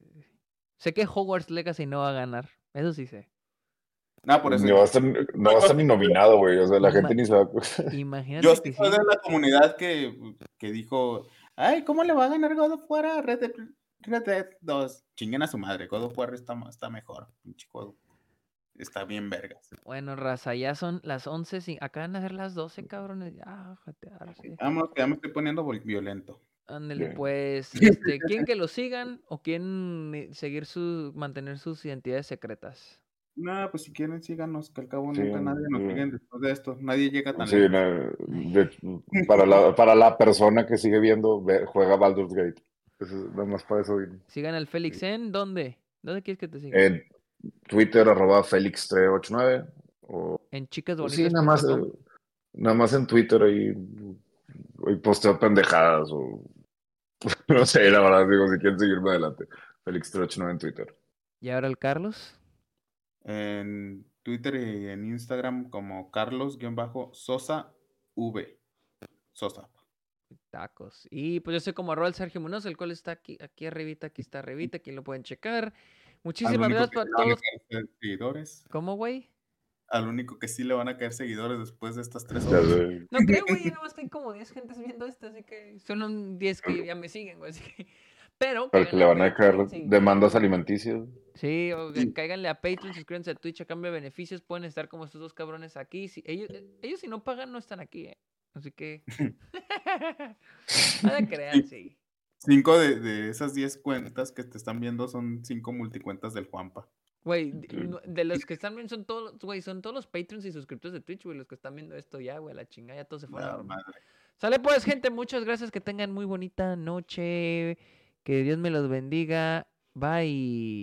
Sé que Hogwarts Legacy no va a ganar, eso sí sé. Por eso. No va a estar, no va a estar ni nominado, güey. O sea, la Ma- gente ni se va a... Imagínate Yo soy sí. de la comunidad que, que dijo, ay, ¿cómo le va a ganar God of War a Red Dead, Red Dead 2? Chinguen a su madre, God of War está, está mejor, pinche juego. Está bien vergas. Bueno, raza, ya son las 11, y acaban de ser las 12, cabrones. Ya, jatear, sí. Vamos, ya me estoy poniendo violento. Ándale, pues, este, ¿quieren que lo sigan o eh, seguir su, mantener sus identidades secretas? No, pues si quieren síganos, que al cabo Sí, nunca nadie nos sí. sigue después de esto. Nadie llega tan Sí, lejos. no, de- para, la, para la persona que sigue viendo, ve- juega Baldur's Gate. Eso es nada más para eso. Sigan al Félix en ¿dónde? ¿Dónde quieres que te sigan? En Twitter, arroba Félix389. O, En chicas pues bonitas. sí, nada más, eh, nada más en Twitter ahí, ahí posteo pendejadas o no sé, la verdad, digo, si quieren seguirme adelante. Félix389 en Twitter. Y ahora el Carlos. En Twitter y en Instagram como Carlos-Sosa V. Sosa. Tacos. Y pues yo soy como arroba el Sergio Munoz, el cual está aquí, aquí arribita, aquí está arribita, aquí lo pueden checar. Muchísimas gracias para todos. seguidores. ¿Cómo, güey? Al único que sí le van a caer seguidores después de estas tres horas. No creo, güey, nada más hay como 10 gentes viendo esto, así que son un 10 que ya me siguen, güey, así que... Pero... Pero que le van a caer demandas alimenticias. Sí, o que Sí. cáiganle a Patreon, suscríbanse a Twitch a cambio de beneficios, pueden estar como estos dos cabrones aquí. Si, ellos, eh, ellos si no pagan no están aquí, ¿eh? Así que... Nada crean, sí. Cinco de, de esas diez cuentas que te están viendo son cinco multicuentas del Juanpa. Güey, de, los que están viendo son todos, güey, son todos los Patreons y suscriptores de Twitch, güey, los que están viendo esto ya, güey, la chingada, ya todos se fueron a La dormir. madre. Sale pues, gente, muchas gracias, que tengan muy bonita noche, que Dios me los bendiga, bye.